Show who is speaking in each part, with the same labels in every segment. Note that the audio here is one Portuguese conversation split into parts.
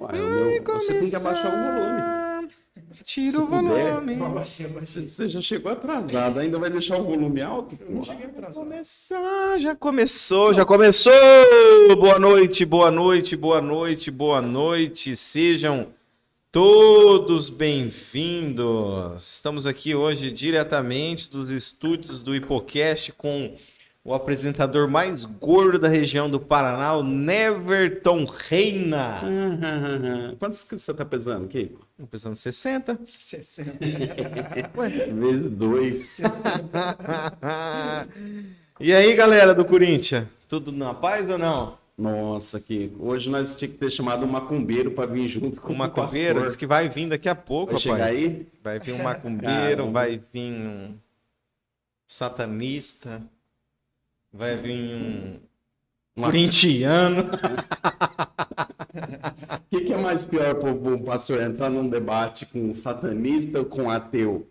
Speaker 1: Uai, meu- você tem que abaixar o volume.
Speaker 2: Tira o
Speaker 1: puder.
Speaker 2: volume.
Speaker 1: Você você já chegou atrasado, ainda vai deixar o volume alto?
Speaker 3: Não
Speaker 1: Pô.
Speaker 3: cheguei atrasado.
Speaker 2: Começar, já começou, já começou! Boa noite, boa noite, boa noite, boa noite. Sejam todos bem-vindos. Estamos aqui hoje diretamente dos estúdios do Hipocast com o apresentador mais gordo da região do Paraná, o Neverton Reina.
Speaker 1: Quantos que você tá pesando, Kiko?
Speaker 2: Tô Pesando 60.
Speaker 3: 60.
Speaker 1: Vezes dois.
Speaker 2: e aí, galera do Corinthians? Tudo na paz ou não?
Speaker 1: Nossa, Kiko. Hoje nós tínhamos que ter chamado um macumbeiro para vir junto com
Speaker 2: O macumbeiro
Speaker 1: pastor.
Speaker 2: diz que vai vir daqui a pouco,
Speaker 1: Vai chegar
Speaker 2: rapaz.
Speaker 1: aí?
Speaker 2: Vai vir um macumbeiro,
Speaker 1: Caramba.
Speaker 2: vai vir um satanista, vai vir um corintiano.
Speaker 1: O que, que é mais pior para o pastor entrar num debate com um satanista ou com um ateu?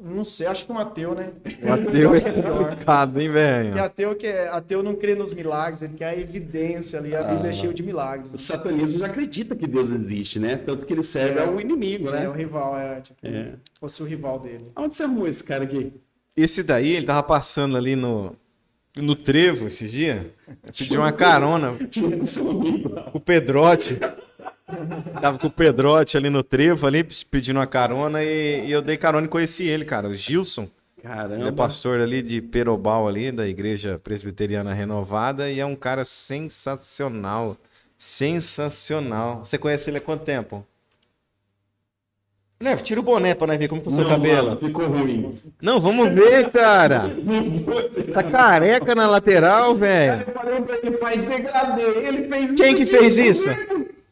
Speaker 3: Não sei, acho que um ateu, né?
Speaker 2: O ateu é
Speaker 3: pior.
Speaker 2: complicado, hein, velho?
Speaker 3: ateu, que é, ateu não crê nos milagres, ele quer a evidência ali, a Bíblia é
Speaker 1: Ah.
Speaker 3: cheia de
Speaker 1: O
Speaker 3: milagres.
Speaker 1: satanismo já acredita que Deus existe, né? Tanto que ele serve
Speaker 3: É.
Speaker 1: ao inimigo,
Speaker 3: É, o
Speaker 1: né?
Speaker 3: rival, é, tipo,
Speaker 1: É.
Speaker 3: fosse o rival dele.
Speaker 1: Onde você arrumou esse cara aqui?
Speaker 2: Esse daí, ele tava passando ali no, no trevo esses dias. Pediu uma carona o Pedrote. Tava com o Pedrote ali no trevo, ali, pedindo uma carona, e, e eu dei carona e conheci ele, cara, o Gilson.
Speaker 1: Caramba.
Speaker 2: Ele é pastor ali de Perobal ali, da Igreja Presbiteriana Renovada, e é um cara sensacional. Sensacional. Você conhece ele há quanto tempo? Neve, tira o boné pra nós ver como que é o seu
Speaker 1: Não,
Speaker 2: cabelo.
Speaker 1: mano, ficou ruim.
Speaker 2: Não, vamos ver, cara. Tá careca na lateral, velho.
Speaker 1: Eu falei pra ele, faz degradê. Ele fez
Speaker 2: Quem que fez isso?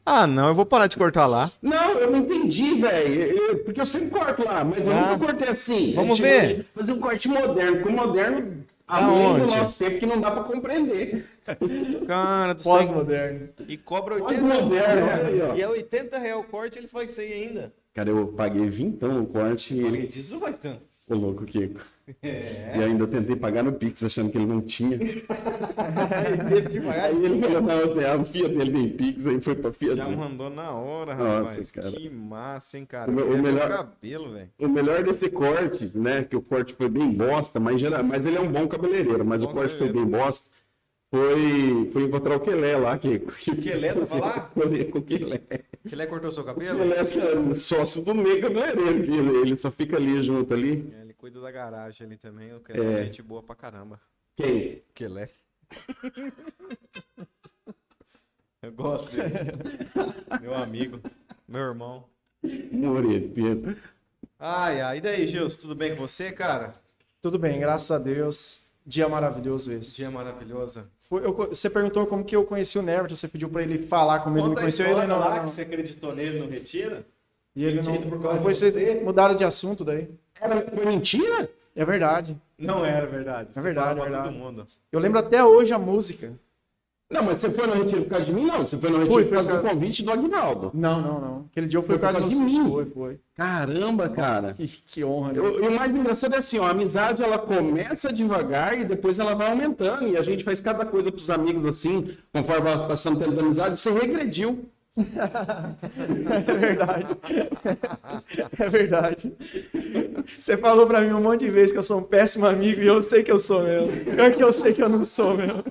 Speaker 2: Ah, não, eu vou parar de cortar lá.
Speaker 1: Não, eu não entendi, velho. Porque eu sempre corto lá, mas eu
Speaker 2: Ah.
Speaker 1: nunca cortei assim.
Speaker 2: Vamos ver.
Speaker 1: Fazer um corte moderno, porque o moderno, do
Speaker 2: Aonde?
Speaker 1: nosso tempo, que não dá pra compreender.
Speaker 2: Cara do céu.
Speaker 3: Pós-moderno.
Speaker 2: E cobra 80
Speaker 1: Pós-moderno, olha aí, ó.
Speaker 2: E é 80 reais o corte, ele faz isso aí ainda.
Speaker 1: Cara, eu paguei vintão no corte e
Speaker 2: Paguei
Speaker 1: ele
Speaker 2: 18.
Speaker 1: ficou louco, Kiko.
Speaker 2: É.
Speaker 1: E ainda tentei pagar no Pix, achando que ele não tinha.
Speaker 2: Ele teve que pagar.
Speaker 1: Aí ele falou, não, a FIA dele tem Pix, aí foi pra FIA
Speaker 2: Já
Speaker 1: dele.
Speaker 2: mandou na hora,
Speaker 1: Nossa,
Speaker 2: rapaz.
Speaker 1: cara.
Speaker 2: Que massa, hein, cara.
Speaker 1: O me- o
Speaker 2: ver
Speaker 1: melhor-
Speaker 2: cabelo, velho.
Speaker 1: O melhor desse corte, né? Que o corte foi bem bosta, mas, geral, mas ele é um bom cabeleireiro, mas
Speaker 2: Bom
Speaker 1: o corte foi bem bosta. Foi, foi encontrar o Quelé lá. Que,
Speaker 2: O Quelé tava lá?
Speaker 1: Colhei com o Quelé.
Speaker 2: Que ele cortou seu cabelo?
Speaker 1: Acho que é sócio do meio cabeleireiro, que ele, ele só fica ali junto ali.
Speaker 2: É, ele cuida da garagem ali também. O Kelé é
Speaker 1: É.
Speaker 2: gente boa pra caramba.
Speaker 1: Quem?
Speaker 2: Kelé. Eu gosto dele. Meu amigo. Meu irmão.
Speaker 1: Moreto.
Speaker 2: Ai, ai. E daí, Gilson? Tudo bem com você, cara?
Speaker 3: Tudo bem, graças a Deus. Dia maravilhoso esse.
Speaker 2: Dia maravilhoso.
Speaker 3: Foi- eu você perguntou como que eu conheci o Neverton, você pediu pra ele falar como ele me
Speaker 2: Conta
Speaker 3: conheceu, ele não,
Speaker 2: lá
Speaker 3: não.
Speaker 2: que você acreditou nele no Retira.
Speaker 3: E ele não. Depois
Speaker 2: de você?
Speaker 3: mudaram de assunto daí.
Speaker 1: Era mentira?
Speaker 3: É verdade.
Speaker 2: Não era verdade.
Speaker 3: É verdade, é verdade. Eu lembro até hoje a música.
Speaker 1: Não, mas você foi no retiro por causa de mim? Não, você foi no retiro
Speaker 3: Fui,
Speaker 1: por causa
Speaker 3: por
Speaker 1: do convite do Aguinaldo.
Speaker 3: Não, não, não. Aquele dia eu fui
Speaker 1: Foi
Speaker 3: por causa de
Speaker 1: mim?
Speaker 3: Foi, foi.
Speaker 1: Caramba, cara.
Speaker 3: Nossa, que, que honra. né?
Speaker 1: E o mais engraçado é assim, ó, a amizade ela começa devagar e depois ela vai aumentando. E a gente faz cada coisa pros amigos assim, conforme vai passando da amizade, você regrediu.
Speaker 3: É verdade. É verdade. Você falou pra mim um monte de vezes que eu sou um péssimo amigo e eu sei que eu sou mesmo. Pior que eu sei que eu não sou mesmo.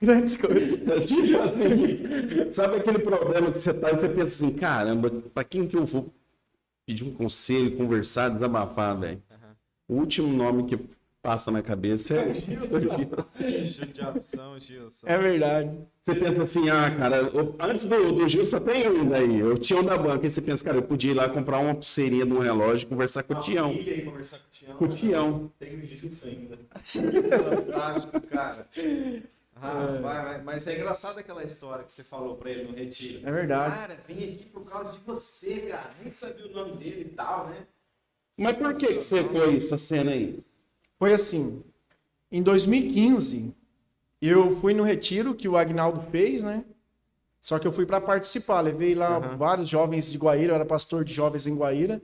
Speaker 3: Grandes coisas.
Speaker 1: Tipo assim, sabe aquele problema que você tá e você pensa assim, caramba, pra quem que eu vou pedir um conselho, conversar, desabafar, velho? O último nome que passa na cabeça é.
Speaker 2: Judiação, Gilson.
Speaker 3: É verdade.
Speaker 1: Você pensa assim, ah, cara, eu- antes do, do Gil só tem um daí. Eu tinha um da banca. Aí você pensa, cara, eu podia ir lá comprar uma pulseirinha de um relógio e conversar com o Tião.
Speaker 2: Filha aí conversar com o Tião.
Speaker 1: Com o Tião.
Speaker 2: Tem o Gilson ainda. Fantástico, cara. Ah, vai, vai. Mas é engraçado aquela história que você falou pra ele no retiro.
Speaker 3: É verdade.
Speaker 2: Cara, vim aqui por causa de você, cara. Nem sabia o nome dele e tal, né?
Speaker 1: Mas por que, que você foi essa cena aí?
Speaker 3: Foi assim. Em 2015, eu fui no retiro que o Agnaldo fez, né? Só que eu fui para participar. Levei lá
Speaker 2: Aham.
Speaker 3: vários jovens de Guaíra, eu era pastor de jovens em Guaíra.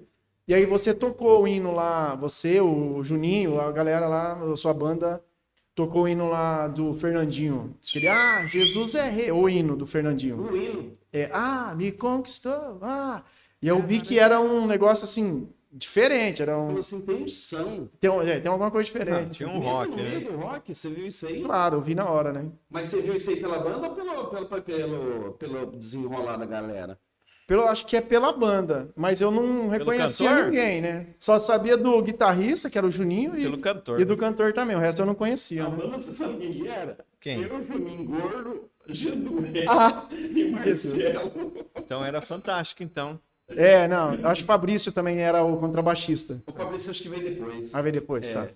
Speaker 3: E aí você tocou o hino lá, você, o Juninho, a galera lá, a sua banda tocou o hino lá do Fernandinho. Aquele, ah, Jesus é rei. O hino do Fernandinho.
Speaker 1: O hino.
Speaker 3: É, ah, me conquistou. Ah. E eu vi que era um negócio assim, diferente. Era um.
Speaker 1: assim, tem unção.
Speaker 3: Tem, um- é, tem alguma coisa diferente.
Speaker 2: Tinha
Speaker 3: assim.
Speaker 2: um
Speaker 1: Mesmo
Speaker 2: rock, né?
Speaker 1: rock, você viu isso aí?
Speaker 3: Claro, eu vi na hora, né?
Speaker 1: Mas você viu isso aí pela banda ou pelo, pelo, pelo, pelo desenrolar da galera?
Speaker 3: Pelo, acho que é pela banda, mas eu não reconhecia ninguém, né? Só sabia do guitarrista, que era o Juninho, e,
Speaker 2: Pelo cantor.
Speaker 3: e do cantor também. O resto eu não conhecia,
Speaker 1: A
Speaker 3: né?
Speaker 1: banda, você sabe quem que era?
Speaker 2: Quem?
Speaker 1: Eu, Juninho Gordo, Jesus
Speaker 3: Ah,
Speaker 1: e Marcelo.
Speaker 2: Então era fantástico, então.
Speaker 3: É, não, eu acho que o Fabrício também era o contrabaixista.
Speaker 1: O Fabrício acho que veio depois.
Speaker 3: Vai ver depois,
Speaker 1: É,
Speaker 3: tá?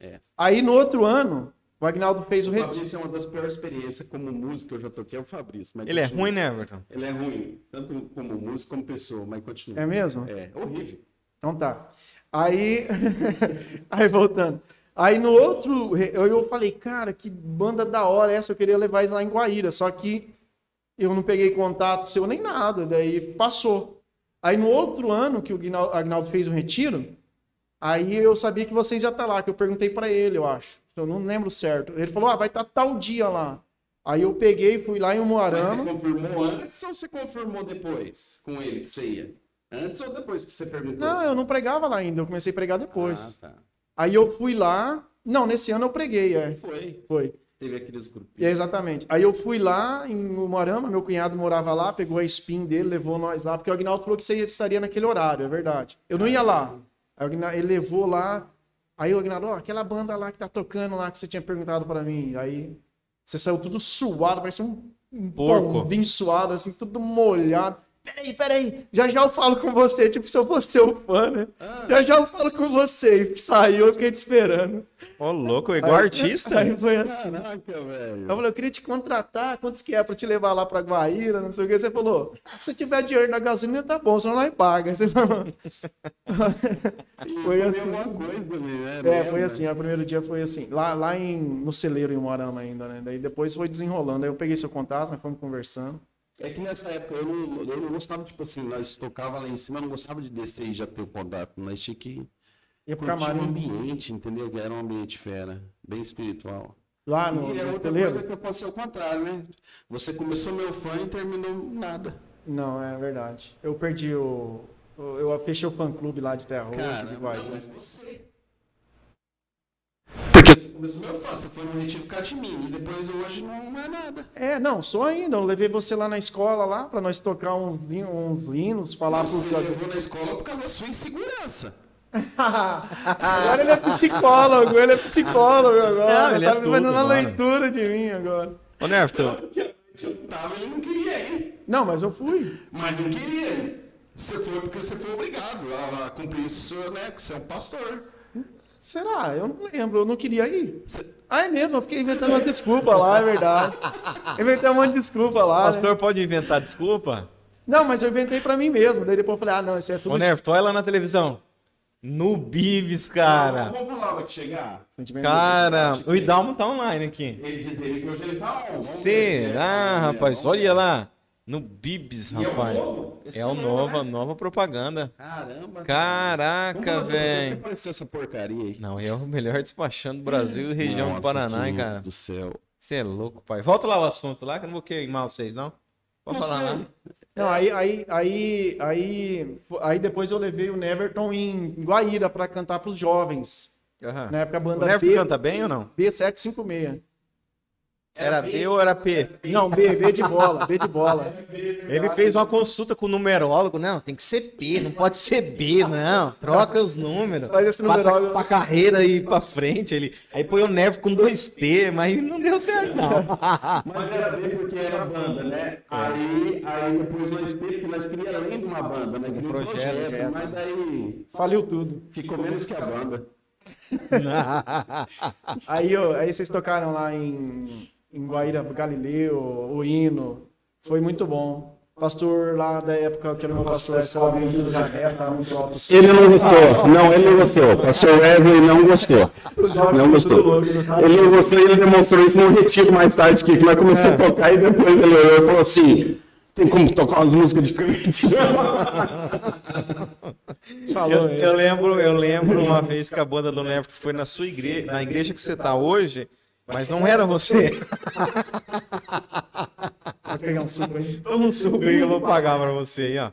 Speaker 1: é.
Speaker 3: Aí no outro ano, o Agnaldo fez o
Speaker 1: O
Speaker 3: retiro.
Speaker 1: Fabrício é uma das piores experiências como músico que eu já toquei, é o Fabrício. mas
Speaker 2: Ele é
Speaker 1: continua.
Speaker 2: ruim, né, Everton?
Speaker 1: Ele é ruim, tanto como músico como pessoa, mas continua.
Speaker 3: É mesmo?
Speaker 1: É, horrível.
Speaker 3: Então tá. Aí, aí voltando. Aí no outro, eu, eu falei, cara, que banda da hora essa, eu queria levar eles lá em Guaíra, só que eu não peguei contato seu nem nada, daí passou. Aí no outro ano que o Agnaldo fez o retiro, aí eu sabia que vocês já tá lá, que eu perguntei pra ele, eu acho. Eu não lembro certo. Ele falou, ah, vai estar tal dia lá. Aí eu peguei, fui lá em
Speaker 1: Mas
Speaker 3: Umuarama.
Speaker 1: você confirmou antes ou você confirmou depois com ele que você ia? Antes ou depois que você perguntou?
Speaker 3: Não, eu não pregava lá ainda, eu comecei a pregar depois.
Speaker 1: Ah, tá.
Speaker 3: Aí eu fui lá. Não, nesse ano eu preguei, é.
Speaker 1: Foi.
Speaker 3: Foi.
Speaker 1: Teve aqueles grupinhos.
Speaker 3: É, exatamente. Aí eu fui lá em Umuarama, meu cunhado morava lá, pegou a spin dele, levou nós lá, porque o Agnaldo falou que você estaria naquele horário, é verdade. Eu não ia lá. Agnaldo- ele levou lá. Aí o Agnaldo, ó, aquela banda lá que tá tocando lá que você tinha perguntado pra mim. Aí você saiu tudo suado, parecia um, um
Speaker 2: Porco.
Speaker 3: suado, assim, tudo molhado. Peraí, peraí, já já eu falo com você, tipo, se eu fosse seu fã, né?
Speaker 1: Ah,
Speaker 3: Já já eu falo com você. E saiu, eu fiquei te esperando.
Speaker 2: Ô, louco, igual
Speaker 3: Aí-
Speaker 2: artista.
Speaker 3: Aí foi assim.
Speaker 1: Caraca, velho.
Speaker 3: Eu falei, eu queria te contratar, quantos que é pra te levar lá pra Guaíra, não sei o que. Você falou, "Ah, se tiver dinheiro na gasolina, tá bom, senão nós paga. Você falou. foi assim.
Speaker 1: alguma coisa também, né?
Speaker 3: É, foi assim, o primeiro dia foi assim, lá, lá em, no celeiro em Moarama ainda, né? Daí depois foi desenrolando, aí eu peguei seu contato, nós fomos conversando.
Speaker 1: É que nessa época eu não, eu não gostava, tipo assim, nós tocava lá em cima, eu não gostava de descer e já ter o contato. Nós tinha que
Speaker 3: Ia pro
Speaker 1: curtir o
Speaker 3: camarim,
Speaker 1: ambiente, entendeu? Que era um ambiente fera, bem espiritual.
Speaker 3: lá no,
Speaker 1: e é outra coisa que eu posso ser o contrário, né? Você começou meu fã e terminou nada.
Speaker 3: Não, é verdade. Eu perdi o... Eu fechei o fã-clube lá de Terra Roxa,
Speaker 1: Cara,
Speaker 3: de
Speaker 1: não,
Speaker 3: Guaíra.
Speaker 1: mas você. Você começou meu você foi no Retiro Catimim e depois hoje não é nada.
Speaker 3: É, não, sou ainda. Eu levei você lá na escola lá pra nós tocar uns, uns hinos, falar
Speaker 1: Você
Speaker 3: pro
Speaker 1: levou na escola por causa da sua insegurança.
Speaker 3: agora ele é psicólogo, ele é psicólogo agora.
Speaker 2: Não, ele
Speaker 3: tá
Speaker 2: é
Speaker 3: me fazendo a leitura de mim agora.
Speaker 2: Ô, Nerfton,
Speaker 1: Eu tava, ele não queria ir.
Speaker 3: Não, mas eu fui.
Speaker 1: Mas não queria ir. Você foi porque você foi obrigado a, a cumprir isso, né? Que você é um pastor.
Speaker 3: Será? Eu não lembro, eu não queria ir. Ah, é mesmo, eu fiquei inventando uma desculpa lá, é verdade. Inventei um monte de desculpa lá. né?
Speaker 2: pastor pode inventar desculpa?
Speaker 3: Não, mas eu inventei pra mim mesmo. Daí depois eu falei, ah, não, isso é tudo.
Speaker 2: Ô, olha lá na televisão. No Bibis, cara.
Speaker 1: Vamos falar hora que chegar.
Speaker 2: Cara, o Idalmo tá online aqui.
Speaker 1: Ele diz ele que hoje ele tá on. Vamos ver,
Speaker 2: Será,
Speaker 1: né?
Speaker 2: rapaz? Olha lá. No Bibis,
Speaker 1: é o
Speaker 2: rapaz. É o
Speaker 1: é o novo,
Speaker 2: novo,
Speaker 1: né?
Speaker 2: a nova propaganda.
Speaker 1: Caramba.
Speaker 2: Caraca, velho.
Speaker 1: apareceu essa porcaria aí.
Speaker 2: Não, é o melhor despachando do Brasil e região do
Speaker 1: Nossa,
Speaker 2: Paraná, hein, cara.
Speaker 1: do céu.
Speaker 2: Você é louco, pai. Volta lá o assunto lá, que eu não vou queimar vocês, não. Pode
Speaker 1: Não
Speaker 2: falar
Speaker 1: sei.
Speaker 2: lá.
Speaker 3: Não, aí, aí, aí, aí, aí depois eu levei o Neverton em Guaíra pra cantar pros jovens.
Speaker 2: Aham.
Speaker 3: Na época a
Speaker 2: O
Speaker 3: banda
Speaker 2: Nerf
Speaker 3: B,
Speaker 2: canta bem ou não?
Speaker 3: B756.
Speaker 2: Era B ou era P?
Speaker 3: Não, B, B de bola, B de bola.
Speaker 2: Ele fez uma consulta com o numerólogo. Não, tem que ser P, não pode ser B, não. Troca os números.
Speaker 3: Mas esse
Speaker 2: Pra,
Speaker 3: numerólogo-
Speaker 2: pra carreira ir pra frente. Ele, aí põe o Nerf com dois T, mas não deu certo, não.
Speaker 1: Mas era ver porque era banda, né? Aí, aí depois nós porque nós queríamos além de uma banda, né? Um
Speaker 2: projeto,
Speaker 1: projeto,
Speaker 2: projeto.
Speaker 1: mas daí
Speaker 3: Faliu tudo.
Speaker 1: ficou menos que a banda.
Speaker 3: Aí, ó, aí vocês tocaram lá em, em Guaíra Galileu, o hino. Foi muito bom. Pastor lá da época, que era o meu pastor, essa obra do Javé, tá muito alto.
Speaker 1: Ele não gostou. Não, ele não gostou. O pastor Wesley não gostou. Não gostou. Ele não gostou e ele demonstrou isso no retiro mais tarde, que nós começamos a tocar e depois ele olhou e falou assim: tem como tocar umas músicas de crente?
Speaker 3: Falou,
Speaker 2: Eu, eu lembro, eu lembro uma vez que a banda do Nerf foi na sua igreja, na igreja que você tá hoje, Mas não era você.
Speaker 3: Vai pegar um suco aí.
Speaker 2: Toma um suco aí que eu vou pagar pra você aí, ó.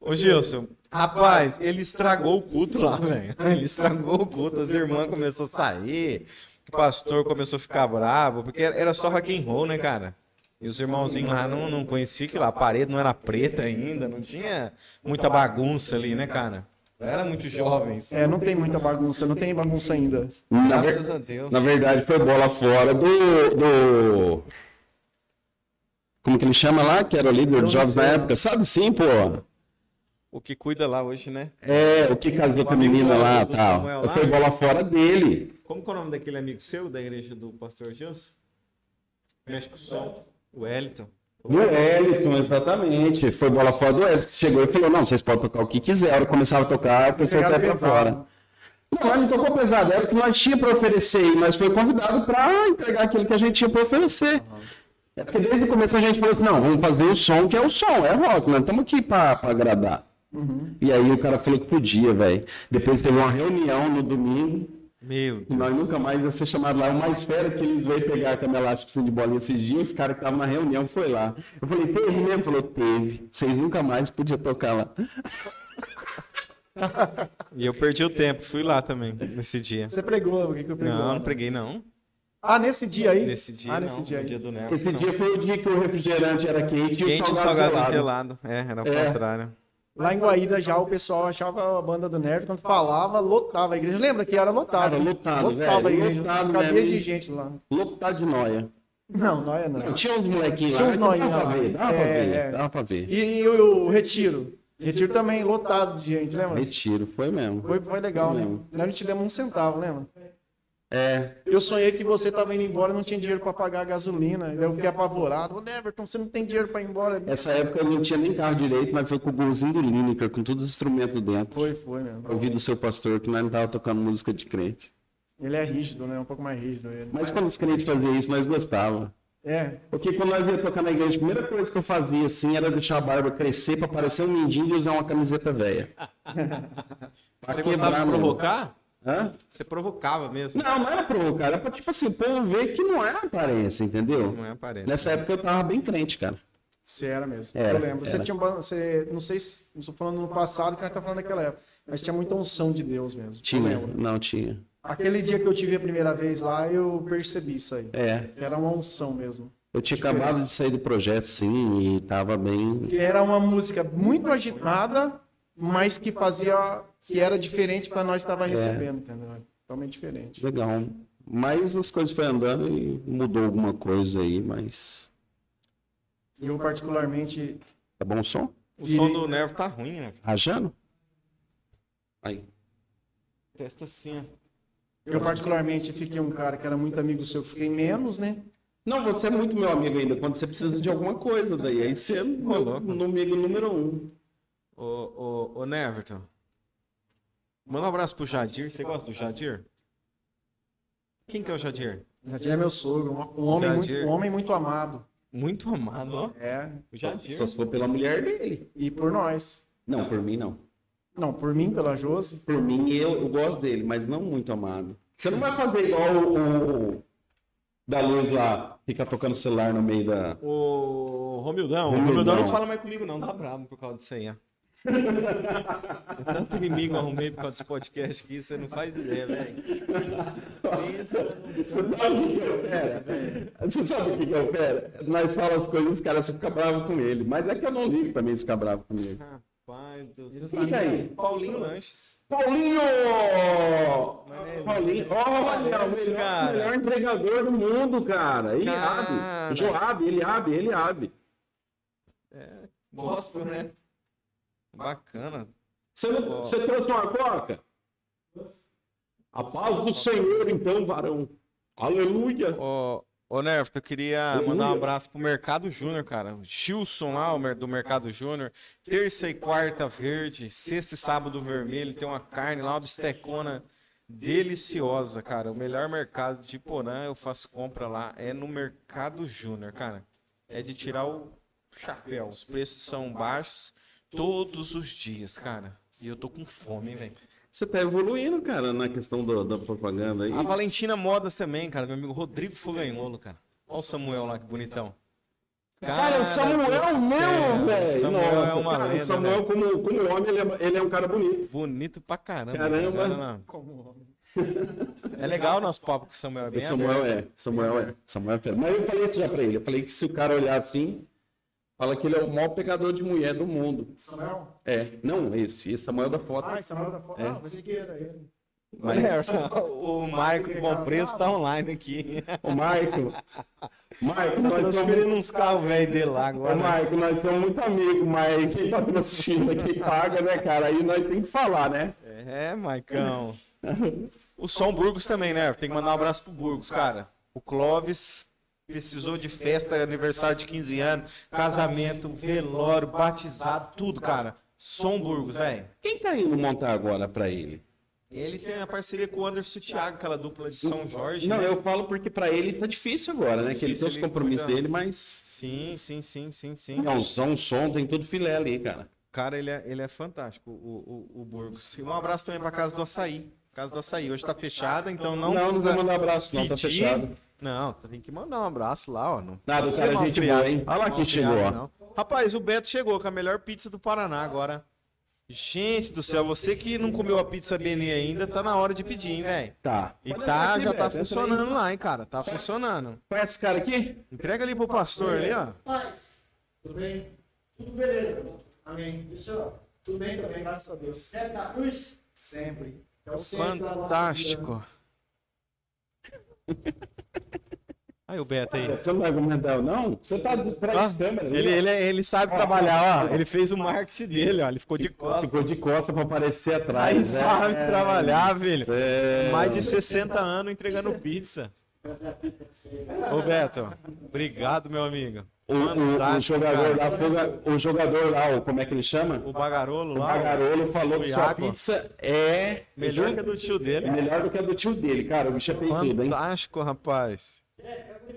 Speaker 2: Ô Gilson, rapaz, ele estragou o culto lá, velho. Ele estragou o culto, as irmãs começaram a sair, o pastor começou a ficar bravo, porque era só rock and roll, né, cara? E os irmãozinhos lá não, não conheciam que lá a parede não era preta ainda, não tinha muita bagunça ali, né, cara? Não era muito jovens.
Speaker 3: É, não tem muita bagunça, não tem bagunça ainda.
Speaker 1: Na, ver-
Speaker 2: Graças a Deus.
Speaker 1: na verdade, foi bola fora do, do. Como que ele chama lá? Que era o líder dos jogos na época. Sabe sim, pô.
Speaker 2: O que cuida lá hoje, né?
Speaker 1: É, o que casou com a menina lá
Speaker 2: Do
Speaker 1: tal.
Speaker 2: Lá?
Speaker 1: Foi bola fora dele.
Speaker 2: Como que é o nome daquele amigo seu da igreja do pastor Gilson? Mexe com o som. O Wellington.
Speaker 1: Do Wellington, exatamente. Foi bola fora do Wellington. Chegou e falou: não, vocês podem tocar o que quiser. Que começava a tocar, a pessoa saia pra fora. Não, ele não tocou pesado, era o que nós tínhamos para oferecer, nós foi convidado para entregar aquilo que a gente tinha para oferecer. É porque desde o começo a gente falou assim, não, vamos fazer o som que é o som, é rock, nós estamos aqui para agradar. E aí o cara falou que podia, velho. Depois teve uma reunião no domingo,
Speaker 2: Meu
Speaker 1: e nós
Speaker 2: Deus.
Speaker 1: nunca mais ia ser chamado lá. O mais fera que eles veio pegar a cama elástica de bolinha esses dias, os caras que estavam na reunião foi lá. Eu falei, teve mesmo? Falou, teve. Vocês nunca mais podiam tocar lá.
Speaker 2: E eu perdi o tempo, fui lá também, nesse dia.
Speaker 3: Você pregou, o que que eu pregou?
Speaker 2: Não, não preguei não.
Speaker 3: Ah, nesse dia aí?
Speaker 2: Nesse dia,
Speaker 3: Ah, nesse
Speaker 2: não,
Speaker 3: dia aí.
Speaker 2: dia do Nervo.
Speaker 1: Esse dia foi o dia que o refrigerante era quente, e o
Speaker 2: Quente e
Speaker 1: salgado,
Speaker 2: o salgado
Speaker 1: gelado.
Speaker 2: gelado. É, era o
Speaker 1: É.
Speaker 2: contrário.
Speaker 3: Lá em Guaíra já o pessoal achava a banda do Nerd, quando falava, lotava a igreja. Lembra que era lotado?
Speaker 1: Era lotado,
Speaker 3: Lotava a
Speaker 1: velho,
Speaker 3: igreja.
Speaker 1: lotado
Speaker 3: Cadeia
Speaker 1: mesmo.
Speaker 3: de gente lá.
Speaker 1: Lotado de noia.
Speaker 3: Não, não é não.
Speaker 1: Tinha uns molequinhos
Speaker 3: Tinha
Speaker 1: lá,
Speaker 3: uns noinhos
Speaker 1: dava pra
Speaker 3: lá.
Speaker 1: ver, dava pra
Speaker 3: É,
Speaker 1: ver,
Speaker 3: é.
Speaker 1: dava pra ver.
Speaker 3: E, e o, o Retiro? Retiro também lotado de gente, lembra?
Speaker 1: Retiro, foi mesmo.
Speaker 3: Foi, foi legal, né?
Speaker 1: Lembro.
Speaker 3: Nós não te demos um centavo, lembra?
Speaker 1: É,
Speaker 3: Eu sonhei que você tava indo embora e não tinha dinheiro pra pagar a gasolina. Daí eu fiquei apavorado. Ô, Neverton, você não tem dinheiro pra ir embora.
Speaker 1: essa época eu não tinha nem carro direito, mas foi com o golzinho do Lineker, com todos os instrumentos dentro.
Speaker 3: Foi, foi mesmo.
Speaker 1: Ouvi do seu pastor que nós não tava tocando música de crente.
Speaker 3: Ele é rígido, né? Um pouco mais rígido ele.
Speaker 1: Mas quando os crentes faziam isso, nós gostávamos.
Speaker 3: É,
Speaker 1: Porque quando nós ia tocar na igreja, a primeira coisa que eu fazia assim era deixar a barba crescer pra parecer um mindinho e usar uma camiseta velha.
Speaker 2: Você
Speaker 1: quebrar
Speaker 2: gostava de
Speaker 1: mesmo.
Speaker 2: provocar?
Speaker 1: Hã?
Speaker 2: Você provocava mesmo.
Speaker 1: Não, não era provocar, era pra, tipo assim, o povo ver que não era aparência, entendeu?
Speaker 2: Não é aparência.
Speaker 1: Nessa época eu tava bem crente, cara.
Speaker 3: você era mesmo.
Speaker 1: Era,
Speaker 3: eu lembro. Você
Speaker 1: era.
Speaker 3: tinha. um ba- Você, não sei se. Não estou falando no passado, que nós tá falando naquela época. Mas tinha muita unção de Deus mesmo.
Speaker 1: Tinha, não tinha.
Speaker 3: Aquele dia que eu tive a primeira vez lá, eu percebi isso aí.
Speaker 1: É,
Speaker 3: Era uma unção mesmo.
Speaker 1: eu tinha acabado de sair do projeto, sim, e tava bem.
Speaker 3: Era uma música muito agitada, mas que fazia. Que era diferente para nós
Speaker 1: É.
Speaker 3: estava recebendo, entendeu? Totalmente diferente.
Speaker 1: Legal. Mas as coisas foram andando e mudou alguma coisa aí, mas.
Speaker 3: Eu, particularmente,
Speaker 1: Tá bom o som?
Speaker 2: O som do Nervo tá ruim, né?
Speaker 1: Rajando? Aí.
Speaker 2: Testa assim, ó.
Speaker 3: eu particularmente fiquei um cara que era muito amigo seu, fiquei menos, né?
Speaker 1: Não, você é muito meu amigo ainda, quando você precisa de alguma coisa, daí aí você é meu amigo número um.
Speaker 2: Ô, ô, ô, Neverton. Manda um abraço pro Jadir. Você gosta do Jadir? Quem que é o Jadir?
Speaker 3: Jadir é meu sogro, um, um homem, muito, um homem muito amado.
Speaker 2: Muito amado, ó.
Speaker 3: É,
Speaker 2: O Jadir.
Speaker 1: Só se for pela mulher dele.
Speaker 3: e por nós.
Speaker 1: Não, por mim não.
Speaker 3: Não, por mim, pela Josi.
Speaker 1: Por mim, eu, eu gosto dele, mas não muito amado. Você não vai fazer igual o, o da luz lá, fica tocando celular no meio da.
Speaker 2: Ô, Romildão. O
Speaker 1: Romildão.
Speaker 2: Não fala mais comigo, não. Tá bravo por causa disso aí, É tanto inimigo arrumei por causa desse podcast aqui, você não faz ideia, velho. No-
Speaker 1: Você sabe o que é o fera? Você sabe o que é o fera? Nós falamos as coisas, os caras ficam bravos com ele. Mas é que eu não ligo também se ficar bravo comigo.
Speaker 2: Rapaz do
Speaker 1: Fica aí.
Speaker 2: Paulinho Lanches.
Speaker 1: Paulinho!
Speaker 2: Mas é-
Speaker 1: Paulinho, olha, o melhor, melhor entregador do mundo, cara. Ele
Speaker 2: Cara.
Speaker 1: abre. Joab, ele abre, ele abre.
Speaker 2: Gospel, né? Bacana.
Speaker 1: Você, não, você trouxe uma coca? A paz do Senhor, então, varão. Aleluia.
Speaker 2: Ô, ô Nerf, eu queria
Speaker 1: Aleluia.
Speaker 2: mandar um abraço pro Mercado Júnior, cara. O Gilson lá, do Mercado Júnior. Terça e quarta verde, sexta e sábado vermelho. Tem uma carne lá, uma bistecona deliciosa, cara. O melhor mercado de Porã, eu faço compra lá, é no Mercado Júnior, cara. É de tirar o chapéu. Os preços são baixos todos os dias, cara. E eu tô com fome, velho.
Speaker 1: Você tá evoluindo, cara, na questão do- da propaganda aí.
Speaker 2: A Valentina Modas também, cara. Meu amigo Rodrigo Foganholo, cara. Olha o Samuel lá, que bonitão.
Speaker 1: Cara, o Samuel mesmo, velho.
Speaker 2: Samuel
Speaker 1: Nossa,
Speaker 2: é uma
Speaker 1: cara,
Speaker 2: lenda,
Speaker 1: o Samuel,
Speaker 2: né?
Speaker 1: como, como homem, ele é, ele é um cara bonito.
Speaker 2: Bonito pra caramba.
Speaker 1: Caramba.
Speaker 2: cara. Não, não.
Speaker 3: Como homem.
Speaker 2: É legal o nosso papo com o Samuel. É bem
Speaker 1: Samuel
Speaker 2: aberto.
Speaker 1: é. Samuel é. Samuel é. Mas eu falei isso já pra ele. Eu falei que se o cara olhar assim, fala que ele é o maior pegador de mulher do mundo.
Speaker 3: Samuel?
Speaker 1: É. Não, esse. Esse Samuel da foto.
Speaker 3: Ah, Samuel da foto.
Speaker 1: É.
Speaker 3: Ah, pensei que era ele.
Speaker 1: Mas-
Speaker 2: o Maico do Bom Preço tá online aqui.
Speaker 1: Ô, Maico. Maico,
Speaker 2: Tá
Speaker 1: nós
Speaker 2: transferindo
Speaker 1: somos...
Speaker 2: uns carros velho dele lá
Speaker 1: Ô,
Speaker 2: agora.
Speaker 1: Maico, nós somos muito amigos, mas quem patrocina, quem paga, né, cara? Aí nós tem que falar, né?
Speaker 2: É, Maicão. O Som Burgos também, né? Tem que mandar um abraço pro Burgos, cara. O Clóvis precisou de festa, aniversário de 15 anos, casamento, velório, batizado, tudo, cara. Som Burgos, velho.
Speaker 1: Quem tá indo montar agora pra ele?
Speaker 2: Ele tem a parceria com o Anderson Thiago, aquela dupla de São Jorge.
Speaker 1: Não,
Speaker 2: né?
Speaker 1: eu falo porque pra ele tá difícil agora, né? Que ele tem
Speaker 2: Difícil,
Speaker 1: os compromissos dele, mas.
Speaker 2: Sim, sim, sim, sim, sim.
Speaker 1: Não, som, som, tem tudo filé ali, cara.
Speaker 2: Cara, ele é, ele é fantástico, o, o, o Burgos. E um abraço também pra Casa do Açaí. Casa do Açaí. Hoje tá fechada, então não,
Speaker 1: Não, não, vou mandar abraço, não, tá
Speaker 2: pedir.
Speaker 1: fechado.
Speaker 2: Não, tem que mandar um abraço lá, ó. Não
Speaker 1: Nada, o cara é
Speaker 2: mal
Speaker 1: gente
Speaker 2: criado.
Speaker 1: boa, hein? Olha lá quem chegou,
Speaker 2: criado,
Speaker 1: ó.
Speaker 2: não. Rapaz, o Beto chegou com a melhor pizza do Paraná agora. Gente do céu, você que não comeu a pizza Benê ainda, tá na hora de pedir, hein, velho?
Speaker 1: Tá.
Speaker 2: E tá,
Speaker 1: aqui,
Speaker 2: já tá
Speaker 1: Beto,
Speaker 2: funcionando lá, hein, cara? Tá funcionando.
Speaker 1: Conhece esse cara aqui?
Speaker 2: Entrega ali pro pastor ali, ó.
Speaker 3: Paz. Tudo bem? Tudo beleza. Amém. Senhor? Tudo bem também, graças a Deus.
Speaker 4: Sete da cruz?
Speaker 3: Sempre. É o centro da nossa vida.
Speaker 2: Fantástico. Aí o Beto aí.
Speaker 1: Você não vai comentar, não? Você tá atrás
Speaker 2: Ah,
Speaker 1: de câmera. ali,
Speaker 2: Ele,
Speaker 1: ó.
Speaker 2: ele, ele sabe trabalhar, ó. Ele fez o marketing dele, ó. Ele ficou de costas.
Speaker 1: Ficou de costa pra aparecer atrás.
Speaker 2: Aí
Speaker 1: né?
Speaker 2: sabe trabalhar, velho.
Speaker 1: Céu.
Speaker 2: Mais de 60 anos entregando pizza. Ô Beto, obrigado, meu amigo.
Speaker 1: O, o- o jogador lá, o jogador lá, o, como é que ele chama?
Speaker 2: O Bagarolo
Speaker 1: O
Speaker 2: lá,
Speaker 1: Bagarolo falou
Speaker 2: o
Speaker 1: que sua pizza é
Speaker 2: melhor que a do tio dele.
Speaker 1: é melhor do que a do tio dele, cara. O bicho é peitudo, hein?
Speaker 2: Fantástico, rapaz.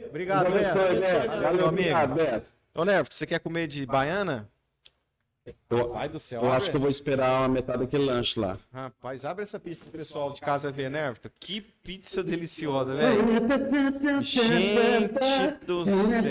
Speaker 2: Obrigado, Beto. Valeu, amigo.
Speaker 1: Beto.
Speaker 2: Ô, Nervo, você quer comer de baiana?
Speaker 1: Eu,
Speaker 2: Pai do céu.
Speaker 1: eu
Speaker 2: abre-
Speaker 1: acho que eu vou esperar a metade daquele lanche lá.
Speaker 2: Rapaz, abre essa pizza pro pessoal de casa ver, Nervo. Que pizza deliciosa, velho. Gente do céu.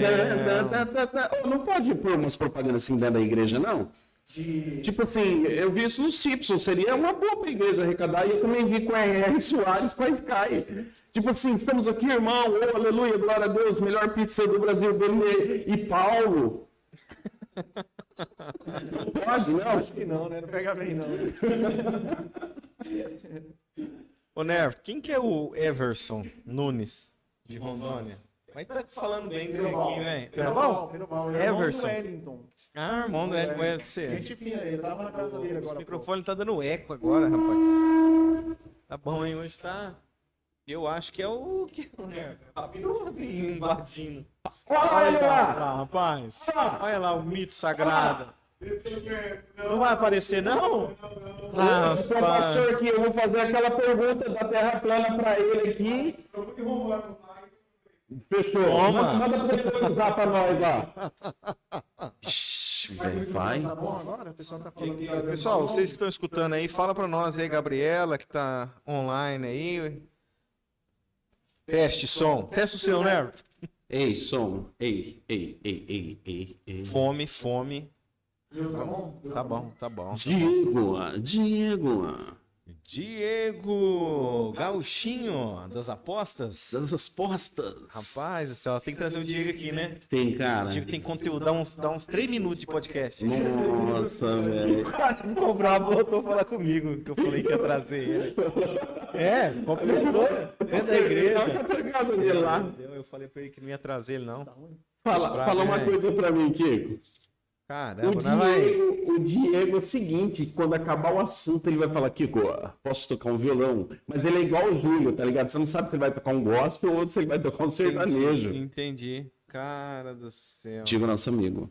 Speaker 1: Não pode pôr umas propagandas assim dentro da igreja, não?
Speaker 3: De...
Speaker 1: Tipo assim, eu vi isso no Simpsons, seria uma boa pra igreja arrecadar, e eu também vi com a R. Soares com a Sky. Tipo assim, estamos aqui, irmão, oh, aleluia, glória a Deus, melhor pizza do Brasil, Benê e Paulo. Não pode, não?
Speaker 3: Acho que não, né? Não pega bem, não.
Speaker 2: Ô, Nervo, quem que é o Everson Nunes de Rondônia? Mas tá falando bem desse aqui, velho.
Speaker 3: Irmão do
Speaker 2: Everson.
Speaker 3: Wellington.
Speaker 2: Ah, irmão do Hélio conhece.
Speaker 3: Gente fina, ele tava na casa dele
Speaker 2: O
Speaker 3: agora.
Speaker 2: microfone tá dando eco agora, rapaz. Tá bom, hein? Hoje tá. Eu acho que é o que o Nervo. A piroca invadindo.
Speaker 1: Olha lá!
Speaker 2: rapaz. Olha lá o mito sagrado. Não vai aparecer, não? Ah,
Speaker 1: professor aqui, eu vou fazer aquela pergunta da Terra plana pra ele aqui. Fechou.
Speaker 2: Toma.
Speaker 1: Manda preconizar pra nós lá. Velho, vai.
Speaker 3: Tá bom agora? O pessoal tá
Speaker 2: vocês que estão escutando aí, fala pra nós aí, Gabriela, que tá online aí. Teste som. Teste o seu, né?
Speaker 1: Ei, som. Ei, ei, ei, ei, ei, ei.
Speaker 2: Fome, fome.
Speaker 3: Tá bom?
Speaker 2: Tá bom, tá bom.
Speaker 1: Diego, Diego.
Speaker 2: Diego Gauchinho, das apostas.
Speaker 1: Das respostas.
Speaker 2: Rapaz do céu, tem que trazer o Diego aqui, né?
Speaker 1: Tem,
Speaker 2: O
Speaker 1: cara.
Speaker 2: Diego tem conteúdo, dá uns, dá uns 3 minutos de podcast.
Speaker 1: Nossa, velho.
Speaker 2: O cara ficou bravo, voltou a falar comigo, que eu falei que ia trazer ele. É, completou. Da igreja. Eu falei pra ele que não ia trazer ele, não.
Speaker 1: Fala,
Speaker 2: Bravo,
Speaker 1: fala uma
Speaker 2: né?
Speaker 1: coisa pra mim, Kiko. O
Speaker 2: Caramba, nós vai.
Speaker 1: Diego, o Diego é o seguinte, quando acabar o assunto, ele vai falar, Kiko, posso tocar um violão? Mas ele é igual o Júlio, tá ligado? Você não sabe se ele vai tocar um gospel ou se ele vai tocar um sertanejo.
Speaker 2: Entendi, entendi. Cara do céu.
Speaker 1: Diego, nosso amigo.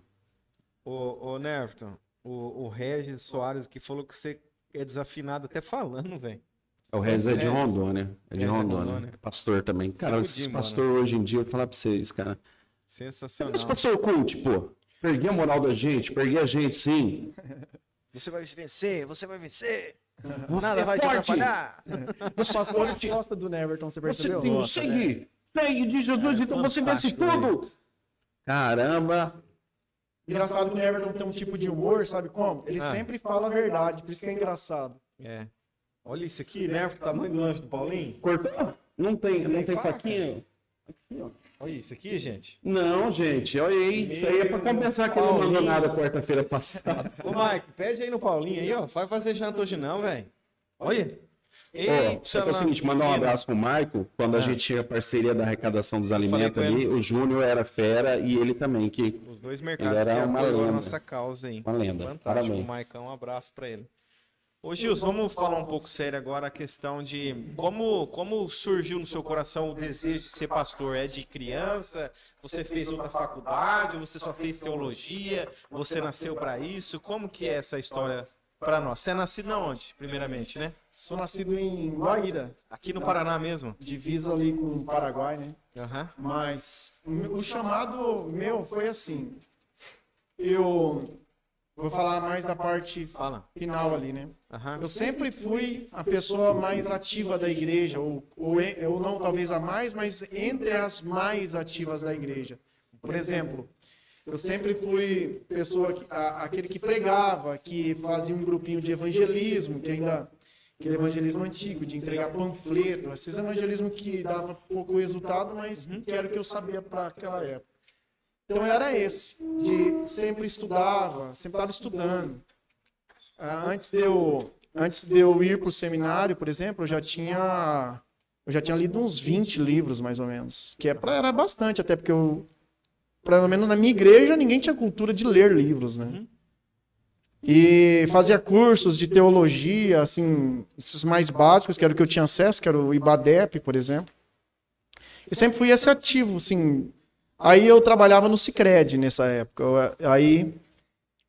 Speaker 2: Ô, ô Nerton, o, o Regis Soares que falou que você é desafinado até falando, velho.
Speaker 1: O Regis é de
Speaker 2: É.
Speaker 1: Rondônia. É de
Speaker 2: é
Speaker 1: Rondônia.
Speaker 2: Rondônia.
Speaker 1: Pastor também. Cara,
Speaker 2: Sacudinho,
Speaker 1: esses
Speaker 2: mano.
Speaker 1: pastores hoje em dia, eu vou falar pra vocês, cara.
Speaker 2: Sensacional.
Speaker 1: Os pastor cult, pô. Perdi a moral da gente, perdi a gente, sim.
Speaker 2: Você vai vencer, você vai vencer.
Speaker 1: Você
Speaker 2: Nada
Speaker 1: é
Speaker 2: vai te
Speaker 1: forte.
Speaker 2: atrapalhar.
Speaker 3: Os pastores gostam do Neverton, você
Speaker 1: Você
Speaker 3: percebeu?
Speaker 1: tem o
Speaker 2: Nossa,
Speaker 1: sangue. Sangue de Jesus, então você vence
Speaker 2: fantástico,
Speaker 1: tudo. Caramba.
Speaker 3: Engraçado que o Neverton tem um tipo de humor, sabe como? Ele
Speaker 2: Ah.
Speaker 3: sempre fala a verdade, por isso que é engraçado.
Speaker 2: É. Olha isso aqui, né? O tamanho do lanche do Paulinho.
Speaker 1: Cortou? Não tem, não
Speaker 2: Tem
Speaker 1: tem faquinha? Aqui, ó.
Speaker 2: Olha isso aqui, gente.
Speaker 1: Não, gente, olha aí. Isso aí é pra compensar que ele não mandou nada quarta-feira passada.
Speaker 2: Ô, Mike, pede aí no Paulinho aí, ó. Vai fazer janta hoje não, velho. Olha.
Speaker 1: Ó, só que é o seguinte, mandar um abraço pro Maico. Quando a
Speaker 2: Ah.
Speaker 1: gente tinha parceria da arrecadação dos alimentos ali, o Júnior era fera e ele também, que
Speaker 2: Os dois mercados
Speaker 1: Ele
Speaker 2: que
Speaker 1: era uma lenda.
Speaker 2: nossa causa aí.
Speaker 1: uma lenda.
Speaker 2: Fantástico.
Speaker 1: Parabéns.
Speaker 2: O Maicão, um abraço pra ele. Ô Gils, vamos falar um pouco sério agora a questão de como, como surgiu no seu coração o desejo de ser pastor? É de criança? Você fez outra faculdade? Você só fez teologia? Você nasceu pra isso? Como que é essa história pra nós? Você é nascido na onde, primeiramente, né?
Speaker 3: Sou nascido em Guaíra,
Speaker 2: Aqui no Paraná mesmo?
Speaker 3: divisa ali com o Paraguai, né?
Speaker 2: Aham.
Speaker 3: Mas o chamado meu foi assim. Eu vou falar mais da parte
Speaker 2: Fala.
Speaker 3: final ali, né?
Speaker 2: Aham.
Speaker 3: Eu sempre fui a pessoa mais ativa da igreja, ou, ou, ou não talvez a mais, mas entre as mais ativas da igreja. Por exemplo, eu sempre fui pessoa que, a- aquele que pregava, que fazia um grupinho de evangelismo, que ainda aquele evangelismo antigo, de entregar panfleto, esses evangelismo que dava pouco resultado, mas que era o que eu sabia para aquela época. Então era esse, de sempre estudava, sempre estava estudando. Ah, antes de eu antes de eu ir para o seminário, por exemplo, eu já tinha eu já tinha lido uns 20 livros mais ou menos, que é pra, era bastante, até porque eu pelo menos na minha igreja ninguém tinha cultura de ler livros, né? E fazia cursos de teologia, assim, esses mais básicos, que era o que eu tinha acesso, que era o IBADEP, por exemplo. E sempre fui esse ativo, assim. Aí eu trabalhava no Cicred nessa época. Eu- Aí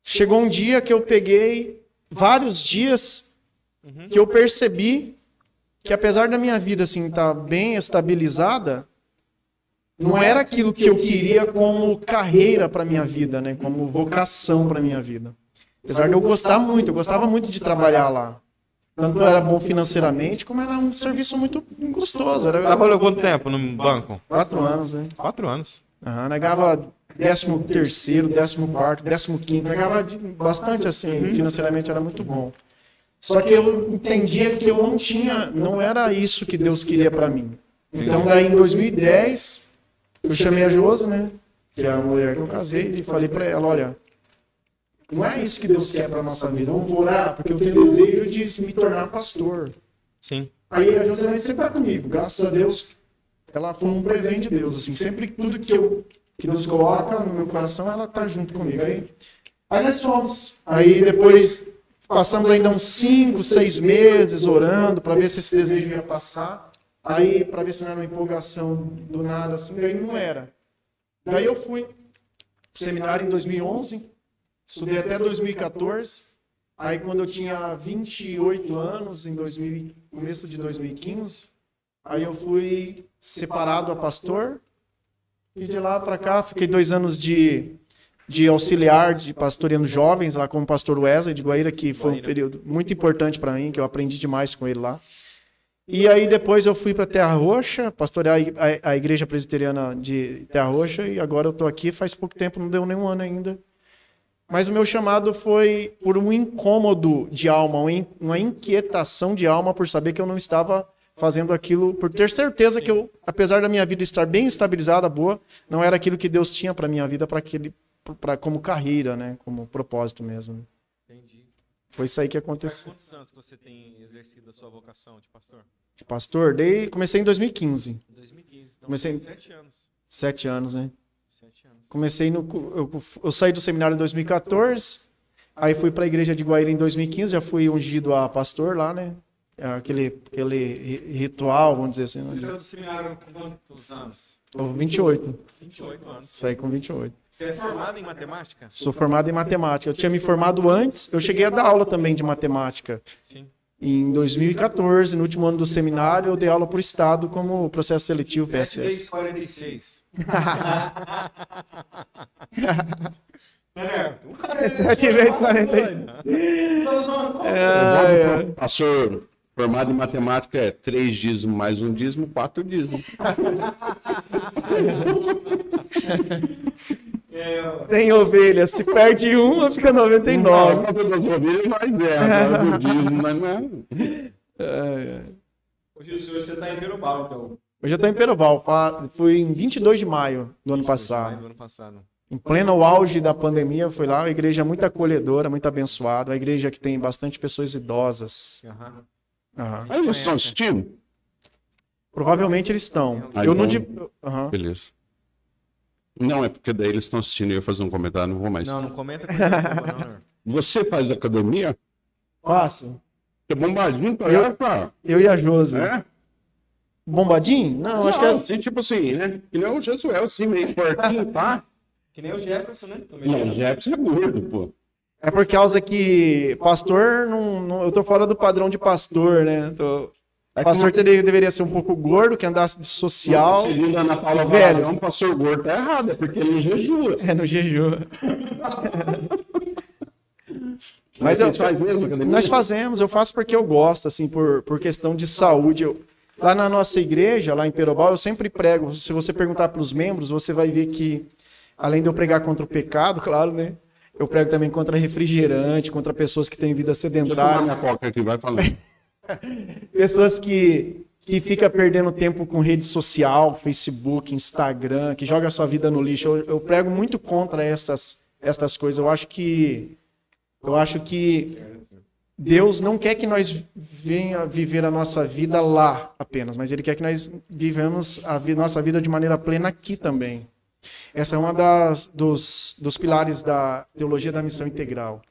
Speaker 3: chegou um dia que eu peguei vários dias que eu percebi que apesar da minha vida assim estar bem estabilizada, não era aquilo que eu queria como carreira para minha vida, né? Como vocação para minha vida. Apesar de eu gostar muito, eu gostava muito de trabalhar lá. Tanto era bom financeiramente, como era um serviço muito gostoso. Era
Speaker 2: Trabalhou quanto tempo no banco?
Speaker 3: quatro anos, né?
Speaker 2: Quatro anos.
Speaker 3: Aham, negava décimo terceiro, décimo quarto, décimo quinto, negava de- bastante assim, financeiramente era muito bom. Só que eu entendia que eu não tinha, não era isso que Deus queria para mim. Então daí em 2010, eu chamei a Josi, né, que é a mulher que eu casei, e falei para ela, olha, não é isso que Deus quer para nossa vida. Eu vou orar porque eu tenho desejo de me tornar pastor.
Speaker 2: Sim.
Speaker 3: Aí a Joselene sempre tá comigo, graças a Deus. Ela foi um presente de Deus, assim, sempre tudo que eu que Deus coloca no meu coração, ela tá junto comigo. Aí, aí nós fomos. Aí depois passamos ainda uns 5, 6 meses orando para ver se esse desejo ia passar. Aí para ver se não era uma empolgação do nada assim, daí não era. Daí eu fui seminário em 2011, estudei até 2014. Aí quando eu tinha 28 anos, em 2000, começo de 2015, aí eu fui separado a pastor. E de lá para cá, fiquei dois anos de, de auxiliar de pastoreando jovens lá com o pastor Wesley de Guaíra, que foi um período muito importante para mim, que eu aprendi demais com ele lá. E aí depois eu fui para Terra Roxa, pastorear a, a igreja presbiteriana de Terra Roxa, e agora eu estou aqui faz pouco tempo, não deu nenhum ano ainda. Mas o meu chamado foi por um incômodo de alma, uma inquietação de alma por saber que eu não estava fazendo aquilo, por ter certeza que eu, apesar da minha vida estar bem estabilizada, boa, não era aquilo que Deus tinha para minha vida, para aquele, para como carreira, né, como propósito mesmo.
Speaker 2: Entendi.
Speaker 3: Foi isso aí que
Speaker 2: Faz
Speaker 3: aconteceu.
Speaker 2: quantos anos que você tem exercido a sua vocação de pastor?
Speaker 3: De pastor, dei, comecei em 2015,
Speaker 2: Em 2015. Então,
Speaker 3: Comecei-
Speaker 2: tem sete anos.
Speaker 3: sete anos, né?
Speaker 2: Sete anos.
Speaker 3: Comecei no, eu, eu saí do seminário em 2014, aí fui para a igreja de Guaíra em 2015, já fui ungido a pastor lá, né? É Aquele, aquele ri- ritual, vamos dizer assim.
Speaker 2: Você
Speaker 3: Né?
Speaker 2: saiu do seminário com quantos anos?
Speaker 3: Tô 28,
Speaker 2: 28 anos.
Speaker 3: saí com 28.
Speaker 2: Você é formado em matemática?
Speaker 3: Sou formado em matemática. Eu tinha me formado antes, eu cheguei a dar aula também de matemática.
Speaker 2: Sim.
Speaker 3: Em 2014, no último ano do seminário, eu dei aula por estado como processo seletivo
Speaker 2: 7
Speaker 3: PSS.
Speaker 2: vezes 46.
Speaker 3: 7 vezes 45. É, é.
Speaker 1: Pastor, formado em matemática é 3 dízimos mais um dízimo, 4 dízimos.
Speaker 3: Tem ovelha, se perde uma, fica 99.
Speaker 1: Não, das ovelhas, mas é, agora do dízimo, mas não é.
Speaker 3: É, é.
Speaker 2: Hoje você tá em Perubal, então.
Speaker 3: Hoje eu tô em Perobal, fui em 22 de maio do ano passado.
Speaker 2: Do ano passado.
Speaker 3: Em pleno auge da pandemia, fui lá, uma igreja muito acolhedora, muito abençoada, uma igreja que tem bastante pessoas idosas.
Speaker 2: Aham.
Speaker 1: Aí eles estão assistindo?
Speaker 3: Provavelmente eles estão.
Speaker 1: Ah,
Speaker 3: Eu não di- Aham.
Speaker 1: Beleza. Não, é porque daí eles estão assistindo e eu ia fazer um comentário, não vou mais.
Speaker 2: Não, não comenta com não, não.
Speaker 1: Você faz academia?
Speaker 3: Faço.
Speaker 1: É bombadinho pra
Speaker 3: Eu-. Eu e a Josi.
Speaker 1: É?
Speaker 3: Bombadinho? Não, acho que é...
Speaker 1: assim, tipo assim, né? Que nem o Jesuel, assim, meio fortinho, tá?
Speaker 2: Que nem o Jefferson, né?
Speaker 1: Não, o Jefferson é gordo, pô.
Speaker 3: É por causa que pastor, não, não- eu tô fora do padrão de pastor, né? Tô-
Speaker 1: É
Speaker 3: pastor teria- deveria ser um pouco gordo, que andasse de social.
Speaker 1: Seguindo a Ana Paula
Speaker 3: Velho.
Speaker 1: Varão, pastor gordo tá errado, é porque ele jejua.
Speaker 3: É, no jejum.
Speaker 1: Mas
Speaker 3: Mas eu-
Speaker 1: vocês fazem mesmo?
Speaker 3: Nós fazemos, eu faço porque eu gosto, assim, por, por questão de saúde. Eu- lá na nossa igreja, lá em Perobal, eu sempre prego. Se você perguntar para os membros, você vai ver que, além de eu pregar contra o pecado, claro, né? Eu prego também contra refrigerante, contra pessoas que têm vida sedentária,
Speaker 1: minha coca aqui, vai falando.
Speaker 3: pessoas que, que ficam perdendo tempo com rede social, Facebook, Instagram, que joga a sua vida no lixo. Eu, eu prego muito contra essas, essas coisas. Eu acho que eu acho que Deus não quer que nós venha viver a nossa vida lá apenas, mas Ele quer que nós vivamos a vi- nossa vida de maneira plena aqui também. Essa é uma das dos, dos pilares da teologia da missão integral,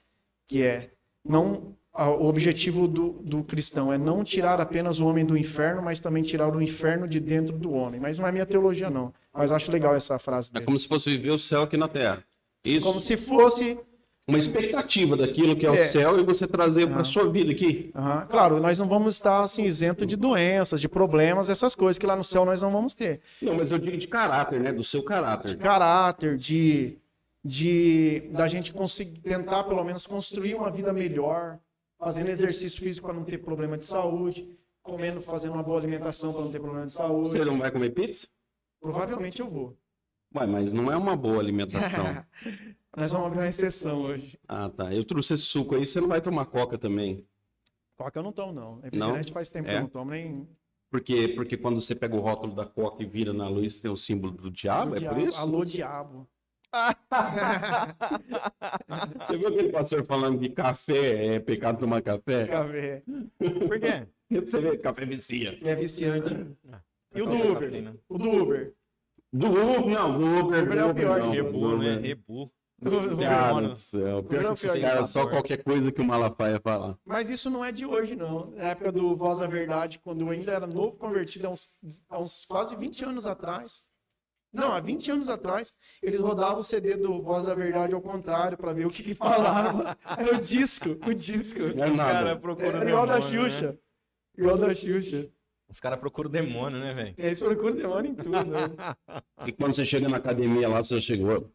Speaker 3: que é não o objetivo do, do cristão é não tirar apenas o homem do inferno, mas também tirar o inferno de dentro do homem. Mas não é minha teologia não, mas acho legal essa frase
Speaker 1: É
Speaker 3: deles.
Speaker 1: como se fosse viver o céu aqui na terra. Isso.
Speaker 3: Como se fosse
Speaker 1: Uma expectativa daquilo que é,
Speaker 3: É.
Speaker 1: o céu e você trazer para
Speaker 3: Aham.
Speaker 1: sua vida aqui.
Speaker 3: Aham. Claro, nós não vamos estar assim isento de doenças, de problemas, essas coisas que lá no céu nós não vamos ter.
Speaker 1: Não, mas eu digo de caráter, né? Do seu
Speaker 3: De
Speaker 1: caráter.
Speaker 3: caráter, de, de da gente conseguir tentar pelo menos construir uma vida melhor, fazendo exercício físico para não ter problema de saúde, comendo, fazendo uma boa alimentação para não ter problema de saúde.
Speaker 1: Você não vai comer pizza?
Speaker 3: Provavelmente eu vou.
Speaker 1: Ué, mas não é uma boa alimentação.
Speaker 3: Nós vamos abrir uma exceção hoje.
Speaker 1: ah, tá. Eu trouxe esse suco aí, você não vai tomar coca também.
Speaker 3: Coca eu não tomo, não. Refrigerante faz tempo que
Speaker 1: É?
Speaker 3: eu não tomo, nem
Speaker 1: Porque, porque quando você pega o rótulo da coca e vira na luz, tem o símbolo do diabo, é por
Speaker 3: diabo.
Speaker 1: isso?
Speaker 3: Alô, diabo.
Speaker 1: Você viu aquele pastor falando que café é pecado tomar café?
Speaker 3: Café.
Speaker 2: Por quê?
Speaker 1: Você vê, café vicia.
Speaker 3: É viciante. E o do Uber? O do Uber.
Speaker 1: Do Uber, não, do Uber.
Speaker 3: Uber é o pior
Speaker 1: não,
Speaker 3: que
Speaker 1: do
Speaker 2: Rebu, né?
Speaker 1: Uber.
Speaker 2: Rebu.
Speaker 1: Cara do céu. Pior
Speaker 3: é
Speaker 1: que esses caras, só
Speaker 2: sabor.
Speaker 1: qualquer coisa que o Malafaia falar.
Speaker 3: Mas isso não é de hoje, não. Na época do Voz da Verdade, quando eu ainda era novo convertido, há uns, há uns quase 20 anos atrás. Não, há 20 anos atrás, eles rodavam o CD do Voz da Verdade ao contrário para ver o que, que falava. Era o disco, o disco.
Speaker 1: Não é
Speaker 2: Os caras procuram
Speaker 3: Era igual da
Speaker 2: demônio, né?
Speaker 3: Xuxa. Igual da Xuxa.
Speaker 2: Os caras procuram demônio, né, velho?
Speaker 3: E aí você procura demônio em tudo. né?
Speaker 1: E quando você chega na academia lá, você chegou.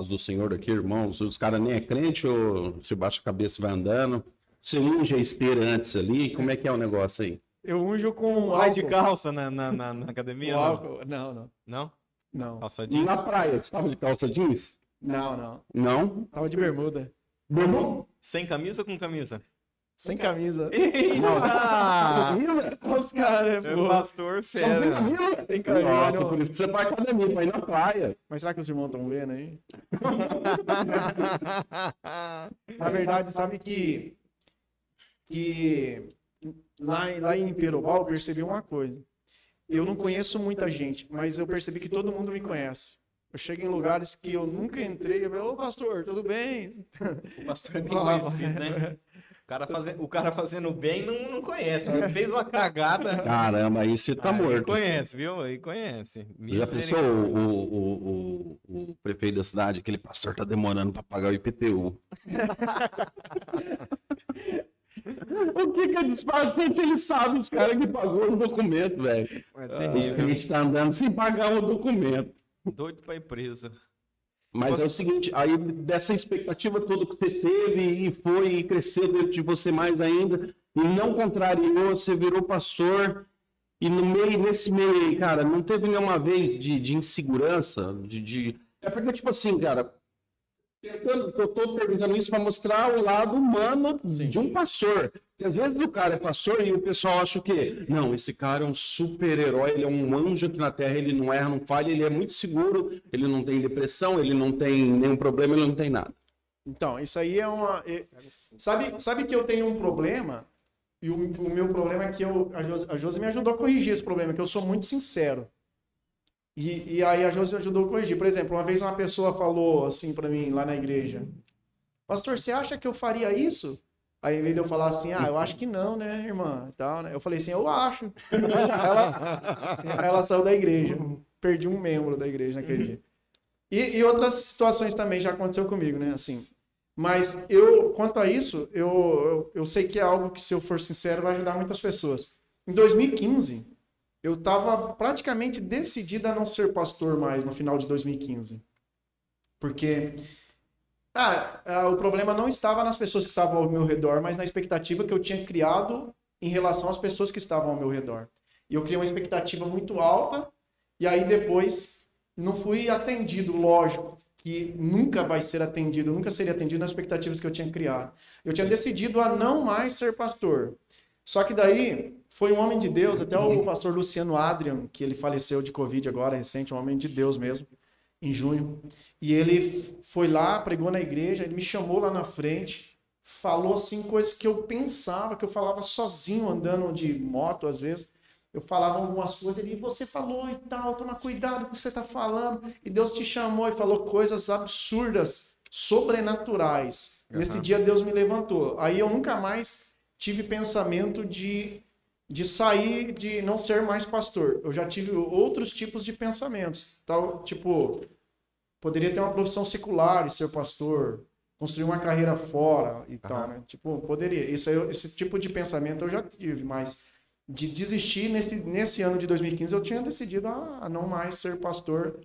Speaker 1: As do senhor aqui, irmãos, os caras nem é crente ou você baixa a cabeça e vai andando? Você unge a esteira antes ali? Como é que é o negócio aí?
Speaker 3: Eu unjo com
Speaker 2: Vai de calça na, na, na, na academia? Não?
Speaker 3: Não, não.
Speaker 2: Não?
Speaker 3: Não,
Speaker 2: Calça jeans?
Speaker 1: na praia, você tava de calça jeans?
Speaker 3: não, não.
Speaker 1: Não?
Speaker 3: Tava de bermuda.
Speaker 1: Bermuda?
Speaker 2: Sem camisa ou com camisa?
Speaker 3: Sem camisa.
Speaker 2: Ah,
Speaker 3: Os caras,
Speaker 2: é
Speaker 3: pô.
Speaker 2: pastor
Speaker 1: Só tem
Speaker 2: fera.
Speaker 1: camisa?
Speaker 3: Tem camisa. Não.
Speaker 1: por isso que você vai academia, pra ir na praia.
Speaker 3: Mas será que os irmãos estão vendo aí? Na verdade, sabe que, que lá, em- lá em Perobal eu percebi uma coisa. Eu não conheço muita gente, mas eu percebi que todo mundo me conhece. Eu chego em lugares que eu nunca entrei, eu falo, ô pastor, tudo bem?
Speaker 2: O pastor é bem conhecido, né? O cara, faze- o cara fazendo bem não, não conhece. Ele fez uma cagada.
Speaker 1: Caramba, aí você tá morto.
Speaker 2: conhece, viu? Aí conhece.
Speaker 1: Já pensou o, o, o, o, prefeito da cidade, aquele pastor tá demorando pra pagar o IPTU. o que que é despachante? Ele sabe os caras que pagou o documento, velho.
Speaker 2: É
Speaker 1: Os clientes tá andando sem pagar o documento.
Speaker 2: Doido pra ir preso.
Speaker 1: Mas é o seguinte, aí dessa expectativa toda que você teve e foi e cresceu dentro de você mais ainda, e não contrariou, você virou pastor, e no meio, nesse meio aí, cara, não teve nenhuma vez de, de insegurança, de, de... É porque, tipo assim, cara, tentando, eu tô perguntando isso para mostrar o lado humano
Speaker 3: Sim.
Speaker 1: de um pastor. Porque às vezes o cara é pastor e o pessoal acha o quê? Não, esse cara é um super-herói, ele é um anjo aqui na Terra, ele não erra, não falha, ele é muito seguro, ele não tem depressão, ele não tem nenhum problema, ele não tem nada.
Speaker 3: Então, isso aí é uma. é- Sabe, sabe que eu tenho um problema? E o, o meu problema é que eu, a, Josi, a Josi me ajudou a corrigir esse problema, que eu sou muito sincero. E, e aí a Josi ajudou a corrigir. Por exemplo, uma vez uma pessoa falou assim pra mim lá na igreja: Pastor, você acha que eu faria isso? Aí, em vez falar assim, ah, eu acho que não, né, irmã? E tal, né? Eu falei assim, eu acho. ela, ela saiu da igreja. Perdi um membro da igreja naquele dia. E, e outras situações também já aconteceu comigo, né? Assim, mas eu, quanto a isso, eu, eu, eu sei que é algo que, se eu for sincero, vai ajudar muitas pessoas. Em 2015, eu estava praticamente decidido a não ser pastor mais no final de 2015. Porque ah, ah, o problema não estava nas pessoas que estavam ao meu redor, mas na expectativa que eu tinha criado em relação às pessoas que estavam ao meu redor. E eu criei uma expectativa muito alta, e aí depois não fui atendido, lógico, que nunca vai ser atendido, nunca seria atendido nas expectativas que eu tinha criado. Eu tinha decidido a não mais ser pastor. Só que daí foi um homem de Deus, até o pastor Luciano Adrian, que ele faleceu de Covid agora, recente, um homem de Deus mesmo, em junho. E ele foi lá, pregou na igreja, ele me chamou lá na frente, falou assim coisas que eu pensava, que eu falava sozinho, andando de moto às vezes. Eu falava algumas coisas, ele, você falou e tal, toma cuidado com o que você está falando. E Deus te chamou e falou coisas absurdas, sobrenaturais. Nesse
Speaker 2: Aham.
Speaker 3: dia Deus me levantou. Aí eu nunca mais tive pensamento de, de sair, de não ser mais pastor. Eu já tive outros tipos de pensamentos. Tal, tipo, poderia ter uma profissão secular e ser pastor, construir uma carreira fora e tal, né? Tipo, poderia. Isso esse tipo de pensamento eu já tive, mas de desistir nesse, nesse ano de 2015 eu tinha decidido a, a não mais ser pastor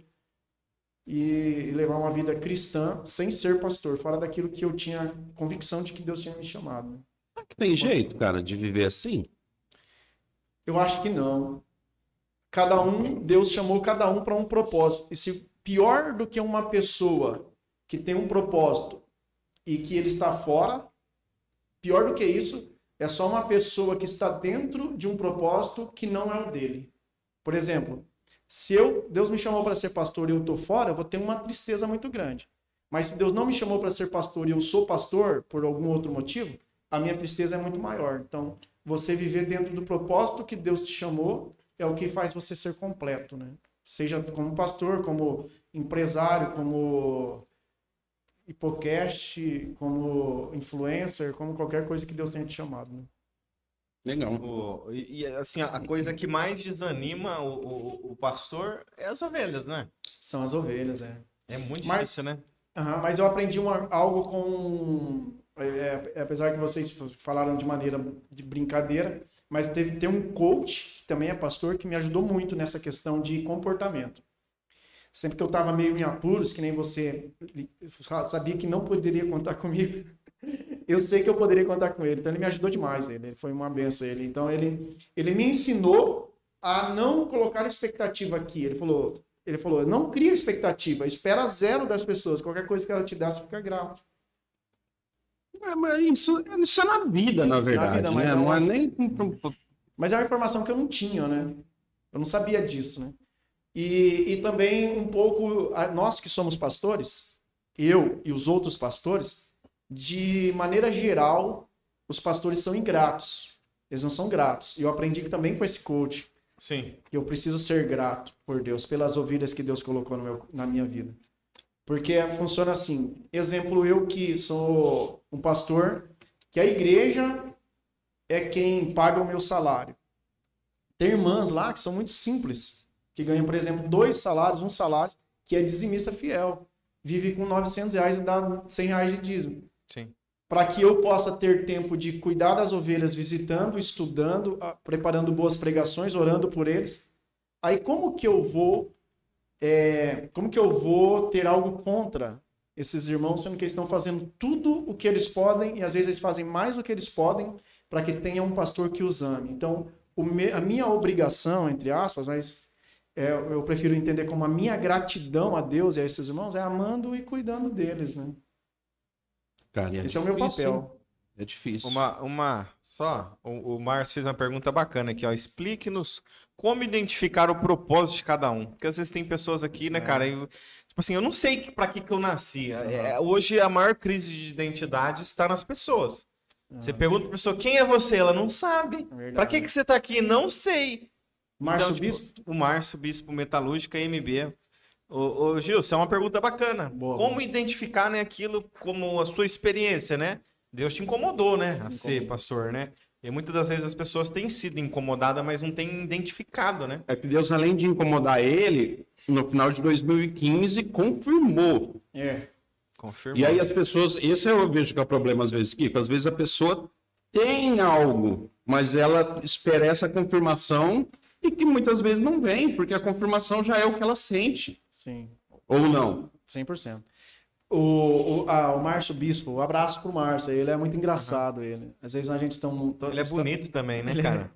Speaker 3: e levar uma vida cristã sem ser pastor, fora daquilo que eu tinha convicção de que Deus tinha me chamado. né?
Speaker 1: Será que tem jeito, cara, de viver assim?
Speaker 3: Eu acho que não. Cada um, Deus chamou cada um para um propósito. E se pior do que uma pessoa que tem um propósito e que ele está fora, pior do que isso, é só uma pessoa que está dentro de um propósito que não é o dele. Por exemplo, se eu, Deus me chamou para ser pastor e eu estou fora, eu vou ter uma tristeza muito grande. Mas se Deus não me chamou para ser pastor e eu sou pastor por algum outro motivo, a minha tristeza é muito maior. Então, você viver dentro do propósito que Deus te chamou é o que faz você ser completo, né? Seja como pastor, como empresário, como hipocast, como influencer, como qualquer coisa que Deus tenha te chamado. Né?
Speaker 1: Legal.
Speaker 2: O- e, e, assim, a coisa que mais desanima o, o, o pastor é as ovelhas, né?
Speaker 3: São as ovelhas, é.
Speaker 2: É muito
Speaker 3: Mas-
Speaker 2: difícil, né?
Speaker 3: Aham, mas eu aprendi uma- algo com. É, é, apesar que vocês falaram de maneira de brincadeira, mas teve tem um coach, que também é pastor, que me ajudou muito nessa questão de comportamento. Sempre que eu estava meio em apuros, que nem você sabia que não poderia contar comigo, eu sei que eu poderia contar com ele. Então ele me ajudou demais, ele, ele foi uma benção ele. Então ele, ele me ensinou a não colocar expectativa aqui. Ele falou, ele falou, não cria expectativa, espera zero das pessoas. Qualquer coisa que ela te dá, você fica grato.
Speaker 1: É, mas isso, isso é na vida, na
Speaker 3: Isso é na
Speaker 1: verdade,
Speaker 3: vida, mas
Speaker 1: né?
Speaker 3: é
Speaker 1: Não é nem...
Speaker 3: Mas é uma informação que eu não tinha, né? Eu não sabia disso, né? E, e também um pouco, a- nós que somos pastores, eu e os outros pastores, de maneira geral, os pastores são ingratos. Eles não são gratos. E eu aprendi também com esse coach
Speaker 2: Sim.
Speaker 3: que eu preciso ser grato por Deus, pelas ovelhas que Deus colocou no meu, na minha vida. Porque funciona assim. Exemplo, eu que sou um pastor, que a igreja é quem paga o meu salário. Tem irmãs lá que são muito simples, que ganham, por exemplo, dois salários, um salário, que é dizimista fiel. Vive com 900 reais e dá 100 reais de dízimo
Speaker 2: Sim.
Speaker 3: para que eu possa ter tempo de cuidar das ovelhas, visitando, estudando, preparando boas pregações, orando por eles. Aí como que eu vou é, como que eu vou ter algo contra esses irmãos, sendo que eles estão fazendo tudo o que eles podem e às vezes eles fazem mais do que eles podem para que tenha um pastor que os ame. Então, me, a minha obrigação, entre aspas, mas é, eu prefiro entender como a minha gratidão a Deus e a esses irmãos é amando e cuidando deles, né?
Speaker 1: Cara,
Speaker 3: Esse é o meu papel.
Speaker 1: É difícil.
Speaker 2: Uma, uma só, o, o Márcio fez uma pergunta bacana aqui, ó. Explique-nos como identificar o propósito de cada um. Porque às vezes tem pessoas aqui, né,
Speaker 3: É.
Speaker 2: cara? eu- tipo assim, eu não sei pra que, que eu nasci. É, hoje a maior crise de identidade está nas pessoas. Você pergunta pra pessoa quem é você, ela não sabe.
Speaker 3: É.
Speaker 2: Pra que, que você tá aqui? Não sei.
Speaker 3: Márcio
Speaker 2: Então, tipo,
Speaker 3: Bispo?
Speaker 2: O Márcio Bispo Metalúrgica MB. Ô, ô Gil, isso é uma pergunta bacana.
Speaker 3: Boa,
Speaker 2: Como
Speaker 3: boa.
Speaker 2: identificar né, aquilo como a sua experiência, né? Deus te incomodou, né? A ser pastor, né? E muitas das vezes as pessoas têm sido incomodadas, mas não têm identificado, né?
Speaker 1: É que Deus, além de incomodar ele, no final de 2015, confirmou.
Speaker 3: É.
Speaker 2: Confirma.
Speaker 1: E aí as pessoas, esse eu vejo que é o problema às vezes, Kiko, às vezes a pessoa tem algo, mas ela espera essa confirmação e que muitas vezes não vem, porque a confirmação já é o que ela sente.
Speaker 3: Sim.
Speaker 1: Ou não.
Speaker 3: 100%. O, o, ah, o Márcio Bispo, um abraço pro Márcio, ele é muito engraçado, ele. Às vezes a gente estão...
Speaker 2: Ele é bonito também, né,
Speaker 3: é-
Speaker 2: cara?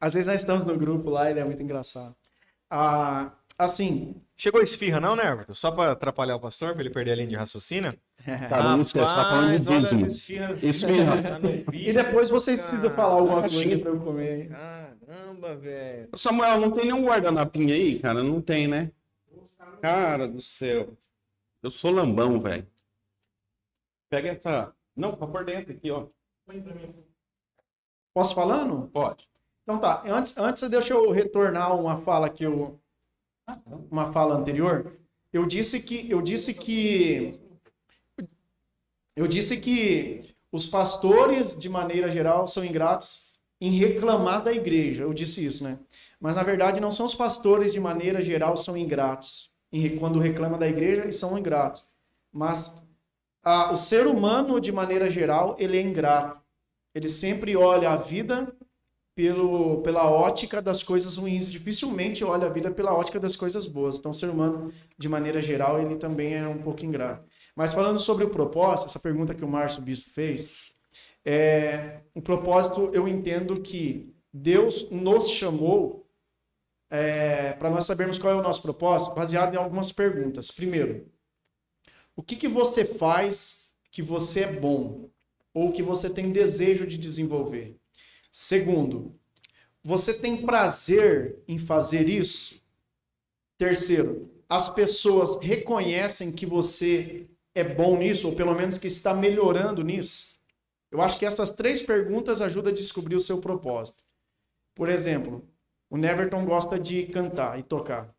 Speaker 3: Às vezes nós estamos no grupo lá, ele é muito engraçado. Ah, assim,
Speaker 2: Chegou esfirra, não, né, Everton? Só pra atrapalhar o pastor, pra ele perder a linha de raciocínio?
Speaker 1: Cara, não tá falando de dízimo.
Speaker 2: esfirra.
Speaker 1: Esfirra.
Speaker 2: Tá
Speaker 3: e depois vocês precisam falar alguma coisa pra eu comer.
Speaker 2: Caramba, velho.
Speaker 1: Samuel, não tem nenhum guardanapinho aí, cara? Não tem, né? Cara do céu. Eu sou lambão, velho. Pega essa. Não, pra por dentro aqui, ó.
Speaker 3: Posso falando?
Speaker 1: Pode.
Speaker 3: Então tá, antes, antes deixa eu retornar uma fala que eu... Uma fala anterior. Eu disse que... Eu disse que... Eu disse que os pastores, de maneira geral, são ingratos em reclamar da igreja. Eu disse isso, né? Mas na verdade não são os pastores, de maneira geral, são ingratos quando reclama da igreja e são ingratos. Mas ah, o ser humano, de maneira geral, ele é ingrato. Ele sempre olha a vida pelo, pela ótica das coisas ruins. Dificilmente olha a vida pela ótica das coisas boas. Então, o ser humano, de maneira geral, ele também é um pouco ingrato. Mas falando sobre o propósito, essa pergunta que o Márcio Bispo fez, é, o propósito, eu entendo que Deus nos chamou para nós sabermos qual é o nosso propósito, baseado em algumas perguntas. Primeiro, o que, que você faz que você é bom ou que você tem desejo de desenvolver? Segundo, você tem prazer em fazer isso? Terceiro, as pessoas reconhecem que você é bom nisso, ou pelo menos que está melhorando nisso? Eu acho que essas três perguntas ajudam a descobrir o seu propósito. Por exemplo, o Neverton gosta de cantar e tocar.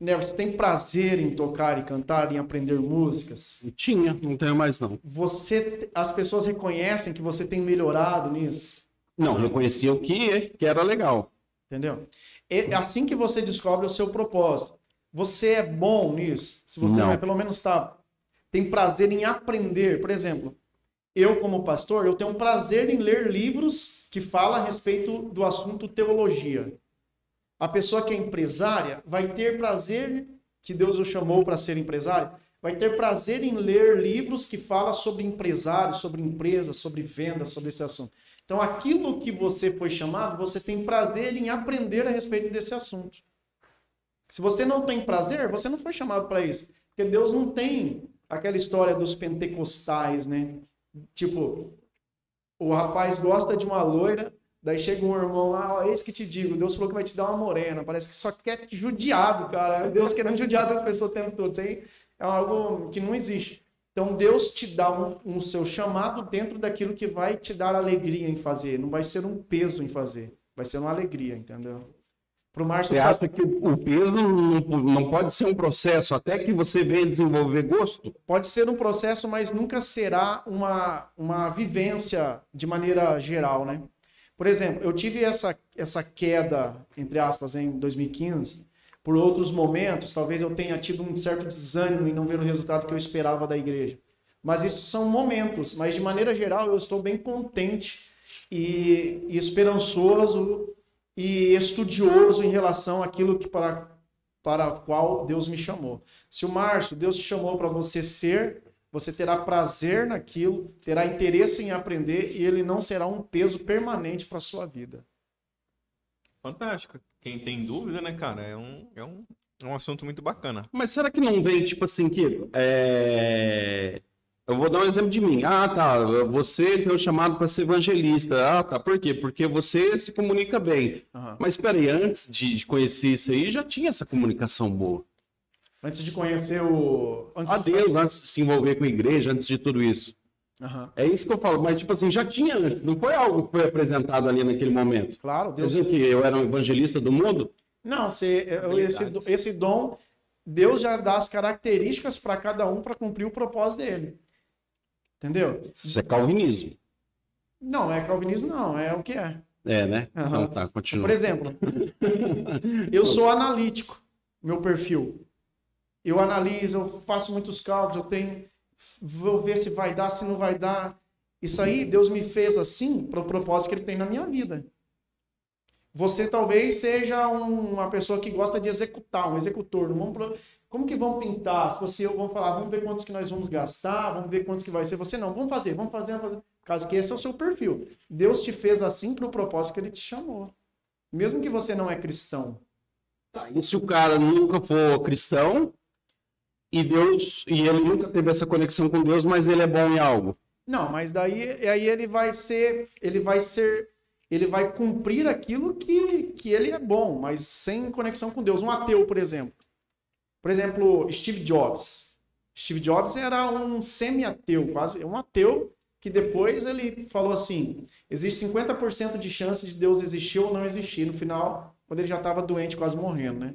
Speaker 3: Never, você tem prazer em tocar e cantar, em aprender músicas?
Speaker 1: Tinha, não tenho mais não.
Speaker 3: Você, as pessoas reconhecem que você tem melhorado nisso?
Speaker 1: Não, reconhecia o que, que era legal.
Speaker 3: Entendeu? É assim que você descobre o seu propósito. Você é bom nisso? Se você
Speaker 1: Não.
Speaker 3: é, pelo menos tá, tem prazer em aprender. Por exemplo, eu como pastor, eu tenho prazer em ler livros que falam a respeito do assunto teologia. A pessoa que é empresária vai ter prazer, que Deus o chamou para ser empresário, vai ter prazer em ler livros que falam sobre empresários, sobre empresas, sobre vendas, sobre esse assunto. Então, aquilo que você foi chamado, você tem prazer em aprender a respeito desse assunto. Se você não tem prazer, você não foi chamado para isso. Porque Deus não tem aquela história dos pentecostais, né? Tipo, o rapaz gosta de uma loira, daí chega um irmão lá, ó, eis que te digo, Deus falou que vai te dar uma morena. Parece que só quer judiado, cara. Deus querendo judiar da pessoa o tempo todo. Isso aí é algo que não existe. Então Deus te dá um, um seu chamado dentro daquilo que vai te dar alegria em fazer. Não vai ser um peso em fazer. Vai ser uma alegria, entendeu? Pro Márcio
Speaker 1: Você
Speaker 3: sabe,
Speaker 1: acha que o peso não, não pode ser um processo até que você venha desenvolver gosto?
Speaker 3: pode ser um processo, mas nunca será uma, uma vivência de maneira geral, né? Por exemplo, eu tive essa, essa queda, entre aspas, em 2015, por outros momentos, talvez eu tenha tido um certo desânimo em não ver o resultado que eu esperava da igreja. Mas isso são momentos, mas de maneira geral eu estou bem contente e, e esperançoso e estudioso em relação àquilo que para para qual Deus me chamou. Se o Márcio, Deus te chamou para você ser, você terá prazer naquilo, terá interesse em aprender e ele não será um peso permanente para a sua vida.
Speaker 2: Fantástico. Quem tem dúvida, né, cara, é um, é um, é um assunto muito bacana.
Speaker 1: Mas será que não vem, tipo assim, que. É... Eu vou dar um exemplo de mim. Ah, tá. Você tem um chamado para ser evangelista. Ah, tá. Por quê? Porque você se comunica bem.
Speaker 3: Aham.
Speaker 1: Mas peraí, antes de conhecer isso aí, já tinha essa comunicação boa.
Speaker 3: Antes de conhecer o. Antes
Speaker 1: A
Speaker 3: de-
Speaker 1: Deus, antes de se envolver com a igreja, antes de tudo isso.
Speaker 3: Aham.
Speaker 1: É isso que eu falo. Mas, tipo assim, já tinha antes. Não foi algo que foi apresentado ali naquele momento.
Speaker 3: Claro,
Speaker 1: Deus
Speaker 3: Deus.
Speaker 1: o que eu era um evangelista do mundo?
Speaker 3: Não, você, eu- esse, esse dom, Deus já dá as características para cada um para cumprir o propósito dele. Entendeu?
Speaker 1: Isso é calvinismo.
Speaker 3: Não, é calvinismo, não, é o que é.
Speaker 1: É, né?
Speaker 3: Aham.
Speaker 1: Então tá, continua.
Speaker 3: Por exemplo, eu sou analítico, meu perfil. Eu analiso, eu faço muitos cálculos, eu tenho. Vou ver se vai dar, se não vai dar. Isso aí, Deus me fez assim para o propósito que Ele tem na minha vida. Você talvez seja um- uma pessoa que gosta de executar, um executor. Não vamos Como que vão pintar? Se você eu vamos falar, vamos ver quantos que nós vamos gastar, vamos ver quantos que vai ser. Você não, vamos fazer, vamos fazer, vamos fazer. Caso que esse é o seu perfil. Deus te fez assim para o propósito que Ele te chamou. Mesmo que você não é cristão.
Speaker 1: Tá, e se o cara nunca for cristão e Deus e ele nunca teve essa conexão com Deus, mas ele é bom em algo?
Speaker 3: Não, mas daí aí ele vai ser, ele vai ser, ele vai cumprir aquilo que, que ele é bom, mas sem conexão com Deus. Um ateu, por exemplo. Por exemplo, Steve Jobs. Steve Jobs era um semi-ateu, quase um ateu que depois ele falou assim: existe 50% de chance de Deus existir ou não existir. No final, quando ele já estava doente, quase morrendo, né?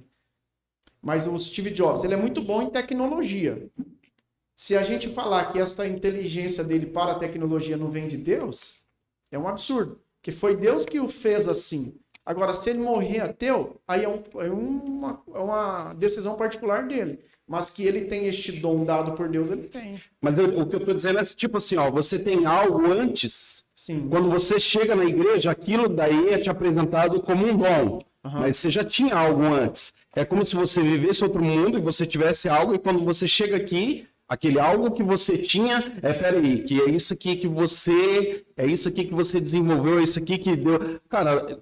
Speaker 3: Mas o Steve Jobs, ele é muito bom em tecnologia. Se a gente falar que esta inteligência dele para a tecnologia não vem de Deus, é um absurdo. Porque foi Deus que o fez assim. Agora, se ele morrer ateu, aí é, um- é uma, é uma decisão particular dele. Mas que ele tem este dom dado por Deus, ele tem.
Speaker 1: Mas eu- o que eu tô dizendo é tipo assim, ó, você tem algo antes,
Speaker 3: Sim.
Speaker 1: quando você chega na igreja, aquilo daí é te apresentado como um dom.
Speaker 3: Aham.
Speaker 1: Mas você já tinha algo antes. É como se você vivesse outro mundo e você tivesse algo, e quando você chega aqui, aquele algo que você tinha, é, peraí, que é isso aqui que você, é isso aqui que você desenvolveu, é isso aqui que deu. Cara,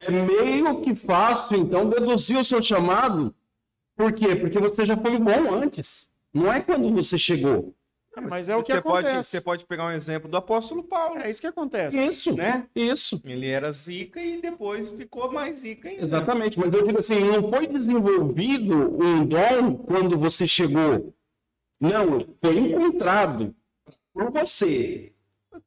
Speaker 1: é meio que fácil, então, deduzir o seu chamado. Por quê? Porque você já foi bom antes. Não é quando você chegou.
Speaker 3: É, mas é o que
Speaker 2: você pode,
Speaker 3: acontece.
Speaker 2: você pode pegar um exemplo do apóstolo Paulo,
Speaker 3: É isso que acontece.
Speaker 1: Isso,
Speaker 2: né?
Speaker 1: Isso.
Speaker 2: Ele era zica e depois ficou mais zica ainda.
Speaker 1: Exatamente, mas eu digo assim, não foi desenvolvido um dom quando você chegou. Não, foi encontrado por você.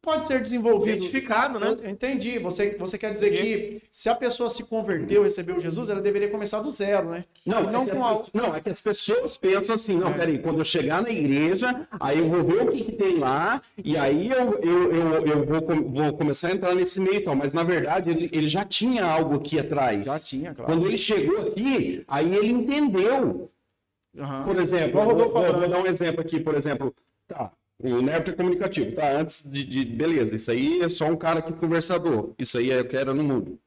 Speaker 3: Pode ser desenvolvido.
Speaker 2: Identificado, né?
Speaker 3: Eu entendi. Você, você quer dizer que se a pessoa se converteu, recebeu Jesus, ela deveria começar do zero, né?
Speaker 1: Não,
Speaker 3: Não
Speaker 1: é que
Speaker 3: com
Speaker 1: pessoas- não, é que as pessoas pensam assim, não,
Speaker 3: É.
Speaker 1: peraí, quando eu chegar na igreja, aí eu vou ver o que, que tem lá, e aí eu, eu, eu, eu vou, vou começar a entrar nesse meio e tal. Mas na verdade ele, ele já tinha algo aqui atrás.
Speaker 3: Já tinha, claro.
Speaker 1: Quando ele chegou aqui, aí ele entendeu.
Speaker 3: Aham.
Speaker 1: Por exemplo, vou, vou- vou dar um exemplo aqui, por exemplo, tá, o é comunicativo, tá, antes de, de- beleza, isso aí é só um cara que conversador, isso aí é o que era no mundo.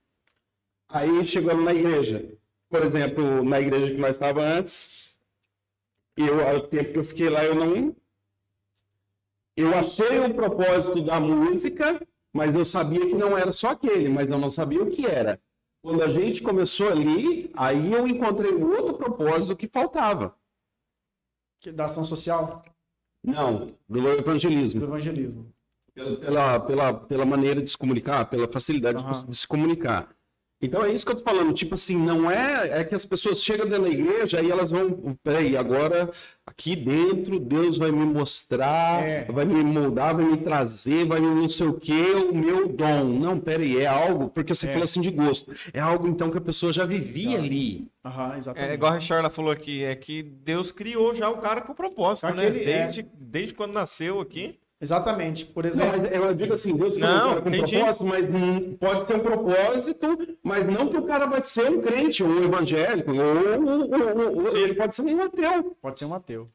Speaker 1: Aí chegando na igreja, por exemplo, na igreja que nós estava antes, eu, ao tempo que eu fiquei lá, eu não, eu achei o propósito da música, mas eu sabia que não era só aquele, mas eu não sabia o que era. Quando a gente começou ali, aí eu encontrei outro propósito que faltava.
Speaker 3: Que- Da ação social,
Speaker 1: Não, do
Speaker 3: do
Speaker 1: evangelismo.
Speaker 3: evangelismo.
Speaker 1: Pela, pela, pela, maneira de se comunicar, pela facilidade de-
Speaker 3: Aham.
Speaker 1: de se comunicar. Então é isso que eu tô falando, tipo assim, não é, é que as pessoas chegam dentro da igreja e elas vão, peraí, agora aqui dentro Deus vai me mostrar,
Speaker 3: É.
Speaker 1: vai me moldar, vai me trazer, vai me não sei o que, o meu dom. Não, peraí, é algo, porque você
Speaker 3: É.
Speaker 1: falou assim de gosto, é algo então que a pessoa já vivia
Speaker 3: Já.
Speaker 1: ali.
Speaker 3: Aham, exatamente.
Speaker 2: É igual a Charla falou aqui, é que Deus criou já o cara com propósito,
Speaker 3: Aquele-
Speaker 2: né?
Speaker 3: é.
Speaker 2: Desde, desde quando nasceu aqui.
Speaker 3: Exatamente. Por
Speaker 1: Não,
Speaker 3: exemplo,
Speaker 1: mas eu digo assim, Deus
Speaker 2: Não,
Speaker 1: o com
Speaker 2: entendi.
Speaker 1: propósito, mas pode ser um propósito, mas não que o cara vai ser um crente, um evangélico, ou, ou- ou- ou- ele pode ser um ateu.
Speaker 3: pode ser um ateu.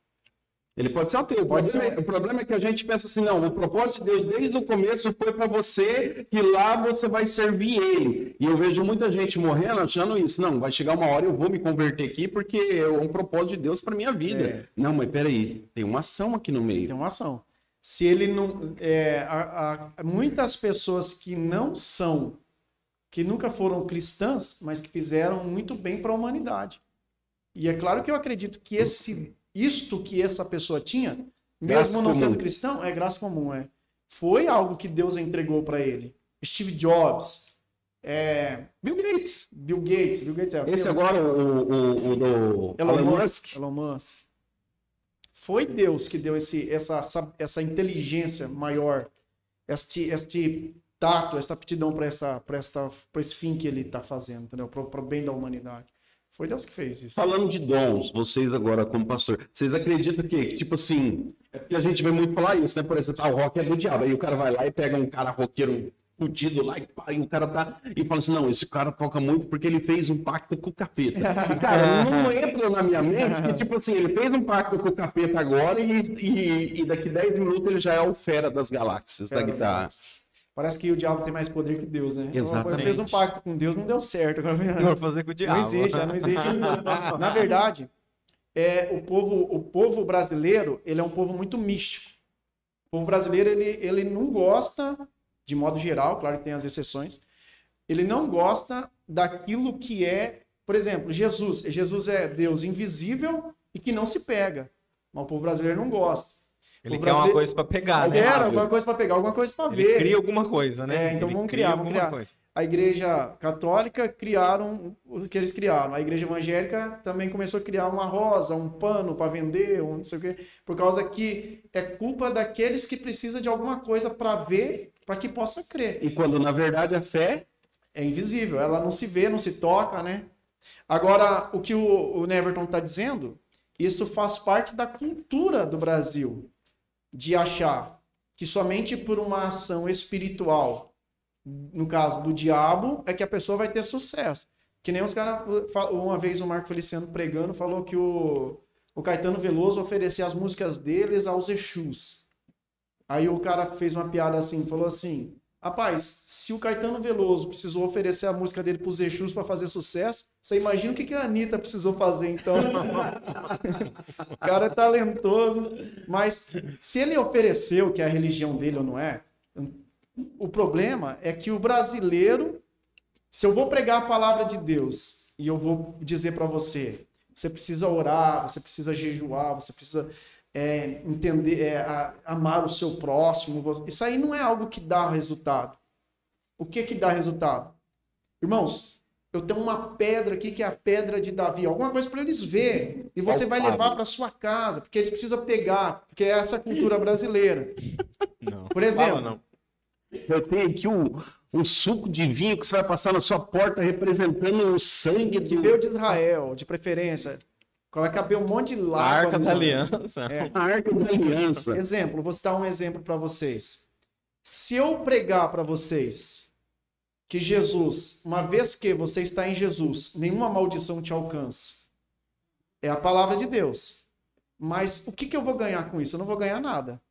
Speaker 1: Ele pode ser ateu. O
Speaker 3: Pode
Speaker 1: problema,
Speaker 3: ser.
Speaker 1: é, o problema é que a gente pensa assim, não, o propósito de Deus desde o começo foi para você que lá você vai servir ele. E eu vejo muita gente morrendo achando isso. Não, vai chegar uma hora eu vou me converter aqui porque é um propósito de Deus para minha vida.
Speaker 3: É.
Speaker 1: Não, mas peraí, tem uma ação aqui no meio.
Speaker 3: Tem uma ação. Se ele não. é, a- a- muitas pessoas que não são, que nunca foram cristãs, mas que fizeram muito bem para a humanidade. E é claro que eu acredito que esse, isto que essa pessoa tinha,
Speaker 1: Graça
Speaker 3: mesmo não
Speaker 1: comum.
Speaker 3: sendo cristão, é graça comum, é. Foi algo que Deus entregou para ele. Steve Jobs, é,
Speaker 1: Bill Gates.
Speaker 3: Bill Gates, Bill Gates é
Speaker 1: Esse agora, o, o, o do
Speaker 3: Elon,
Speaker 1: Elon
Speaker 3: Musk.
Speaker 1: Musk.
Speaker 3: Elon Musk. Foi Deus que deu esse, essa, essa, essa inteligência maior, este, este tato, esta aptidão para essa, pra esta, esse fim que ele está fazendo? Para o bem da humanidade. Foi Deus que fez isso.
Speaker 1: Falando de dons, vocês agora como pastor, vocês acreditam que, tipo assim, é porque a gente vê muito falar isso, né? Por exemplo, ah, o rock é do diabo. Aí o cara vai lá e pega um cara roqueiro fudido lá e, pá, e o cara tá e fala assim, não, esse cara toca muito porque ele fez um pacto com o capeta. E, cara, não entra na minha mente que, tipo assim, ele fez um pacto com o capeta agora e, e, e daqui 10 minutos ele já é o fera das galáxias da
Speaker 3: Fera das
Speaker 1: guitarra.
Speaker 3: Parece que o diabo tem mais poder que Deus, né?
Speaker 1: Exatamente.
Speaker 3: Ele fez um pacto com Deus, não deu certo. Agora,
Speaker 2: Não vou fazer com o diabo.
Speaker 3: Não existe, não existe. Na verdade, é, o, povo, o povo brasileiro, ele é um povo muito místico. O povo brasileiro, ele, ele não gosta, de modo geral, claro que tem as exceções, ele não gosta daquilo que é, por exemplo, Jesus. Jesus é Deus invisível e que não se pega. Mas o povo brasileiro não gosta.
Speaker 2: Ele quer uma
Speaker 3: brasileiro-
Speaker 2: coisa pra pegar, né?
Speaker 3: Era alguma coisa para pegar, alguma coisa para
Speaker 2: Ele
Speaker 3: ver.
Speaker 2: cria alguma coisa, né?
Speaker 3: É, então
Speaker 2: Ele
Speaker 3: vamos
Speaker 2: cria
Speaker 3: criar, vamos
Speaker 2: alguma
Speaker 3: criar.
Speaker 2: coisa.
Speaker 3: a igreja católica criaram o que eles criaram. A igreja evangélica também começou a criar uma rosa, um pano para vender, um não sei o quê, por causa que é culpa daqueles que precisam de alguma coisa para ver, para que possa crer.
Speaker 1: E quando na verdade a fé
Speaker 3: É invisível, ela não se vê, não se toca, né? Agora, o que o, o Neverton está dizendo, isso faz parte da cultura do Brasil, de achar que somente por uma ação espiritual, no caso do diabo, é que a pessoa vai ter sucesso. Que nem os caras, uma vez o Marco Feliciano pregando, falou que o, o Caetano Veloso oferecia as músicas deles aos Exus. Aí o cara fez uma piada assim, falou assim, Rapaz, se o Caetano Veloso precisou oferecer a música dele pros Exus para fazer sucesso, você imagina o que, que a Anitta precisou fazer, então. o cara é talentoso. Mas se ele ofereceu que é a religião dele ou não é, o problema é que o brasileiro, se eu vou pregar a palavra de Deus e eu vou dizer para você, você precisa orar, você precisa jejuar, você precisa é, entender, é, a- amar o seu próximo. Isso aí não é algo que dá resultado. O que que dá resultado? Irmãos, eu tenho uma pedra aqui que é a pedra de Davi, alguma coisa para eles ver e você vai levar para sua casa, porque eles precisam pegar, porque é essa cultura brasileira.
Speaker 2: Não.
Speaker 3: Por exemplo,
Speaker 2: Fala, não.
Speaker 1: Eu tenho aqui um, um suco de vinho que você vai passar na sua porta representando o sangue
Speaker 3: que
Speaker 1: do
Speaker 3: veio de Israel, de preferência, vai caber um monte de
Speaker 2: A
Speaker 3: lava.
Speaker 2: Arca da Aliança.
Speaker 3: É.
Speaker 1: a Arca da Aliança.
Speaker 3: Exemplo, vou citar um exemplo para vocês. Se eu pregar para vocês que Jesus, uma vez que você está em Jesus, nenhuma maldição te alcança, é a palavra de Deus. Mas o que, que eu vou ganhar com isso? Eu não vou ganhar nada.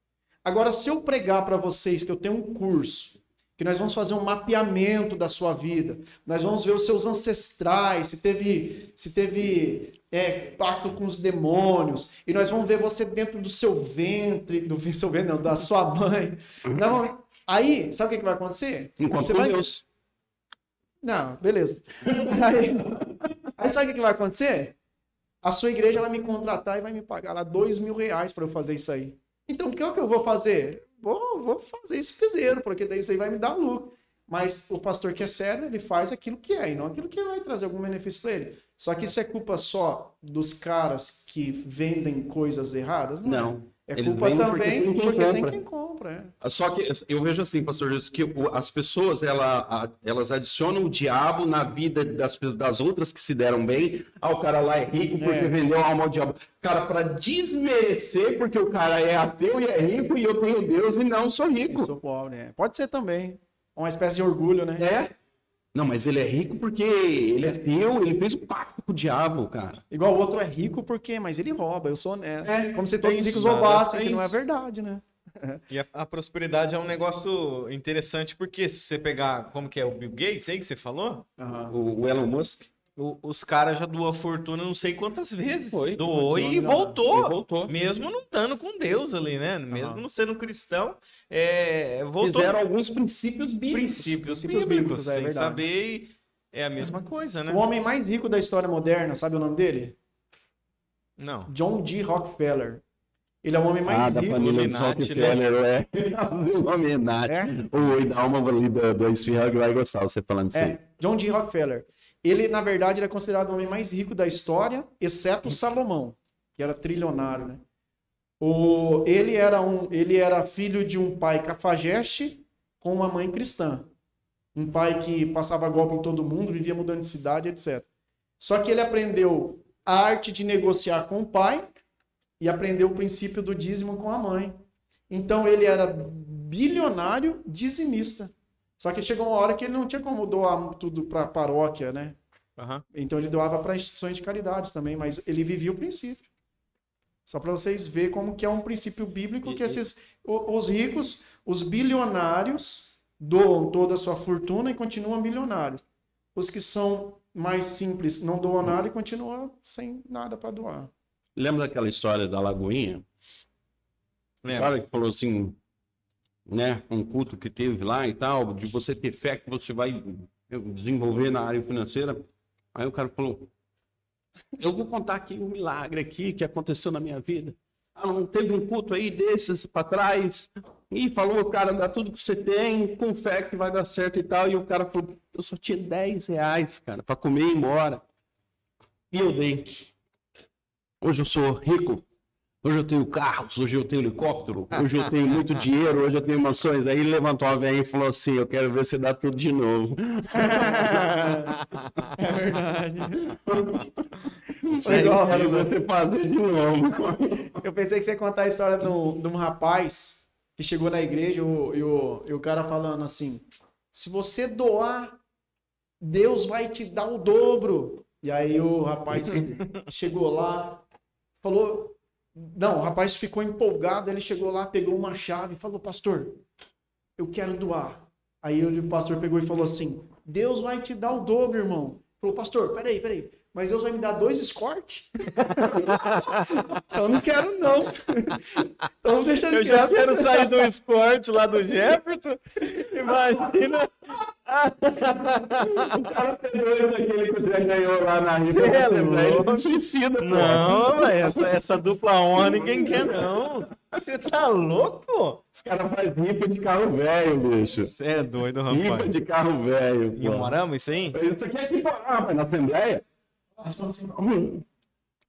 Speaker 3: Agora, se eu pregar para vocês que eu tenho um curso, que nós vamos fazer um mapeamento da sua vida, nós vamos ver os seus ancestrais, se teve, se teve é, pacto com os demônios, e nós vamos ver você dentro do seu ventre, do seu ventre, não, da sua mãe. Vamos- Aí, sabe o que, que vai acontecer?
Speaker 1: Enquanto
Speaker 3: você vai,
Speaker 1: Deus.
Speaker 3: não, beleza. Aí, aí sabe o que que vai acontecer? A sua igreja vai me contratar e vai me pagar lá dois mil reais para eu fazer isso aí. Então, o que é que eu vou fazer? Vou, vou fazer esse piseiro, porque daí isso aí vai me dar lucro. Mas o pastor que é sério, ele faz aquilo que é, e não aquilo que vai trazer algum benefício para ele. Só que isso é culpa só dos caras que vendem coisas erradas? Não.
Speaker 1: Não.
Speaker 3: É culpa
Speaker 1: porque
Speaker 3: também
Speaker 1: quem
Speaker 3: porque tem quem compra. é.
Speaker 1: Só que eu vejo assim, pastor Jesus, que as pessoas ela, elas adicionam o diabo na vida das, das outras que se deram bem. Ah, o cara lá é rico porque
Speaker 3: É.
Speaker 1: vendeu a alma ao diabo. Cara, para desmerecer porque o cara é ateu e é rico e eu tenho Deus e não sou rico.
Speaker 3: Eu sou pobre, é. Pode ser também. Uma espécie de orgulho, né?
Speaker 1: É. Não, mas ele é rico porque ele é espiou, ele fez um pacto com o diabo, cara.
Speaker 3: Igual o outro é rico porque, mas ele rouba, eu sou honesto.
Speaker 1: É,
Speaker 3: Como se todos os
Speaker 1: é
Speaker 3: ricos roubassem,
Speaker 1: é
Speaker 3: que não é verdade, né?
Speaker 2: E a, a prosperidade é um negócio interessante, porque se você pegar, como que é, o Bill Gates aí que você falou,
Speaker 1: O, o Elon Musk
Speaker 2: o- os caras já doou a fortuna não sei quantas vezes.
Speaker 1: Foi,
Speaker 2: doou e voltou.
Speaker 1: ele voltou.
Speaker 2: Mesmo não estando com Deus ali, né? Mesmo não sendo cristão, é, voltou.
Speaker 1: Fizeram alguns princípios bíblicos.
Speaker 2: princípios,
Speaker 3: Princípios
Speaker 2: bíblicos,
Speaker 3: bíblicos, é
Speaker 2: sem
Speaker 3: verdade.
Speaker 2: saber. e É a mesma coisa, né?
Speaker 3: O homem mais rico da história moderna, sabe o nome dele?
Speaker 2: Não.
Speaker 3: John D. Rockefeller. Ele é o homem mais
Speaker 1: ah, da
Speaker 3: rico.
Speaker 1: família de Rockefeller, é. O nome é Nath.
Speaker 3: É?
Speaker 1: O da alma ali do, do Esfirra que vai gostar você falando isso.
Speaker 3: É, John D. Rockefeller. Ele, na verdade, ele é considerado o homem mais rico da história, exceto Salomão, que era trilionário, né? O, ele, era um, ele era filho de um pai cafajeste com uma mãe cristã. Um pai que passava golpe em todo mundo, vivia mudando de cidade, etc. Só que ele aprendeu a arte de negociar com o pai e aprendeu o princípio do dízimo com a mãe. Então ele era bilionário dizimista. Só que chegou uma hora que ele não tinha como doar tudo para paróquia, né?
Speaker 2: Aham.
Speaker 3: Então ele doava para instituições de caridades também, mas ele vivia o princípio. Só para vocês verem como que é um princípio bíblico
Speaker 2: E-
Speaker 3: que esses o- os ricos, os bilionários doam toda a sua fortuna e continuam bilionários. Os que são mais simples não doam nada e continuam sem nada para doar.
Speaker 1: Lembra daquela história da Lagoinha? O
Speaker 2: Lembra?
Speaker 1: cara que falou assim, né, um culto que teve lá e tal, de você ter fé que você vai desenvolver na área financeira. Aí o cara falou, eu vou contar aqui um milagre aqui que aconteceu na minha vida. Ah, não teve um culto aí desses para trás e falou, cara, dá tudo que você tem, com fé que vai dar certo e tal. E o cara falou, eu só tinha 10 reais, cara, para comer e ir embora. E eu dei. Hoje eu sou rico. Hoje eu tenho carros, hoje eu tenho helicóptero, hoje eu tenho muito dinheiro, hoje eu tenho mansões. Aí ele levantou a velha e falou assim: Eu quero ver você dar tudo de novo.
Speaker 3: é verdade.
Speaker 1: É
Speaker 3: igual,
Speaker 1: isso aí,
Speaker 3: né?
Speaker 1: você fazer de novo.
Speaker 3: Eu pensei que você ia contar a história de um, de um rapaz que chegou na igreja o- e o, e o cara falando assim: se você doar, Deus vai te dar o dobro. E aí o rapaz chegou lá, falou. Não, o rapaz ficou empolgado, ele chegou lá, pegou uma chave e falou: Pastor, eu quero doar. Aí o pastor pegou e falou assim: Deus vai te dar o dobro, irmão. Falou, pastor, peraí, peraí. Mas Deus vai me dar dois escorte? eu não quero, não. Então deixa
Speaker 2: Eu já quero sair do esporte lá do Jefferson. Imagina.
Speaker 1: O cara pegou esse aquele que já ganhou lá na Riva.
Speaker 2: É,
Speaker 1: Ele se suicida, pô.
Speaker 2: Não, velho, essa, essa dupla honra ninguém quer, não. Você tá louco?
Speaker 1: Os caras fazem rifa de carro velho, bicho.
Speaker 2: Você é doido,
Speaker 1: Rifa
Speaker 2: rapaz.
Speaker 1: de carro velho.
Speaker 2: Em
Speaker 1: pô.
Speaker 2: Morama, isso aí?
Speaker 1: Isso aqui é aqui, pô. Ah, mas na Assembleia? Hum.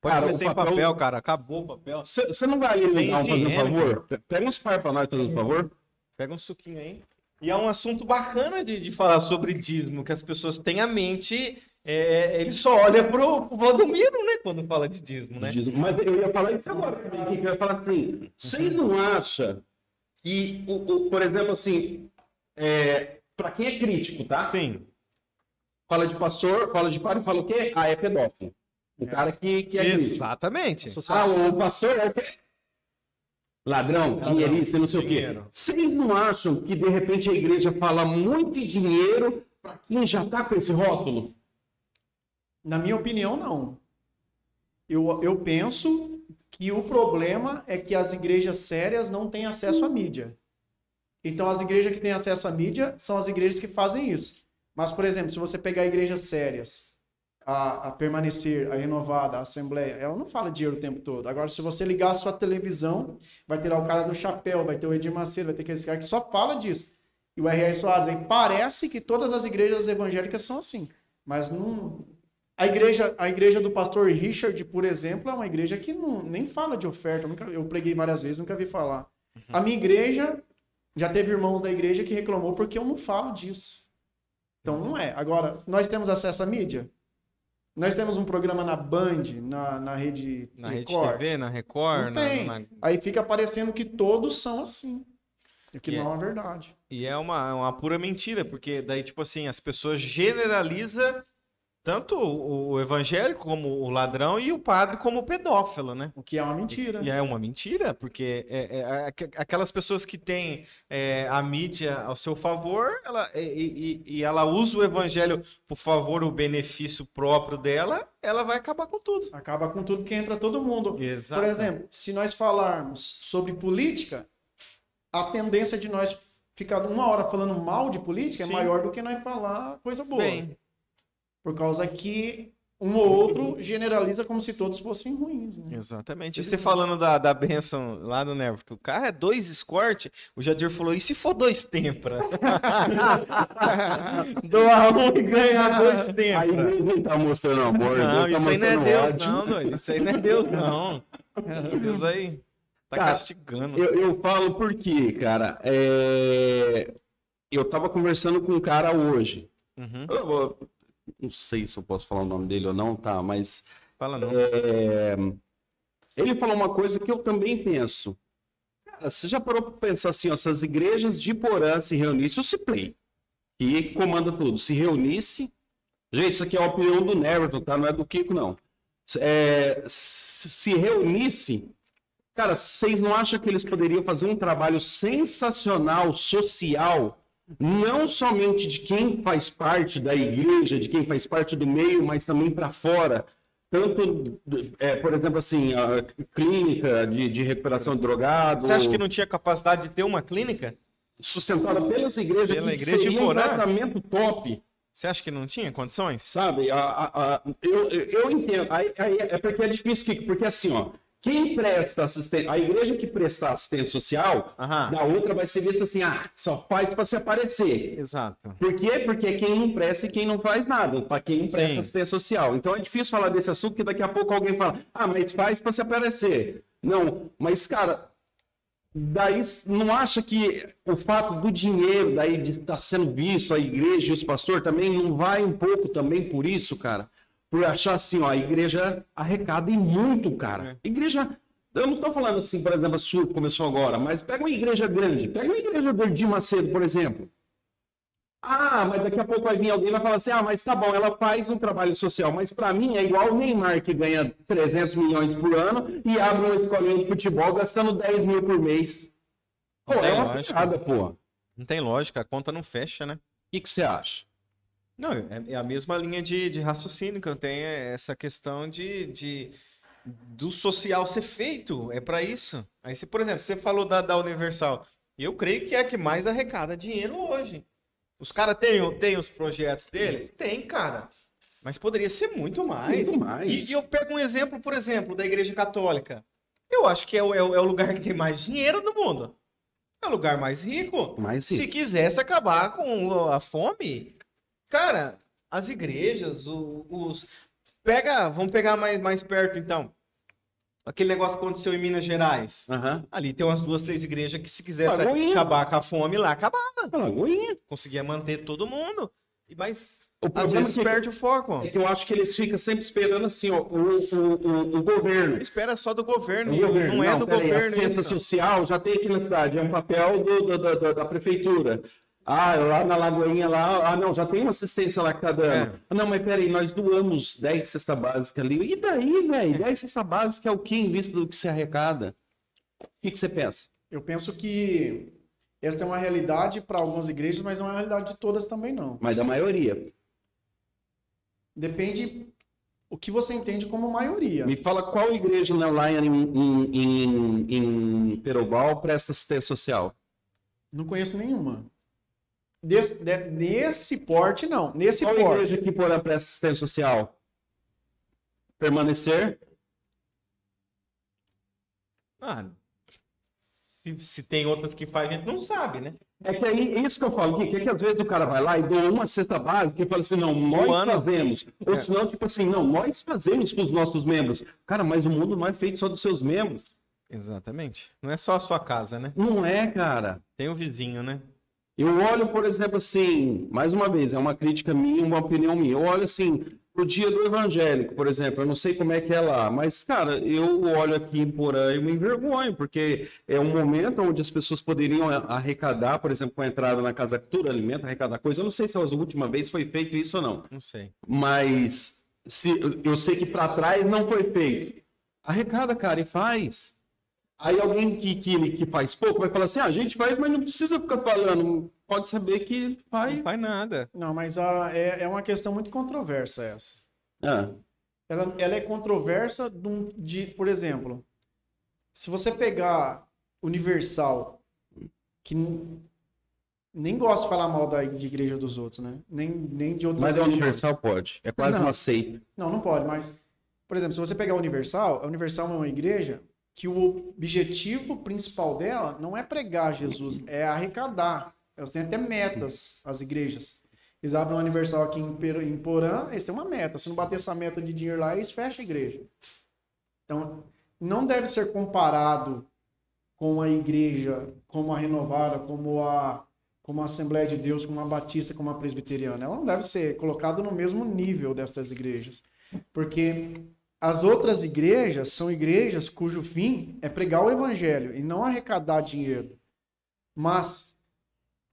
Speaker 2: Pode
Speaker 1: Cara,
Speaker 2: ver
Speaker 1: o
Speaker 2: sem
Speaker 1: papel-
Speaker 2: papel, cara. Acabou o papel.
Speaker 1: Você não vai ali não um
Speaker 2: higiene,
Speaker 1: favor? Pe- Pega uns par pra nós, fazendo um favor.
Speaker 2: Pega um suquinho aí. E é um assunto bacana de, de falar sobre dízimo, que as pessoas têm a mente. É, ele só olha pro, pro Valdomiro, né? Quando fala de dízimo, né?
Speaker 1: Diz- Mas eu ia falar isso agora também, que eu ia falar assim, vocês não acham que, o, o- por exemplo, assim, é, para quem é crítico, tá?
Speaker 2: Sim.
Speaker 1: Fala de pastor, fala de padre, fala o quê? Ah, é pedófilo. O cara que, que é.
Speaker 2: Exatamente.
Speaker 1: Ah, o pastor é o quê? Ladrão, dinheirista, não sei o quê.
Speaker 2: Dinheiro.
Speaker 1: Vocês não acham que, de repente, a igreja fala muito em dinheiro para quem já tá com esse rótulo?
Speaker 3: Na minha opinião, não. Eu, eu penso que o problema é que as igrejas sérias não têm acesso à mídia. Então, as igrejas que têm acesso à mídia são as igrejas que fazem isso. Mas, por exemplo, se você pegar igrejas sérias, a, a permanecer, a renovada, a assembleia, ela não fala dinheiro o tempo todo. Agora, se você ligar a sua televisão, vai ter lá o cara do chapéu, vai ter o Edir Macedo, vai ter aqueles caras que só fala disso. E o R.R. Soares, aí parece que todas as igrejas evangélicas são assim. Mas não, a igreja, a igreja do pastor Richard, por exemplo, é uma igreja que não, nem fala de oferta. Eu, nunca, eu preguei várias vezes, nunca vi falar. A minha igreja, já teve irmãos da igreja que reclamou porque eu não falo disso. Então não é. Agora, nós temos acesso à mídia? Nós temos um programa na Band, na, na rede
Speaker 2: Na Rede
Speaker 3: Record.
Speaker 2: TV, na Record,
Speaker 3: Não
Speaker 2: na,
Speaker 3: tem.
Speaker 2: na-
Speaker 3: Aí fica parecendo que todos são assim. O que
Speaker 2: E
Speaker 3: não
Speaker 2: é-
Speaker 3: é uma verdade.
Speaker 2: E é uma, uma pura mentira, porque daí, tipo assim, as pessoas generalizam tanto o, evangélico como o ladrão e o padre como o pedófilo, né?
Speaker 3: O que é uma mentira.
Speaker 2: E é uma mentira, porque é, é, aqu- aquelas pessoas que têm é, a mídia ao seu favor, ela, e, e- e ela usa o evangelho por favor, o benefício próprio dela, ela vai acabar com tudo.
Speaker 3: Acaba com tudo que entra todo mundo.
Speaker 2: Exato.
Speaker 3: Por exemplo, se nós falarmos sobre política, a tendência de nós ficar uma hora falando mal de política
Speaker 2: Sim.
Speaker 3: é maior do que nós falar coisa boa.
Speaker 2: Bem,
Speaker 3: Por causa que um ou outro generaliza como se todos fossem ruins. Né?
Speaker 2: exatamente. E você falando da, da benção lá no Nervo, que o cara é dois escorte, o Jadir falou, e se for dois tempra? Doar um e ganhar dois tempra.
Speaker 1: igreja não tá mostrando amor,
Speaker 2: Não,
Speaker 1: Deus tá
Speaker 2: isso aí não é Deus,
Speaker 1: ódio.
Speaker 2: não, doido. Isso aí não é Deus, não. Deus aí tá
Speaker 1: Cara,
Speaker 2: castigando.
Speaker 1: Eu, eu falo porque, cara, é... eu tava conversando com um cara hoje.
Speaker 2: Uhum.
Speaker 1: Eu vou- não sei se eu posso falar o nome dele ou não, tá? Mas
Speaker 2: Fala não.
Speaker 1: é, ele falou uma coisa que eu também penso. Cara, você já parou para pensar assim, ó, se as igrejas de Porã se reunissem, o Ciplay, que comanda tudo, se reunisse. Gente, isso aqui é a opinião do Neverton, tá? Não é do Kiko, não. É, se se reunisse, cara, vocês não acham que eles poderiam fazer um trabalho sensacional, social, não somente de quem faz parte da igreja, de quem faz parte do meio, mas também para fora? Tanto, é, por exemplo, assim, a clínica de, de recuperação de drogado.
Speaker 2: Você acha que não tinha capacidade de ter uma clínica?
Speaker 1: Sustentada pelas igrejas,
Speaker 2: Pela
Speaker 1: que
Speaker 2: igreja
Speaker 1: seria um tratamento top.
Speaker 2: Você acha que não tinha condições?
Speaker 1: Sabe, a, a- a- eu, eu entendo. Aí, aí é porque é difícil, porque assim, ó, quem presta assistência, a igreja que prestar assistência social,
Speaker 2: Aham.
Speaker 1: da outra vai ser vista assim, ah, só faz para se aparecer.
Speaker 2: Exato.
Speaker 1: Por quê? Porque é quem não presta e quem não faz nada, para quem não presta
Speaker 2: Sim.
Speaker 1: assistência social. Então é difícil falar desse assunto, porque daqui a pouco alguém fala, ah, mas faz para se aparecer. Não, mas, cara, daí não acha que o fato do dinheiro daí de estar sendo visto, a igreja e os pastores também não vai um pouco também por isso, cara? Por achar assim, ó, a igreja arrecada em muito, cara. Igreja, eu não tô falando assim, por exemplo, a sua que começou agora, mas pega uma igreja grande, pega uma igreja do Edir Macedo, por exemplo. Ah, mas daqui a pouco vai vir alguém e vai falar assim: ah, mas tá bom, ela faz um trabalho social, mas pra mim é igual o Neymar que ganha 300 milhões por ano e abre uma escolinha de futebol gastando 10 mil por mês. Pô, é uma
Speaker 2: lógica.
Speaker 1: piada, pô. O
Speaker 2: Não tem lógica, a conta não fecha, né?
Speaker 1: que, que você acha?
Speaker 2: Não, é, é a mesma linha de, de raciocínio que eu tenho, é essa questão de, de do social ser feito, é para isso. Aí, você, por exemplo, você falou da, da Universal, eu creio que é a que mais arrecada dinheiro hoje. Os caras têm, têm os projetos deles? Tem, cara. Mas poderia ser muito mais.
Speaker 1: Muito mais.
Speaker 2: E, e eu pego um exemplo, por exemplo, da Igreja Católica. Eu acho que é o, é o- é o lugar que tem mais dinheiro do mundo. É o lugar mais rico.
Speaker 1: Mas
Speaker 2: Se
Speaker 1: sim.
Speaker 2: quisesse acabar com a fome, cara, as igrejas, o- os. Pega, vamos pegar mais, mais perto então. Aquele negócio que aconteceu em Minas Gerais.
Speaker 1: Aham.
Speaker 2: Ali tem umas duas, três igrejas que se quisesse
Speaker 1: Lagoinha.
Speaker 2: acabar com a fome lá, acabava.
Speaker 1: Lagoinha.
Speaker 2: Conseguia manter todo mundo. Mas
Speaker 1: O
Speaker 2: às vezes
Speaker 1: é que,
Speaker 2: perde o foco.
Speaker 1: é eu acho que eles ficam sempre esperando assim, ó, o, o, o, o governo.
Speaker 2: Espera só do governo,
Speaker 1: O
Speaker 2: e
Speaker 1: governo.
Speaker 2: não é do governo
Speaker 1: assistência
Speaker 2: isso.
Speaker 1: social já tem aqui na cidade, é um papel do, do- do- do- da prefeitura. Ah, lá na Lagoinha lá, ah, não, já tem uma assistência lá que tá dando.
Speaker 2: É.
Speaker 1: Ah, Não, mas peraí, nós doamos 10 cesta básica ali. E daí, velho? 10 cesta básica é o que em vista do que se arrecada? O que, que você pensa?
Speaker 3: Eu penso que esta é uma realidade para algumas igrejas, mas não é uma realidade de todas também, não.
Speaker 1: Mas da maioria.
Speaker 3: Depende o que você entende como maioria.
Speaker 1: Me fala qual igreja lá em, em, em, em Perobal presta assistência social?
Speaker 3: Não conheço nenhuma. Desse, de- nesse porte, não. Nesse
Speaker 1: Qual
Speaker 3: porte.
Speaker 1: igreja que porá presta assistência social? Permanecer?
Speaker 2: Ah, se, se tem outras que faz, a gente não sabe, né?
Speaker 1: É que aí, é isso que eu falo, Gui, que, é que às vezes o cara vai lá e doa uma cesta básica e fala assim, não, nós
Speaker 2: ano.
Speaker 1: fazemos. Ou
Speaker 2: É.
Speaker 1: senão, tipo assim, não, nós fazemos com os nossos membros. Cara, mas o mundo não é feito só dos seus membros.
Speaker 2: Exatamente. Não é só a sua casa, né?
Speaker 1: Não é, cara.
Speaker 2: Tem o vizinho, né?
Speaker 1: Eu olho, por exemplo, assim, mais uma vez, é uma crítica minha, uma opinião minha. Eu olho assim, pro dia do evangélico, por exemplo. Eu não sei como é que é lá, mas, cara, eu olho aqui em Porã e me envergonho, porque é um momento onde as pessoas poderiam arrecadar, por exemplo, com a entrada na Casa Cultura, alimento, arrecadar coisa. Eu não sei se a última vez foi feito isso ou não.
Speaker 2: Não sei.
Speaker 1: Mas se, eu sei que para trás não foi feito. Arrecada, cara, e faz. Aí alguém que, que, que faz pouco vai falar assim: ah, a gente faz, mas não precisa ficar falando. Pode saber que faz.
Speaker 2: Não faz nada.
Speaker 3: Não, mas a, é, é uma questão muito controversa essa.
Speaker 1: Ah.
Speaker 3: Ela, ela é controversa de, de, por exemplo, se você pegar Universal, que nem gosto de falar mal da, de igreja dos outros, né? Nem, nem de outras
Speaker 1: Mas a Universal pode. É quase
Speaker 3: não,
Speaker 1: uma seita.
Speaker 3: Não, não pode, mas, por exemplo, se você pegar a Universal, a Universal é uma igreja que o objetivo principal dela não é pregar Jesus, é arrecadar. Elas têm até metas, as igrejas. Eles abrem um aniversário aqui em Porã, eles têm uma meta. Se não bater essa meta de dinheiro lá, eles fecham a igreja. Então, não deve ser comparado com a igreja como a renovada, como a, como a Assembleia de Deus, como a Batista, como a Presbiteriana. Ela não deve ser colocada no mesmo nível destas igrejas. Porque as outras igrejas são igrejas cujo fim é pregar o evangelho e não arrecadar dinheiro. Mas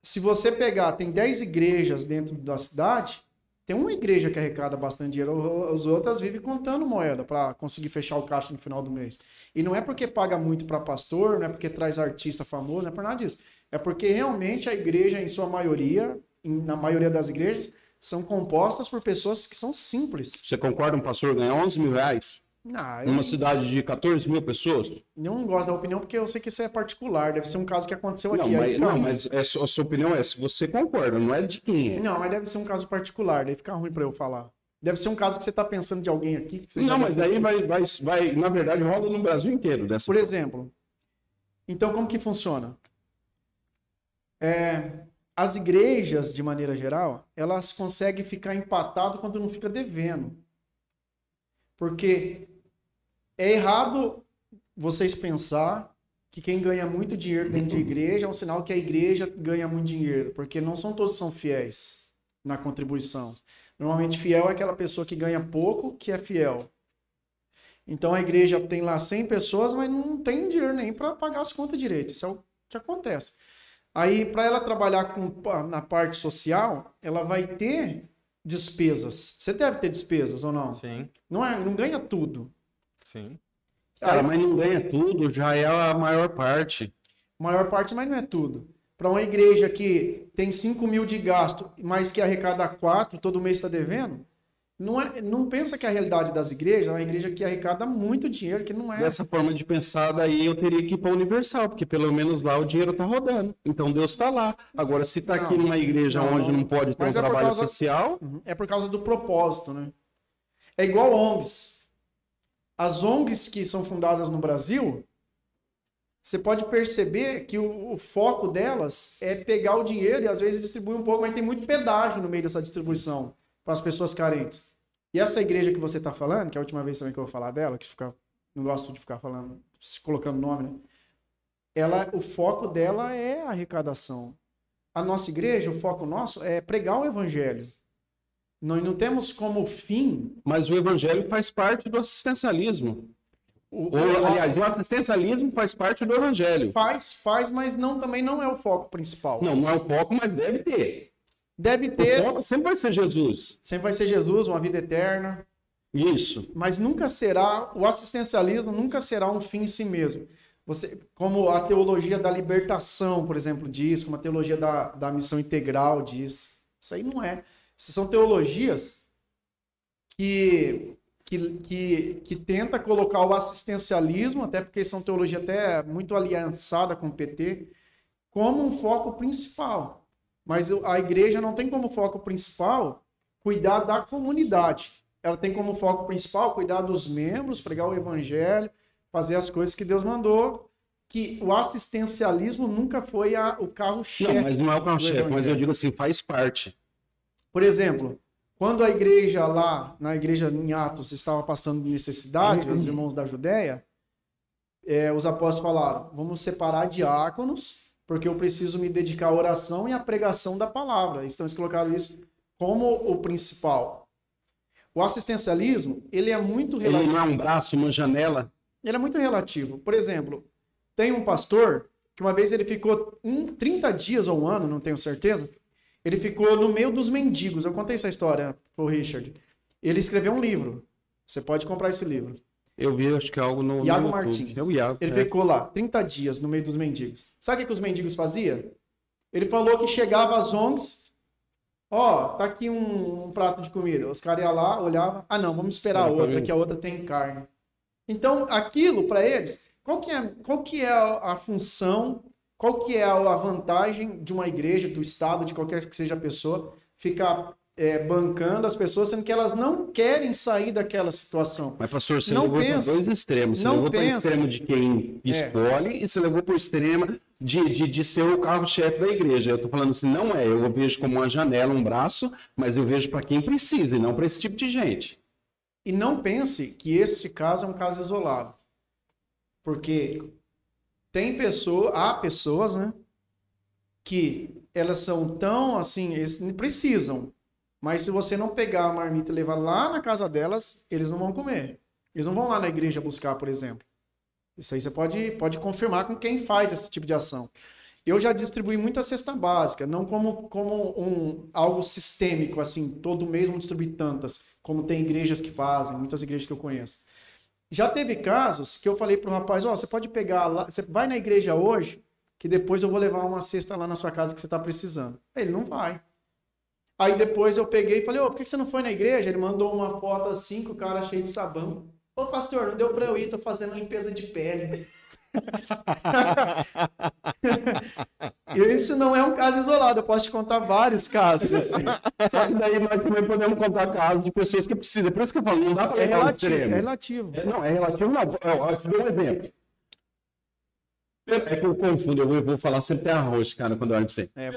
Speaker 3: se você pegar, tem 10 igrejas dentro da cidade, tem uma igreja que arrecada bastante dinheiro, as outras vivem contando moeda para conseguir fechar o caixa no final do mês. E não é porque paga muito para pastor, não é porque traz artista famoso, não é por nada disso. É porque realmente a igreja, em sua maioria, na maioria das igrejas, são compostas por pessoas que são simples.
Speaker 1: Você concorda um pastor ganhar 11 mil reais?
Speaker 3: Não,
Speaker 1: Numa cidade de 14 mil pessoas?
Speaker 3: Não gosto da opinião porque eu sei que isso é particular, deve ser um caso que aconteceu
Speaker 1: não,
Speaker 3: aqui.
Speaker 1: Mas, não, mas é, a sua opinião é se você concorda, não é de quem é.
Speaker 3: Não, mas deve ser um caso particular, daí fica ruim para eu falar. Deve ser um caso que você está pensando de alguém aqui.
Speaker 1: não, mas daí vai, vai, vai, na verdade, rola no Brasil inteiro. Dessa
Speaker 3: Por exemplo, então como que funciona? É, as igrejas, de maneira geral, elas conseguem ficar empatado quando não fica devendo. Porque é errado vocês pensar que quem ganha muito dinheiro dentro de igreja é um sinal que a igreja ganha muito dinheiro, porque não são todos são fiéis na contribuição. Normalmente fiel é aquela pessoa que ganha pouco, que é fiel. Então a igreja tem lá 100 pessoas, mas não tem dinheiro nem para pagar as contas direito. Isso é o que acontece. Aí para ela trabalhar com, na parte social, ela vai ter despesas. Você deve ter despesas ou não?
Speaker 2: Sim.
Speaker 3: Não é, não ganha tudo.
Speaker 2: Sim.
Speaker 1: Cara, mas não ganha tudo, já é a maior parte.
Speaker 3: Maior parte, mas não é tudo. Para uma igreja que tem 5 mil de gasto, mas que arrecada 4, todo mês está devendo, não, é, não pensa que a realidade das igrejas é uma igreja que arrecada muito dinheiro, que não é.
Speaker 1: Dessa forma de pensar, daí eu teria que ir para Universal, porque pelo menos lá o dinheiro está rodando. Então Deus está lá. Agora, se está aqui numa igreja não, onde não pode ter um é trabalho causa, social.
Speaker 3: Uhum. É por causa do propósito, né? É igual ONGs as ONGs que são fundadas no Brasil, você pode perceber que o, o, foco delas é pegar o dinheiro e às vezes distribuir um pouco, mas tem muito pedágio no meio dessa distribuição para as pessoas carentes. E essa igreja que você está falando, que é a última vez também que eu vou falar dela, que fica, não gosto de ficar falando, colocando nome, né? Ela, o foco dela é a arrecadação. A nossa igreja, o foco nosso é pregar o evangelho. Nós não temos como fim.
Speaker 1: Mas o evangelho faz parte do assistencialismo. O, Ou, aliás, o assistencialismo faz parte do evangelho.
Speaker 3: Faz, faz, mas não também não é o foco principal.
Speaker 1: Não, não é o foco, mas deve ter.
Speaker 3: Deve ter.
Speaker 1: O foco sempre vai ser Jesus.
Speaker 3: Sempre vai ser Jesus, uma vida eterna.
Speaker 1: Isso.
Speaker 3: Mas nunca será, o assistencialismo nunca será um fim em si mesmo. Você, como a teologia da libertação, por exemplo, diz, como a teologia da, da missão integral diz. Isso aí não é. São teologias que, que, que, que tenta colocar o assistencialismo, até porque são teologia até muito aliançada com o PT, como um foco principal. Mas a igreja não tem como foco principal cuidar da comunidade. Ela tem como foco principal cuidar dos membros, pregar o evangelho, fazer as coisas que Deus mandou, que o assistencialismo nunca foi a, o carro-chefe.
Speaker 1: Não, mas não é o carro-chefe, mas eu digo assim, faz parte.
Speaker 3: Por exemplo, quando a igreja lá, na igreja em Atos, estava passando necessidade, os irmãos da Judéia, é, os apóstolos falaram: vamos separar diáconos, porque eu preciso me dedicar à oração e à pregação da palavra. Então eles colocaram isso como o principal. O assistencialismo, ele é muito
Speaker 1: Ele
Speaker 3: relativo.
Speaker 1: não é um braço, uma janela.
Speaker 3: Ele é muito relativo. Por exemplo, tem um pastor que uma vez ele ficou um, 30 dias ou um ano, não tenho certeza, ele ficou no meio dos mendigos. Eu contei essa história pro Richard. Ele escreveu um livro. Você pode comprar esse livro.
Speaker 1: Eu vi, acho que é algo no. no
Speaker 3: Iago
Speaker 1: YouTube.
Speaker 3: Martins.
Speaker 1: É o Iago.
Speaker 3: Ele
Speaker 1: é.
Speaker 3: ficou lá 30 dias no meio dos mendigos. Sabe o que, que os mendigos faziam? Ele falou que chegava às ONGs, ó, tá aqui um, um prato de comida. Os caras iam lá, olhavam, ah não, vamos esperar a
Speaker 1: Espera pra
Speaker 3: outra,
Speaker 1: mim.
Speaker 3: que a outra tem carne. Então, aquilo para eles, qual que é, qual que é a, a função, qual que é a, a vantagem de uma igreja, do Estado, de qualquer que seja a pessoa, ficar é, bancando as pessoas, sendo que elas não querem sair daquela situação.
Speaker 1: Mas, pastor, você
Speaker 3: Não
Speaker 1: levou para
Speaker 3: pensa.
Speaker 1: dois extremos. Você
Speaker 3: Não
Speaker 1: levou para o
Speaker 3: pensa.
Speaker 1: extremo de quem
Speaker 3: É.
Speaker 1: escolhe e você levou para o extremo de, de, de ser o carro-chefe da igreja. Eu tô falando assim, não é. Eu vejo como uma janela, um braço, mas eu vejo para quem precisa e não para esse tipo de gente.
Speaker 3: E não pense que este caso é um caso isolado. Porque tem pessoa, há pessoas, né, que elas são tão assim, eles precisam, mas se você não pegar a marmita e levar lá na casa delas, eles não vão comer. Eles não vão lá na igreja buscar, por exemplo. Isso aí você pode, pode confirmar com quem faz esse tipo de ação. Eu já distribuí muita cesta básica, não como, como um, algo sistêmico, assim, todo mês vamos distribuir tantas, como tem igrejas que fazem, muitas igrejas que eu conheço. Já teve casos que eu falei pro rapaz, ó, você pode pegar lá, você vai na igreja hoje, que depois eu vou levar uma cesta lá na sua casa que você tá precisando. Ele não vai. Aí depois eu peguei e falei, ô, por que você não foi na igreja? Ele mandou uma foto assim, com o cara cheio de sabão. Ô, pastor, não deu pra eu ir, tô fazendo limpeza de pele. e isso não é um caso isolado, eu posso te contar vários casos. assim.
Speaker 1: Só que daí nós também podemos contar casos de pessoas que precisam. Por isso que eu falo, não dá para
Speaker 3: É relativo, é
Speaker 1: extremo.
Speaker 3: relativo.
Speaker 1: É, não, é relativo, não. Eu, eu te dou um exemplo. É que eu confundo, eu vou, eu vou falar sempre arroz, cara, quando eu olho pra você.
Speaker 3: É.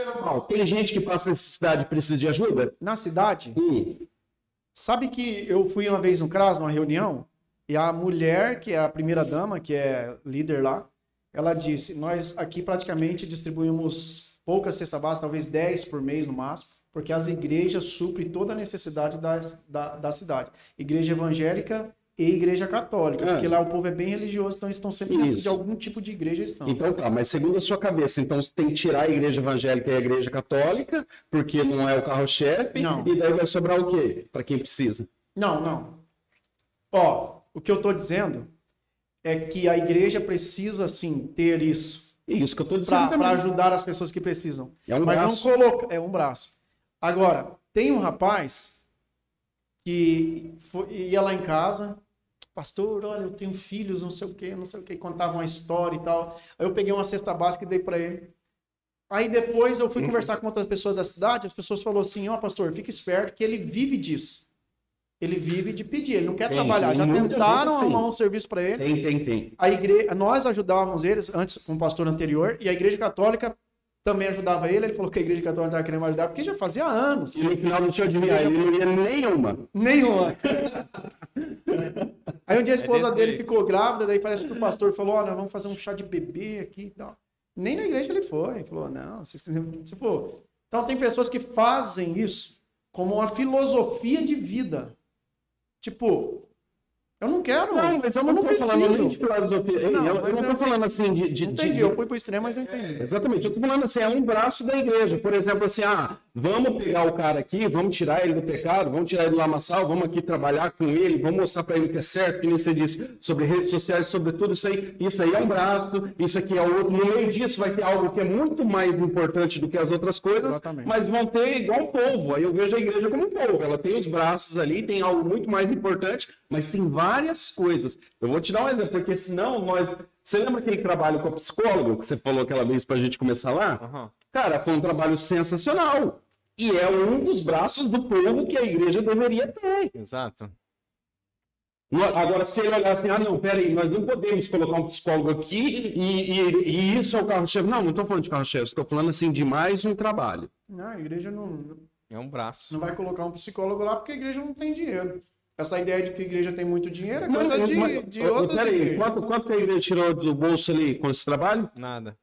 Speaker 1: Tem gente que passa necessidade e precisa de ajuda?
Speaker 3: Na cidade,
Speaker 1: Hum.
Speaker 3: Sabe que eu fui uma vez no CRAS, numa reunião, e a mulher, que é a primeira dama, que é líder lá, ela disse: Nós aqui praticamente distribuímos poucas cestas básicas, talvez 10 por mês no máximo, porque as igrejas suprem toda a necessidade da, da, da cidade. Igreja evangélica e igreja católica,
Speaker 1: É.
Speaker 3: porque lá o povo é bem religioso, então eles estão sempre dentro
Speaker 1: Isso.
Speaker 3: de algum tipo de igreja. Estão.
Speaker 1: Então tá, mas segundo a sua cabeça, então você tem que tirar a igreja evangélica e a igreja católica, porque não é o carro-chefe, e daí vai sobrar o quê? Para quem precisa.
Speaker 3: Não, não. Ó, o que eu tô dizendo é que a igreja precisa, sim, ter isso.
Speaker 1: Isso que eu tô dizendo
Speaker 3: para ajudar as pessoas que precisam.
Speaker 1: É um
Speaker 3: Mas
Speaker 1: braço.
Speaker 3: não coloca. É um braço. Agora, tem um rapaz que foi- ia lá em casa, pastor, olha, eu tenho filhos, não sei o quê, não sei o quê, contava uma história e tal. Aí eu peguei uma cesta básica e dei para ele. Aí depois eu fui conversar com outras pessoas da cidade, as pessoas falaram assim, ó, pastor, fica esperto que ele vive disso. Ele vive de pedir, ele não quer
Speaker 1: Tem,
Speaker 3: trabalhar. Já tentaram
Speaker 1: gente assim.
Speaker 3: arrumar um serviço para ele.
Speaker 1: Tem, tem, tem.
Speaker 3: A igreja, nós ajudávamos eles antes com o pastor anterior e a igreja católica também ajudava ele. Ele falou que a igreja católica estava querendo ajudar porque já fazia anos.
Speaker 1: E no final do seu adivinhar, ele não ia nenhuma.
Speaker 3: Nenhuma. Aí um dia a esposa
Speaker 2: desse
Speaker 3: dele ficou grávida, daí parece que o pastor falou: Olha, vamos fazer um chá de bebê aqui e tal. Nem na igreja ele foi. Ele falou: Não, vocês quiserem. Tipo, então tem pessoas que fazem isso como uma filosofia de vida. Tipo, eu não quero.
Speaker 1: Não, mas eu não,
Speaker 3: eu não
Speaker 1: tô falando
Speaker 3: preciso.
Speaker 1: nem de filosofia. Ei,
Speaker 3: Não,
Speaker 1: eu, eu não
Speaker 3: eu-
Speaker 1: tô falando assim de. de,
Speaker 3: Entendi,
Speaker 1: de-
Speaker 3: eu fui pro extremo, mas eu entendi.
Speaker 1: Exatamente, eu tô falando assim, é um braço da igreja. Por exemplo, assim, ah, vamos pegar o cara aqui, vamos tirar ele do pecado, vamos tirar ele do lamaçal, vamos aqui trabalhar com ele, vamos mostrar para ele o que é certo, que nem você disse, sobre redes sociais, sobre tudo isso aí. Isso aí é um braço, isso aqui é o outro. No meio disso vai ter algo que é muito mais importante do que as outras coisas,
Speaker 3: Exatamente.
Speaker 1: mas vão ter igual um povo. Aí eu vejo a igreja como um povo. Ela tem os braços ali, tem algo muito mais importante, mas tem várias coisas. Eu vou te dar um exemplo, porque senão nós. Você lembra aquele trabalho com a psicólogo que você falou aquela vez pra gente começar lá?
Speaker 2: Aham.
Speaker 1: Cara, foi um trabalho sensacional. E é um dos braços do povo que a igreja deveria ter.
Speaker 2: Exato.
Speaker 1: Agora, se ele olhar assim, ah, não, peraí, nós não podemos colocar um psicólogo aqui e, e- e isso é o carro-chefe. Não, não estou falando de carro-chefe, estou falando assim de mais um trabalho.
Speaker 3: Não, a igreja não,
Speaker 2: É um braço.
Speaker 3: não vai colocar um psicólogo lá porque a igreja não tem dinheiro. Essa ideia de que a igreja tem muito dinheiro é coisa
Speaker 1: Não,
Speaker 3: de,
Speaker 1: mas-
Speaker 3: de outras
Speaker 1: peraí,
Speaker 3: igrejas.
Speaker 1: quanto, quanto que a igreja tirou do bolso ali com esse trabalho?
Speaker 2: Nada.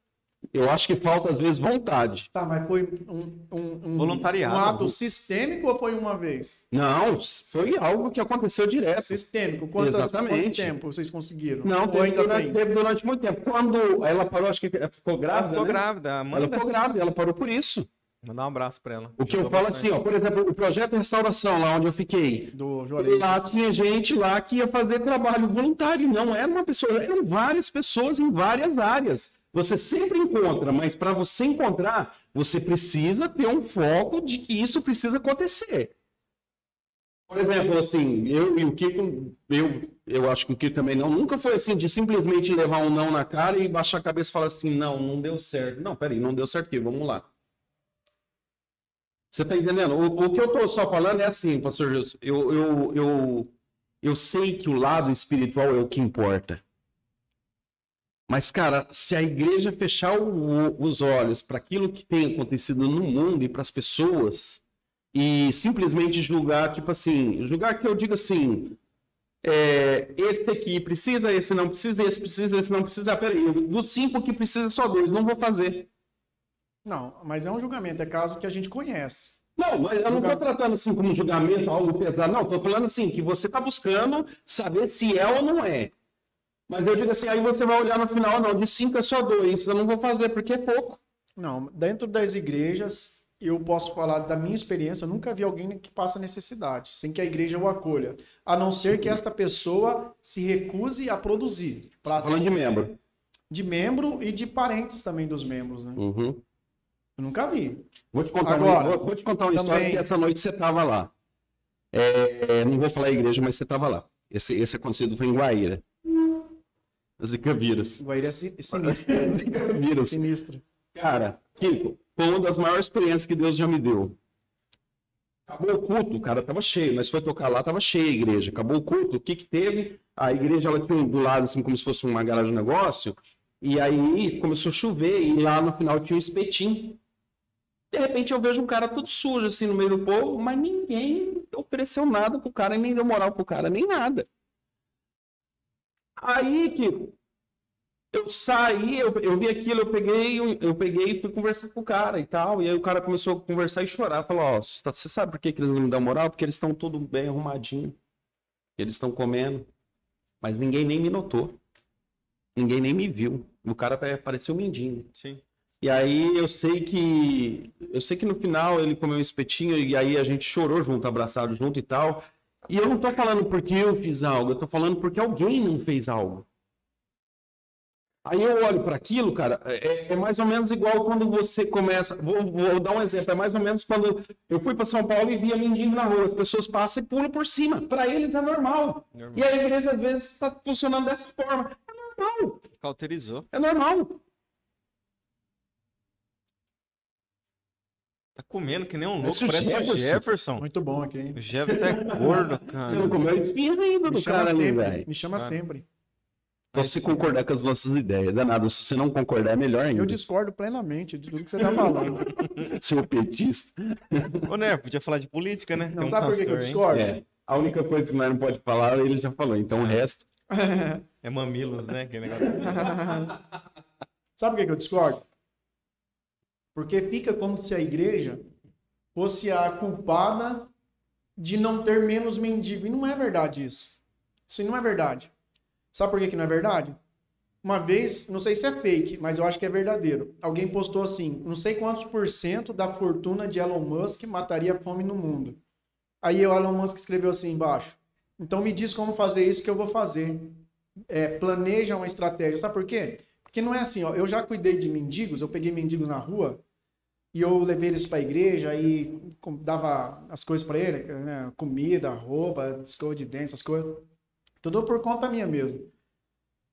Speaker 1: Eu acho que falta, às vezes, vontade.
Speaker 3: Tá, mas foi um, um, um,
Speaker 2: Voluntariado.
Speaker 3: um ato sistêmico ou foi uma vez?
Speaker 1: Não, foi algo que aconteceu direto.
Speaker 3: Sistêmico. Quantas,
Speaker 1: Exatamente.
Speaker 3: Quanto tempo vocês conseguiram?
Speaker 1: Não,
Speaker 3: ou
Speaker 1: teve
Speaker 3: ainda
Speaker 1: durante, teve durante muito tempo. Quando ela parou, acho que ficou grávida,
Speaker 2: ficou
Speaker 1: né?
Speaker 2: grávida.
Speaker 1: Ela
Speaker 2: Amanda,
Speaker 1: ficou grávida, ela parou por isso.
Speaker 2: Mandar um abraço pra ela.
Speaker 1: O que eu falo
Speaker 2: bastante.
Speaker 1: assim, ó, por exemplo, o projeto Restauração, lá onde eu fiquei,
Speaker 3: Do Juarez.
Speaker 1: lá tinha gente lá que ia fazer trabalho voluntário, não era uma pessoa, eram várias pessoas em várias áreas. Você sempre encontra, mas para você encontrar, você precisa ter um foco de que isso precisa acontecer. Por exemplo, assim, eu e o Kiko, eu, eu acho que o Kiko também não, nunca foi assim de simplesmente levar um não na cara e baixar a cabeça e falar assim, não, não deu certo. Não, peraí, não deu certo aqui, vamos lá. Você tá entendendo? O, o que eu tô só falando é assim, pastor Gilson, eu, eu, eu, eu sei que o lado espiritual é o que importa. Mas, cara, se a igreja fechar o- os olhos para aquilo que tem acontecido no mundo e para as pessoas, e simplesmente julgar, tipo assim, julgar que eu digo assim, é, esse aqui precisa, esse não precisa, esse precisa, esse não precisa. Peraí, dos cinco que precisa, só dois, não vou fazer.
Speaker 3: Não, mas é um julgamento, é caso que a gente conhece.
Speaker 1: Não, mas eu não estou tratando assim como um julgamento, algo pesado. Não, estou falando assim, que você está buscando saber se é ou não é. Mas eu digo assim, aí você vai olhar no final, não, de cinco é só dois, eu não vou fazer, porque é pouco.
Speaker 3: Não, dentro das igrejas, eu posso falar da minha experiência, eu nunca vi alguém que passa necessidade, sem que a igreja o acolha. A não ser que esta pessoa se recuse a produzir. Pra-
Speaker 1: tá falando de membro.
Speaker 3: de membro e de parentes também dos membros, né?
Speaker 1: Uhum.
Speaker 3: Eu nunca vi.
Speaker 1: Vou te contar,
Speaker 3: Agora,
Speaker 1: uma, vou, vou te contar uma
Speaker 3: também-
Speaker 1: história que essa noite você estava lá. É, não vou falar a igreja, mas você estava lá. Esse, esse acontecido foi em Guaíra. Zika vírus.
Speaker 3: Guaíra é si- sinistro. Sinistro.
Speaker 1: Cara, Kiko, foi uma das maiores experiências que Deus já me deu. Acabou o culto, o cara tava cheio, mas foi tocar lá, tava cheia a igreja. Acabou o culto, o que que teve? A igreja, ela tinha do lado, assim, como se fosse uma garagem de negócio, e aí começou a chover, e lá no final tinha um espetinho. De repente eu vejo um cara todo sujo, assim, no meio do povo, mas ninguém ofereceu nada pro cara, nem deu moral pro cara, nem nada. Aí, Kiko, eu saí, eu, eu vi aquilo, eu peguei, eu, eu peguei e fui conversar com o cara e tal. E aí o cara começou a conversar e chorar. Falou, ó, você tá- você sabe por que, que eles não me dão moral? Porque eles estão tudo bem arrumadinho. Eles estão comendo. Mas ninguém nem me notou. Ninguém nem me viu. O cara pa- parecia um mendigo.
Speaker 2: Sim.
Speaker 1: E aí eu sei que. Eu sei que no final ele comeu um espetinho e aí a gente chorou junto, abraçado junto e tal. E eu não tô falando porque eu fiz algo, eu tô falando porque alguém não fez algo. Aí eu olho para aquilo, cara, é, é mais ou menos igual quando você começa. Vou, vou dar um exemplo, é mais ou menos quando eu fui para São Paulo e via mendigo na rua. As pessoas passam e pulam por cima. Para eles é normal.
Speaker 2: Normal.
Speaker 1: E a igreja às vezes está funcionando dessa forma. É normal.
Speaker 2: Cauterizou.
Speaker 1: É normal.
Speaker 2: Tá comendo que nem um louco.
Speaker 1: Esse é o
Speaker 2: Parece o
Speaker 1: Jefferson.
Speaker 2: Jefferson.
Speaker 3: Muito bom aqui, hein?
Speaker 2: O Jefferson é gordo, cara.
Speaker 1: Você não comeu espinha ainda do cara ali,
Speaker 3: sempre,
Speaker 1: velho.
Speaker 3: me chama
Speaker 2: Ah.
Speaker 3: sempre.
Speaker 1: Só se concordar com as nossas ideias. É nada. Se você não concordar, é melhor ainda.
Speaker 3: Eu discordo plenamente de tudo que você tá falando.
Speaker 1: Seu petista.
Speaker 2: Ô, né, podia falar de política, né?
Speaker 3: Não
Speaker 2: Tem um
Speaker 3: sabe por que, eu discordo?
Speaker 1: É. A única coisa que nós não pode falar, ele já falou. Então o resto.
Speaker 2: É mamilos, né? Que negócio.
Speaker 3: Sabe por que eu discordo? Porque fica como se a igreja fosse a culpada de não ter menos mendigo. E não é verdade isso. Isso não é verdade. Sabe por que, que não é verdade? Uma vez, não sei se é fake, mas eu acho que é verdadeiro. Alguém postou assim: não sei quantos por cento da fortuna de Elon Musk mataria a fome no mundo. Aí o Elon Musk escreveu assim embaixo: então me diz como fazer isso que eu vou fazer. É, planeja uma estratégia. Sabe por quê? Porque não é assim, ó. Eu já cuidei de mendigos, eu peguei mendigos na rua e eu levei eles para a igreja e dava as coisas para ele, né? Comida, roupa, escova de dente, essas coisas. Tudo por conta minha mesmo.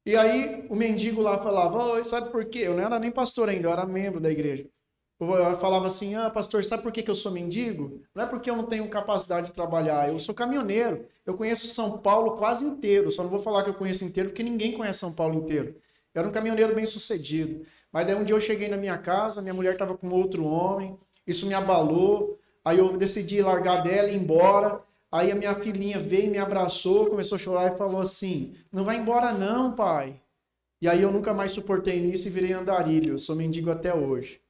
Speaker 3: E aí o mendigo lá falava, Oi, sabe por quê? Eu não era nem pastor ainda, eu era membro da igreja. Eu falava assim, ah, pastor, sabe por que, que eu sou mendigo? Não é porque eu não tenho capacidade de trabalhar, eu sou caminhoneiro. Eu conheço São Paulo quase inteiro, só não vou falar que eu conheço inteiro, porque ninguém conhece São Paulo inteiro. Eu era um caminhoneiro bem sucedido. Mas daí um dia eu cheguei na minha casa, minha mulher estava com outro homem, isso me abalou, aí eu decidi largar dela e ir embora. Aí a minha filhinha veio, me abraçou, começou a chorar e falou assim: Não vai embora, não, pai. E aí eu nunca mais suportei nisso e virei andarilho. Eu sou mendigo até hoje.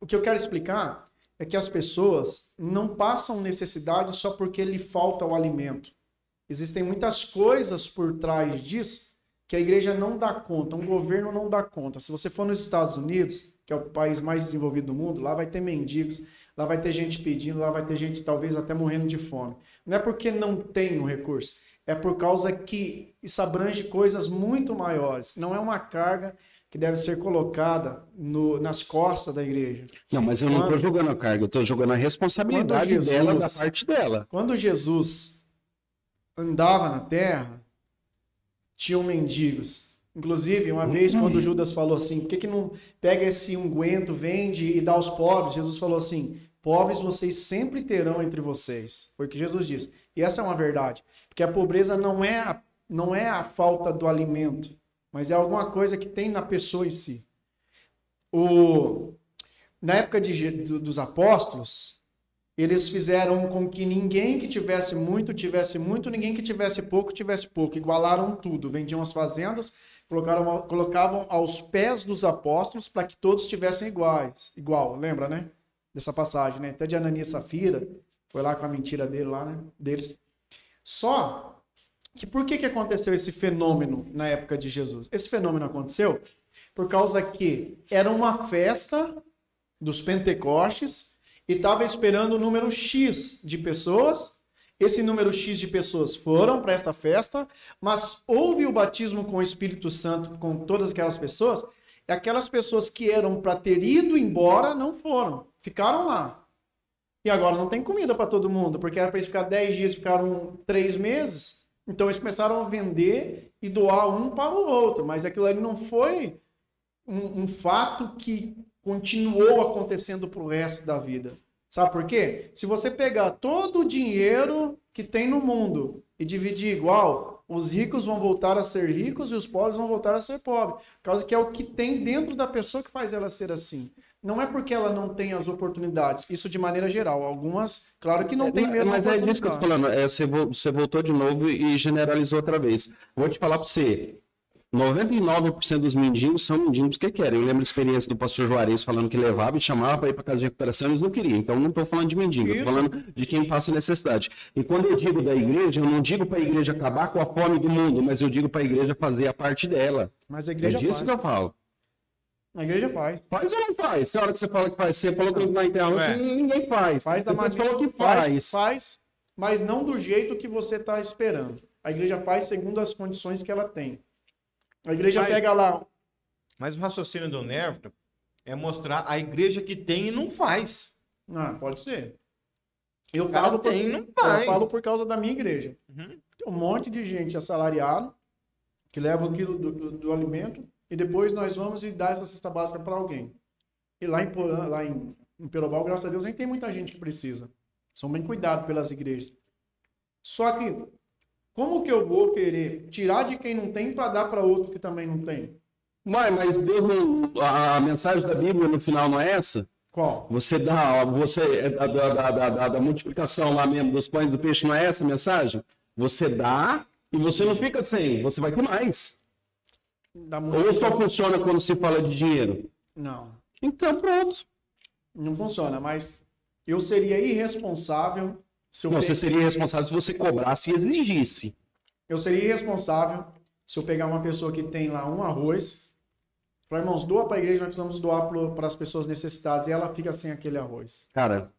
Speaker 3: O que eu quero explicar é que as pessoas não passam necessidade só porque lhe falta o alimento. Existem muitas coisas por trás disso que a igreja não dá conta, um governo não dá conta. Se você for nos Estados Unidos, que é o país mais desenvolvido do mundo, lá vai ter mendigos, lá vai ter gente pedindo, lá vai ter gente talvez até morrendo de fome. Não é porque não tem o recurso, é por causa que isso abrange coisas muito maiores. Não é uma carga que deve ser colocada no, nas costas da igreja.
Speaker 1: Não, mas eu não estou jogando a carga, eu estou jogando a responsabilidade Jesus, dela da parte dela.
Speaker 3: Quando Jesus andava na terra, tinham mendigos. Inclusive, uma vez, quando uhum. Judas falou assim: por que, que não pega esse unguento, vende e dá aos pobres? Jesus falou assim: pobres vocês sempre terão entre vocês. Foi o que Jesus disse. E essa é uma verdade. Porque a pobreza não é a, não é a falta do alimento, mas é alguma coisa que tem na pessoa em si. O, na época de, dos apóstolos, eles fizeram com que ninguém que tivesse muito tivesse muito, ninguém que tivesse pouco tivesse pouco. Igualaram tudo, vendiam as fazendas, colocaram, colocavam aos pés dos apóstolos para que todos tivessem iguais. Igual, lembra, né? Dessa passagem, né? Até de Ananias Safira, foi lá com a mentira dele lá, né? Deles. Só que por que, que aconteceu esse fenômeno na época de Jesus? Esse fenômeno aconteceu por causa que era uma festa dos Pentecostes e estava esperando o número X de pessoas. Esse número X de pessoas foram para esta festa, mas houve o batismo com o Espírito Santo com todas aquelas pessoas, e aquelas pessoas que eram para ter ido embora não foram, ficaram lá. E agora não tem comida para todo mundo, porque era para eles ficar 10 dias, ficaram 3 meses. Então eles começaram a vender e doar um para o outro, mas aquilo ali não foi um, um fato que continuou acontecendo para o resto da vida. Sabe por quê? Se você pegar todo o dinheiro que tem no mundo e dividir igual, os ricos vão voltar a ser ricos e os pobres vão voltar a ser pobres. Por causa que é o que tem dentro da pessoa que faz ela ser assim. Não é porque ela não tem as oportunidades, isso de maneira geral. Algumas, claro que não é, tem mesmo.
Speaker 1: Mas é disso que eu tô falando. É, você voltou de novo e generalizou outra vez. Vou te falar para você. 99% dos mendigos são mendigos que querem. Eu lembro a experiência do pastor Juarez falando que levava e chamava para ir para casa de recuperação, eles não queriam. Então, não estou falando de mendigo, estou falando de quem passa necessidade. E quando eu digo da igreja, eu não digo para a igreja acabar com a fome do mundo, mas eu digo para a igreja fazer a parte dela.
Speaker 3: Mas a igreja
Speaker 1: é disso
Speaker 3: faz.
Speaker 1: que eu falo.
Speaker 3: A igreja faz.
Speaker 1: Faz ou não faz? Se a hora que você fala que faz, você falou que na internet, é. ninguém faz.
Speaker 3: Faz da maneira falou que faz. faz. Faz, mas não do jeito que você está esperando. A igreja faz segundo as condições que ela tem. A igreja mas, pega lá.
Speaker 2: Mas o raciocínio do Nervo é mostrar a igreja que tem e não faz.
Speaker 3: Não, pode ser. Eu falo, por, tem, não faz. eu falo por causa da minha igreja. Uhum. Tem um monte de gente assalariado que leva o quilo do, do, do, alimento e depois nós vamos e dá essa cesta básica para alguém. E lá em, lá em, em Perobal, graças a Deus, nem tem muita gente que precisa. São bem cuidados pelas igrejas. Só que como que eu vou querer tirar de quem não tem para dar para outro que também não tem?
Speaker 1: Mas, mas Deus não, a mensagem da Bíblia no final não é essa?
Speaker 3: Qual?
Speaker 1: Você dá, você é da, da, da, da, da multiplicação lá mesmo dos pães do peixe, não é essa a mensagem? Você dá e você não fica sem, você vai ter mais. Ou só funciona quando se fala de dinheiro?
Speaker 3: Não.
Speaker 1: Então pronto.
Speaker 3: Não funciona, mas eu seria irresponsável
Speaker 1: se não, você seria responsável se você cobrasse e exigisse.
Speaker 3: Eu seria irresponsável se eu pegar uma pessoa que tem lá um arroz, falar, irmãos, doa para a igreja, nós precisamos doar para as pessoas necessitadas, e ela fica sem aquele arroz.
Speaker 1: Cara,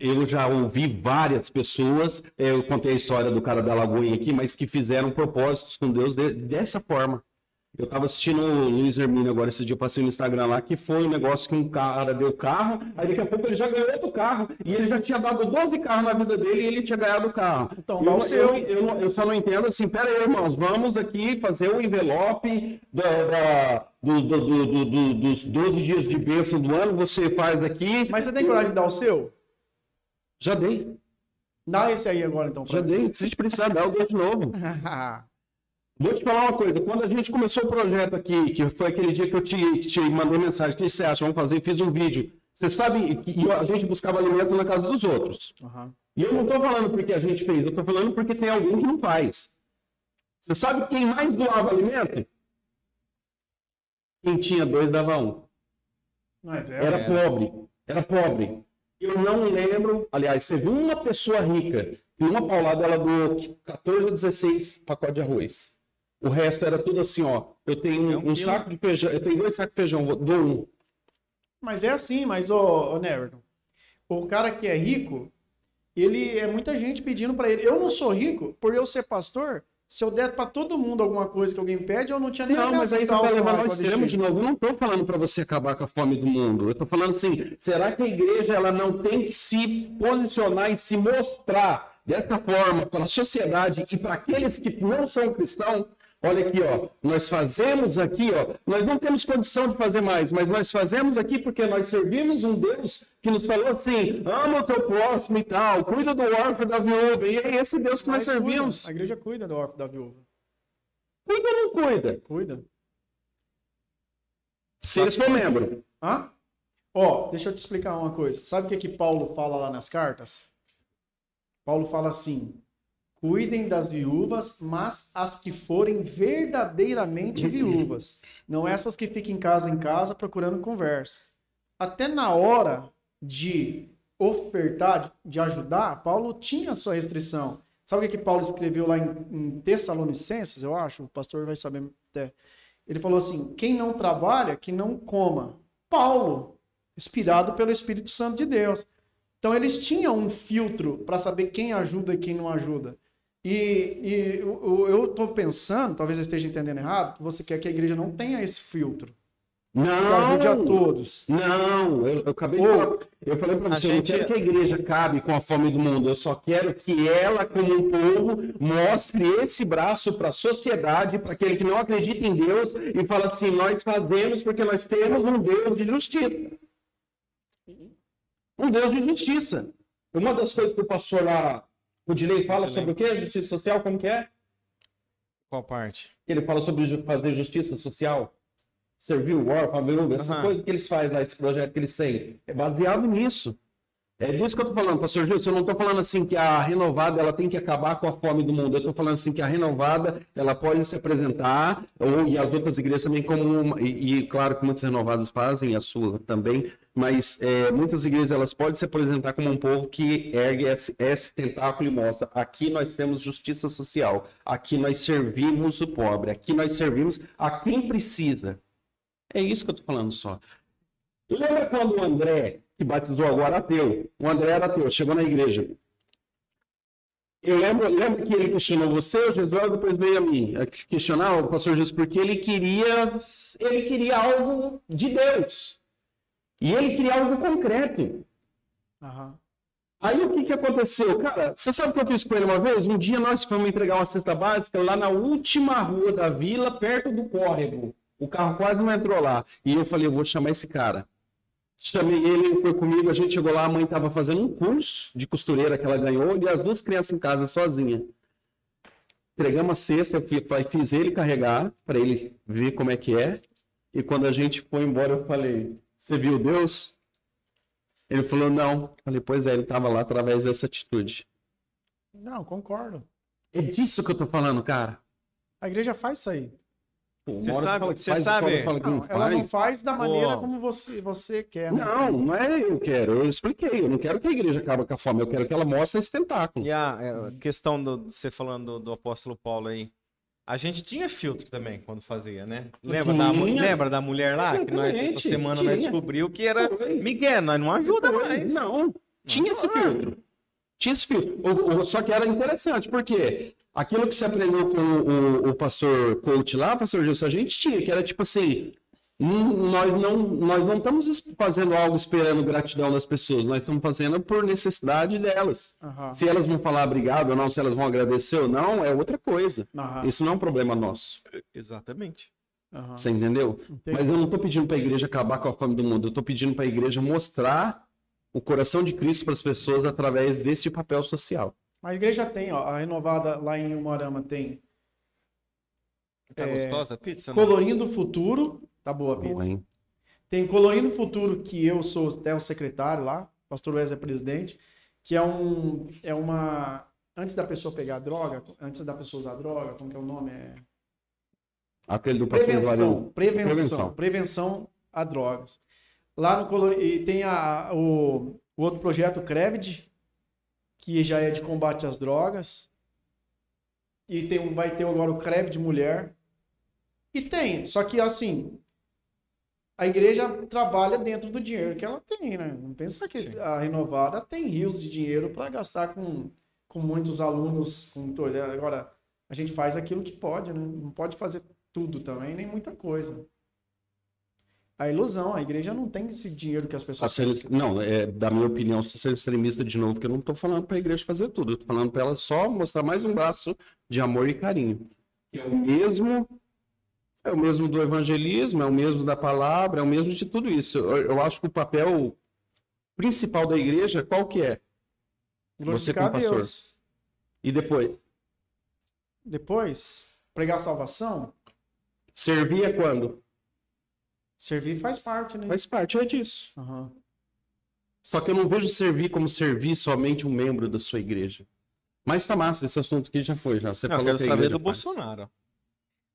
Speaker 1: eu já ouvi várias pessoas, é, eu contei a história do cara da Lagoinha aqui, mas que fizeram propósitos com Deus de, dessa forma. Eu tava assistindo o Luiz Hermínio agora, esse dia eu passei no Instagram lá, que foi um negócio que um cara deu carro, aí daqui a pouco ele já ganhou outro carro, e ele já tinha dado 12 carros na vida dele e ele tinha ganhado o carro.
Speaker 3: Então, eu,
Speaker 1: eu, eu, eu, só não entendo assim, pera aí, irmãos, vamos aqui fazer o envelope da, do, do, do, dos 12 dias de bênção do ano, você faz aqui.
Speaker 3: Mas você tem coragem de dar o seu?
Speaker 1: Já dei.
Speaker 3: Dá esse aí agora, então.
Speaker 1: Já mim. dei. Se precisar dar, eu dou de novo. Vou te falar uma coisa, quando a gente começou o projeto aqui, que foi aquele dia que eu te, te mandei mensagem, o que você acha? Vamos fazer, fiz um vídeo. Você sabe que a gente buscava alimento na casa dos outros. Uhum. E eu não estou falando porque a gente fez, eu estou falando porque tem alguém que não faz. Você sabe quem mais doava alimento? Quem tinha dois dava um.
Speaker 3: Mas é,
Speaker 1: Era
Speaker 2: Era.
Speaker 1: pobre. Era pobre. Eu não lembro. Aliás, teve uma pessoa rica e uma paulada ela doou 14 ou 16 pacotes de arroz. O resto era tudo assim, ó. Eu tenho
Speaker 2: um
Speaker 1: um, saco de feijão, eu tenho dois sacos de feijão, vou- dou um.
Speaker 3: Mas é assim, mas, ô, ô Neverton, o cara que é rico, ele é muita gente pedindo pra ele. Eu não sou rico, por eu ser pastor, se eu der pra todo mundo alguma coisa que alguém pede, eu não tinha nem
Speaker 1: Não, mas aí você vai levar ao extremo de novo. Eu não estou falando para você acabar com a fome do mundo. Eu estou falando assim, será que a igreja ela não tem que se posicionar e se mostrar dessa forma para a sociedade e para aqueles que não são cristãos? Olha aqui, ó, nós fazemos aqui, ó, nós não temos condição de fazer mais, mas nós fazemos aqui porque nós servimos um Deus que nos falou assim, ama o teu próximo e tal, cuida do órfão da viúva, e é esse Deus que nós
Speaker 3: Mas cuida,
Speaker 1: servimos.
Speaker 3: A igreja cuida do órfão da viúva.
Speaker 1: Cuida ou não cuida?
Speaker 3: Cuida.
Speaker 1: Se eles for membro.
Speaker 3: Hã? Ó, deixa eu te explicar uma coisa. Sabe o que que Paulo fala lá nas cartas? Paulo fala assim: cuidem das viúvas, mas as que forem verdadeiramente viúvas. Não essas que ficam em casa em casa procurando conversa. Até na hora de ofertar, de- de ajudar, Paulo tinha sua restrição. Sabe o que que Paulo escreveu lá em, em Tessalonicenses, eu acho? O pastor vai saber até. Ele falou assim: quem não trabalha, que não coma. Paulo, inspirado pelo Espírito Santo de Deus. Então eles tinham um filtro para saber quem ajuda e quem não ajuda. E, e eu estou pensando, talvez eu esteja entendendo errado, que você quer que a igreja não tenha esse filtro, que ajude a
Speaker 1: Não!
Speaker 3: todos.
Speaker 1: Não, eu, eu acabei de falar. Eu falei para você, eu não
Speaker 2: gente-
Speaker 1: quero que a igreja cabe com a fome do mundo. Eu só quero que ela, como um povo, mostre esse braço para a sociedade, para aquele que não acredita em Deus e fala assim: nós fazemos porque nós temos um Deus de justiça. Um Deus de justiça. Uma das coisas que o pastor lá, o Dilei, fala
Speaker 2: Dilei.
Speaker 1: sobre o quê? Justiça social, como que é?
Speaker 2: Qual parte?
Speaker 1: Ele fala sobre fazer justiça social, servir o órfão, viúva, essa
Speaker 2: Aham.
Speaker 1: coisa que eles fazem lá, esse projeto que eles têm. É baseado nisso. É disso que eu tô falando, pastor Gilson. Eu não tô falando assim que a renovada ela tem que acabar com a fome do mundo. Eu tô falando assim que a renovada ela pode se apresentar, ou, e as outras igrejas também, como uma, e, e claro que muitas renovadas fazem, a sua também, mas é, muitas igrejas elas podem se apresentar como um povo que ergue esse, esse tentáculo e mostra: aqui nós temos justiça social, aqui nós servimos o pobre, aqui nós servimos a quem precisa. É isso que eu tô falando só. Lembra quando o André, que batizou agora ateu, o André era ateu, chegou na igreja. Eu lembro, lembro que ele questionou você, o Jesus, depois veio a mim questionar o pastor Jesus, porque ele queria, ele queria algo de Deus. E ele queria algo concreto.
Speaker 3: Aham.
Speaker 1: Aí o que, que aconteceu? Cara, você sabe o que eu fiz com ele uma vez? Um dia nós fomos entregar uma cesta básica lá na última rua da vila, perto do córrego. O carro quase não entrou lá. E eu falei, eu vou chamar esse cara. Chamei ele, ele foi comigo, a gente chegou lá, a mãe estava fazendo um curso de costureira que ela ganhou, e as duas crianças em casa sozinha. Entregamos a cesta, eu fiz ele carregar, para ele ver como é que é. E quando a gente foi embora, eu falei, você viu Deus? Ele falou, não. Eu falei, pois é, ele estava lá através dessa atitude.
Speaker 3: Não, concordo.
Speaker 1: É disso que eu tô falando, cara.
Speaker 3: A igreja faz isso aí.
Speaker 1: Pô,
Speaker 2: Você sabe-
Speaker 1: fala
Speaker 2: você
Speaker 1: faz,
Speaker 2: sabe-
Speaker 1: fala
Speaker 3: Não,
Speaker 1: não
Speaker 3: ela não
Speaker 1: faz.
Speaker 3: da maneira como você, você quer. né?
Speaker 1: Não, não é eu quero. Eu expliquei. Eu não quero que a igreja acabe com a fome. Eu quero que ela mostre esse tentáculo.
Speaker 2: E a é, questão do você falando do, do apóstolo Paulo aí. A gente tinha filtro também quando fazia, né? Lembra, da, lembra da mulher lá? Que nós, essa semana,
Speaker 1: tinha.
Speaker 2: nós descobriu que era. Miguel, nós não ajuda mais.
Speaker 1: Não, tinha esse filtro. Tinha esse filtro. O- o- só que era interessante, porque aquilo que você aprendeu com o, o pastor coach lá, pastor Gilson, a gente tinha, que era tipo assim. Hum, Nós não, nós não estamos es- fazendo algo esperando gratidão das pessoas, nós estamos fazendo por necessidade delas.
Speaker 3: Aham.
Speaker 1: Se elas vão falar obrigado ou não, se elas vão agradecer ou não, é outra coisa.
Speaker 3: Aham.
Speaker 1: Isso não é um problema nosso.
Speaker 2: Exatamente.
Speaker 3: Aham.
Speaker 1: Você entendeu?
Speaker 3: Entendi.
Speaker 1: Mas eu não estou pedindo para a igreja acabar com a fome do mundo. Eu estou pedindo para a igreja mostrar o coração de Cristo para as pessoas através desse papel social.
Speaker 3: A igreja tem, ó, a renovada lá em Umarama tem
Speaker 2: Tá
Speaker 3: É,
Speaker 2: gostosa a pizza? não?
Speaker 3: Colorinho do Futuro, tá boa a
Speaker 1: Bom,
Speaker 3: pizza.
Speaker 1: hein?
Speaker 3: Tem Colorinho do Futuro, que eu sou até o secretário lá, pastor Wesley é presidente, que é um, é uma, antes da pessoa pegar droga, antes da pessoa usar droga, como que é o nome? É...
Speaker 1: Aquele do
Speaker 3: Prevenção, prevenção,
Speaker 1: Prevenção.
Speaker 3: prevenção a drogas. Lá no Colori... e tem a, o, o outro projeto, o CREVID, que já é de combate às drogas. E tem, vai ter agora o CREVID Mulher. E tem, só que assim, a igreja trabalha dentro do dinheiro que ela tem, né? Não pensa que
Speaker 2: Sim.
Speaker 3: a renovada tem rios de dinheiro para gastar com, com muitos alunos. Com to- Agora, a gente faz aquilo que pode, né? Não pode fazer tudo também, nem muita coisa. A ilusão, a igreja não tem esse dinheiro que as pessoas
Speaker 1: Sou
Speaker 3: pensam.
Speaker 1: Não, é, da minha opinião, sou ser extremista de novo, porque eu não tô falando pra igreja fazer tudo. Eu tô falando pra ela só mostrar mais um braço de amor e carinho. Que é o mesmo, é o mesmo do evangelismo, é o mesmo da palavra, é o mesmo de tudo isso. Eu, eu acho que o papel principal da igreja, qual que é?
Speaker 3: A
Speaker 1: como pastor.
Speaker 3: Deus.
Speaker 1: E depois?
Speaker 3: Depois, pregar salvação,
Speaker 1: Servir é quando?
Speaker 3: servir faz parte, né?
Speaker 1: Faz parte, é disso.
Speaker 3: Aham.
Speaker 1: Só que eu não vejo servir como servir somente um membro da sua igreja. Mas tá massa, esse assunto aqui já foi, já. Você
Speaker 2: Não, eu
Speaker 1: falou
Speaker 2: quero
Speaker 1: que a
Speaker 2: saber do
Speaker 1: faz.
Speaker 2: Bolsonaro.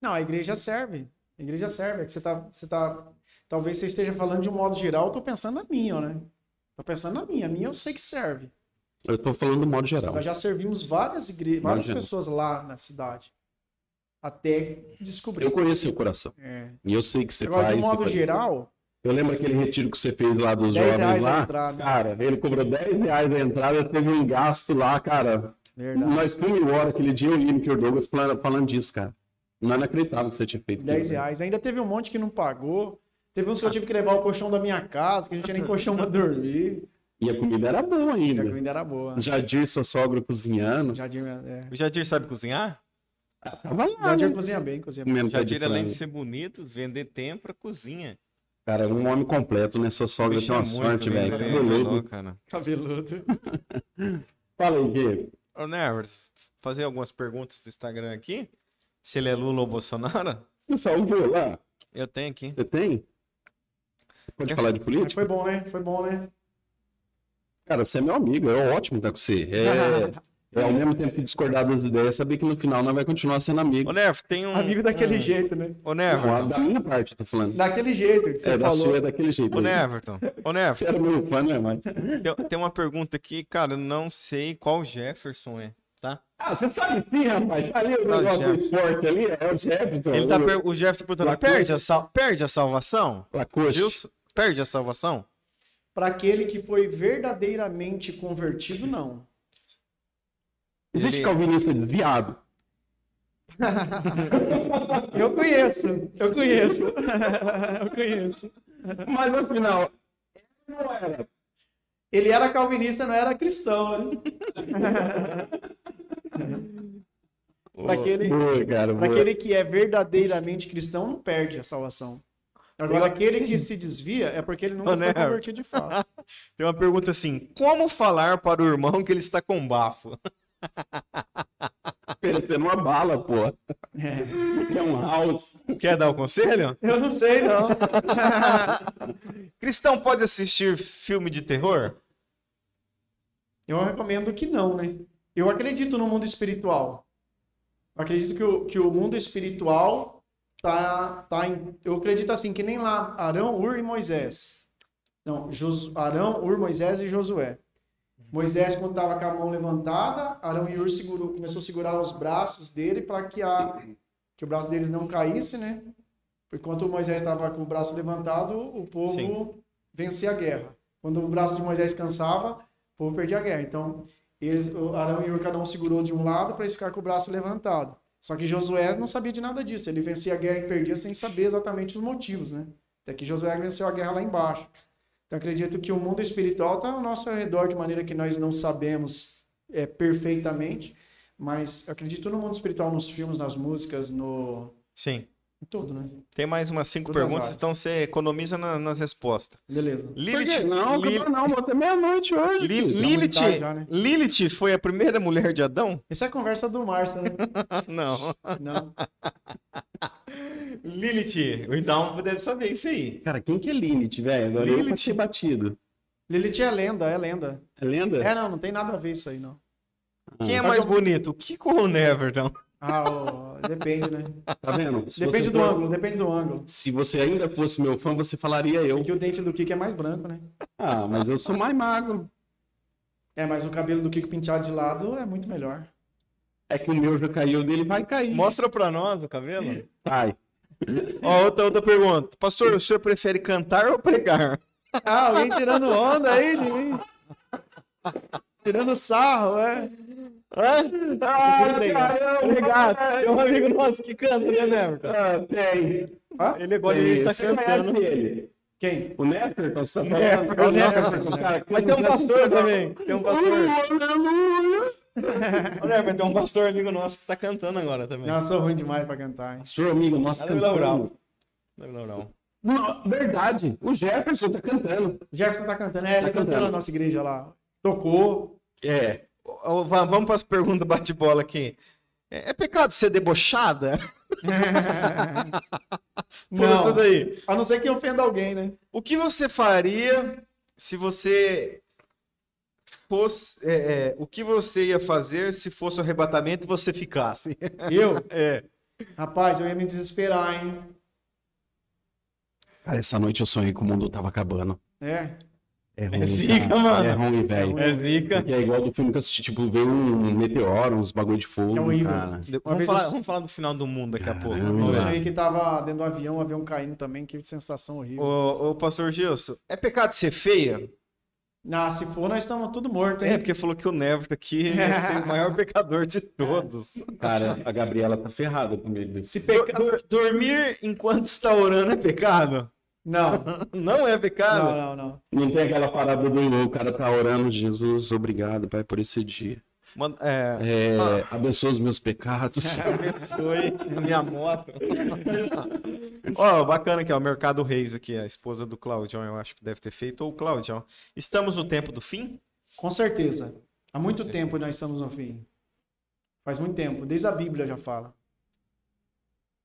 Speaker 3: Não, a igreja serve. A igreja serve. É que você tá, você tá. Talvez você esteja falando de um modo geral, eu tô pensando na minha, né? Tô pensando na minha. A minha eu sei que serve.
Speaker 1: Eu tô falando do modo geral.
Speaker 3: Nós já servimos várias igrejas, várias
Speaker 1: Imagina.
Speaker 3: pessoas lá na cidade. Até descobrir.
Speaker 1: Eu conheço seu coração.
Speaker 3: É.
Speaker 1: E eu sei que você
Speaker 3: Agora,
Speaker 1: faz.
Speaker 3: de modo
Speaker 1: faz.
Speaker 3: geral,
Speaker 1: Eu lembro aquele retiro que você fez lá dos
Speaker 3: 10
Speaker 1: jovens
Speaker 3: reais a
Speaker 1: lá.
Speaker 3: entrada.
Speaker 1: Cara, ele cobrou 10 reais a entrada, teve um gasto lá, cara.
Speaker 3: Verdade.
Speaker 1: Nós fomos embora aquele dia, eu li o Douglas falando disso, cara. Não inacreditável que você tinha feito.
Speaker 3: 10
Speaker 1: aquilo.
Speaker 3: reais. Ainda teve um monte que não pagou. Teve uns que eu tive que levar o colchão da minha casa, que a gente tinha nem colchão pra dormir.
Speaker 1: E a comida era boa
Speaker 3: E a
Speaker 1: ainda.
Speaker 3: comida era boa.
Speaker 1: Jadir, seu sogro, cozinhando.
Speaker 3: Jadir, é.
Speaker 2: O Jadir sabe cozinhar?
Speaker 1: Tava lá,
Speaker 3: Jadir
Speaker 1: né?
Speaker 3: cozinha bem, cozinha bem.
Speaker 2: Jadir, além de ser bonito, vender tempra, cozinha.
Speaker 1: Cara, um homem completo, né? Sua sogra tem uma
Speaker 2: é
Speaker 1: sorte,
Speaker 2: muito
Speaker 1: velho.
Speaker 2: né? cara.
Speaker 3: Cabeludo.
Speaker 1: Fala aí, Gui.
Speaker 2: Ô, Never, fazer algumas perguntas do Instagram aqui. Se ele é Lula ou Bolsonaro?
Speaker 1: Você salvou lá?
Speaker 2: Eu tenho aqui.
Speaker 1: Você tem? Pode
Speaker 2: Quer-
Speaker 1: falar de
Speaker 3: Mas
Speaker 1: política?
Speaker 3: foi bom, né? Foi bom, né?
Speaker 1: Cara, você é meu amigo, é ótimo estar com você. É, é ao mesmo tempo que discordar das ideias, saber que no final nós vai continuar sendo amigo.
Speaker 2: Ô, tem um...
Speaker 3: Amigo daquele
Speaker 2: um-
Speaker 3: jeito, né?
Speaker 2: Ô,
Speaker 1: Não, da minha parte, eu tô falando.
Speaker 3: Daquele jeito que você
Speaker 1: é, da
Speaker 3: falou.
Speaker 1: sua é daquele jeito.
Speaker 2: Ô, Neverton. Ô,
Speaker 1: Você
Speaker 2: Neverton.
Speaker 1: era meu fã, né, mano?
Speaker 2: Tem, uma pergunta aqui, cara, não sei qual Jefferson é, tá?
Speaker 1: Ah, você sabe sim, rapaz. Tá ali o
Speaker 2: Tá,
Speaker 1: negócio do esporte ali, é o Jefferson.
Speaker 2: Ele tá
Speaker 1: o
Speaker 2: per- O Jefferson perguntando,
Speaker 1: Lacoste.
Speaker 2: perde a, sal... perde a salvação? Gilson, perde a salvação?
Speaker 3: Para aquele que foi verdadeiramente convertido, não.
Speaker 1: Existe
Speaker 2: Ele-
Speaker 1: calvinista desviado?
Speaker 3: Eu conheço, eu conheço. eu conheço.
Speaker 1: Mas afinal, não era.
Speaker 3: Ele era calvinista, não era cristão, né? Para aquele,
Speaker 1: Boa, cara.
Speaker 3: pra
Speaker 1: boa.
Speaker 3: aquele que é verdadeiramente cristão, não perde a salvação. Agora, aquele que se desvia é porque ele nunca foi
Speaker 2: Nero.
Speaker 3: convertido de fato.
Speaker 2: Tem uma pergunta assim, como falar para o irmão que ele está com bafo?
Speaker 1: Oferecendo uma bala, pô.
Speaker 3: É.
Speaker 1: É um house.
Speaker 2: Quer dar o conselho?
Speaker 3: Eu não sei, não.
Speaker 2: Cristão pode assistir filme de terror?
Speaker 3: Eu recomendo que não, né? Eu acredito no mundo espiritual. Eu acredito que o, que o mundo espiritual tá, tá em. Eu acredito assim, que nem lá Arão, Ur e Moisés. Não, Jos, Arão, Ur, Moisés e Josué. Moisés, quando estava com a mão levantada, Arão e Ur segurou, começou a segurar os braços dele para que, a, que o braço deles não caísse, né? Enquanto Moisés estava com o braço levantado, o povo
Speaker 2: Sim.
Speaker 3: vencia a guerra. Quando o braço de Moisés cansava, o povo perdia a guerra. Então, eles, o Arão e Ur, cada segurou de um lado para eles ficar com o braço levantado. Só que Josué não sabia de nada disso. Ele vencia a guerra e perdia sem saber exatamente os motivos, né? Até que Josué venceu a guerra lá embaixo. Então, acredito que o mundo espiritual está ao nosso redor de maneira que nós não sabemos é, perfeitamente. Mas acredito no mundo espiritual, nos filmes, nas músicas, no...
Speaker 2: Sim.
Speaker 3: Tudo, né?
Speaker 2: Tem mais umas cinco
Speaker 3: Todas as
Speaker 2: perguntas, então você economiza na- nas respostas.
Speaker 3: Beleza.
Speaker 2: Lilith?
Speaker 1: Não,
Speaker 2: Lil-
Speaker 1: acabou não, vou até meia-noite hoje.
Speaker 2: Li-. Lilith,
Speaker 3: já, né?
Speaker 2: Lilith foi a primeira mulher de Adão?
Speaker 3: Essa é a conversa do Márcio, né?
Speaker 2: Não.
Speaker 3: Não.
Speaker 2: Lilith, então deve saber isso aí.
Speaker 1: Cara, quem que é Lilith, velho? Agora eu
Speaker 2: Lilith.
Speaker 1: passei batido.
Speaker 3: Lilith é lenda, é lenda.
Speaker 1: É lenda?
Speaker 3: É, não, não tem nada a ver isso aí, não.
Speaker 2: Quem é mais bonito, o Kiko ou o Neverton?
Speaker 3: Ah, ó, depende, né?
Speaker 1: Tá vendo? Se
Speaker 3: Depende do
Speaker 1: for-
Speaker 3: ângulo, depende do ângulo.
Speaker 1: Se você ainda fosse meu fã, você falaria eu.
Speaker 3: Porque o dente do Kiko é mais branco, né?
Speaker 1: Ah, mas eu sou mais magro.
Speaker 3: É, mas o cabelo do Kiko penteado de lado é muito melhor.
Speaker 1: É que o meu já caiu, o dele vai cair.
Speaker 2: Mostra pra nós o cabelo.
Speaker 1: Vai.
Speaker 2: Ó, outra, outra pergunta. Pastor, o senhor prefere cantar ou pregar?
Speaker 3: Ah, alguém tirando onda aí de mim. Tirando sarro, é.
Speaker 2: Ah,
Speaker 3: pregar.
Speaker 2: Obrigado. Tem um amigo nosso que canta, né, Neverton?
Speaker 1: Ah, tem.
Speaker 3: Ah,
Speaker 2: Ele
Speaker 1: Tem.
Speaker 2: ele tá
Speaker 1: Você
Speaker 2: cantando.
Speaker 1: conhece ele?
Speaker 3: quem?
Speaker 1: O Neferton, você tá falando?
Speaker 2: o Neferton,
Speaker 1: cara
Speaker 2: Mas tem um pastor também. Tem um pastor. Ô, Neverton, tem um pastor amigo nosso que tá cantando agora também.
Speaker 3: Não, eu sou ruim demais pra cantar, hein?
Speaker 1: Pastor amigo, nosso
Speaker 2: Nada
Speaker 1: cantando.
Speaker 2: Laural. Não, não. Não,
Speaker 1: verdade, o Jefferson tá cantando.
Speaker 3: O Jefferson tá cantando. É, ele
Speaker 1: Tá
Speaker 3: cantou
Speaker 1: cantando.
Speaker 3: na nossa igreja lá. Tocou.
Speaker 1: É.
Speaker 2: Vamos para as perguntas bate-bola aqui. É, é pecado ser debochada? Isso
Speaker 3: Não,
Speaker 2: daí.
Speaker 3: a não ser que ofenda alguém, né?
Speaker 2: O que você faria se você fosse. é, é, o que você ia fazer se fosse o arrebatamento e você ficasse?
Speaker 3: Eu?
Speaker 2: É.
Speaker 3: Rapaz, eu ia me desesperar, hein?
Speaker 1: Cara, essa noite eu sonhei que o mundo tava acabando.
Speaker 3: É.
Speaker 1: É ruim,
Speaker 2: zica,
Speaker 1: cara.
Speaker 2: mano.
Speaker 1: É ruim, velho.
Speaker 2: É zica.
Speaker 1: Porque é igual do filme que eu assisti, tipo, veio um meteoro, uns bagulho de fogo,
Speaker 3: É horrível.
Speaker 1: cara.
Speaker 2: Vamos
Speaker 3: vez
Speaker 2: falar,
Speaker 3: eu-
Speaker 2: vamos falar do final do mundo daqui a pouco.
Speaker 1: Caramba.
Speaker 3: Mas eu sonhei que tava dentro do avião, o avião caindo também. Que sensação horrível.
Speaker 2: Ô, ô, pastor Gilson, é pecado ser feia?
Speaker 3: Ah, se for, nós estamos tudo morto, hein?
Speaker 2: É, porque falou que o Neverton aqui ser o maior pecador de todos.
Speaker 1: Cara, a Gabriela tá ferrada comigo.
Speaker 3: Se
Speaker 2: Do-
Speaker 3: peca...
Speaker 2: do- dormir enquanto está orando é pecado?
Speaker 3: Não,
Speaker 2: Não é pecado?
Speaker 3: não, não, não.
Speaker 1: Não tem aquela parada do o cara tá orando, Jesus, obrigado, Pai, por esse dia.
Speaker 2: Manda- é,
Speaker 1: É, Abençoa os meus pecados.
Speaker 2: Abençoe minha moto. Ó, bacana aqui, ó, Mercado Reis aqui, a esposa do Claudião, eu acho que deve ter feito, ou o Claudião. Estamos no tempo do fim?
Speaker 3: Com certeza. Há muito tempo nós estamos no fim. Faz muito tempo. Desde a Bíblia já fala.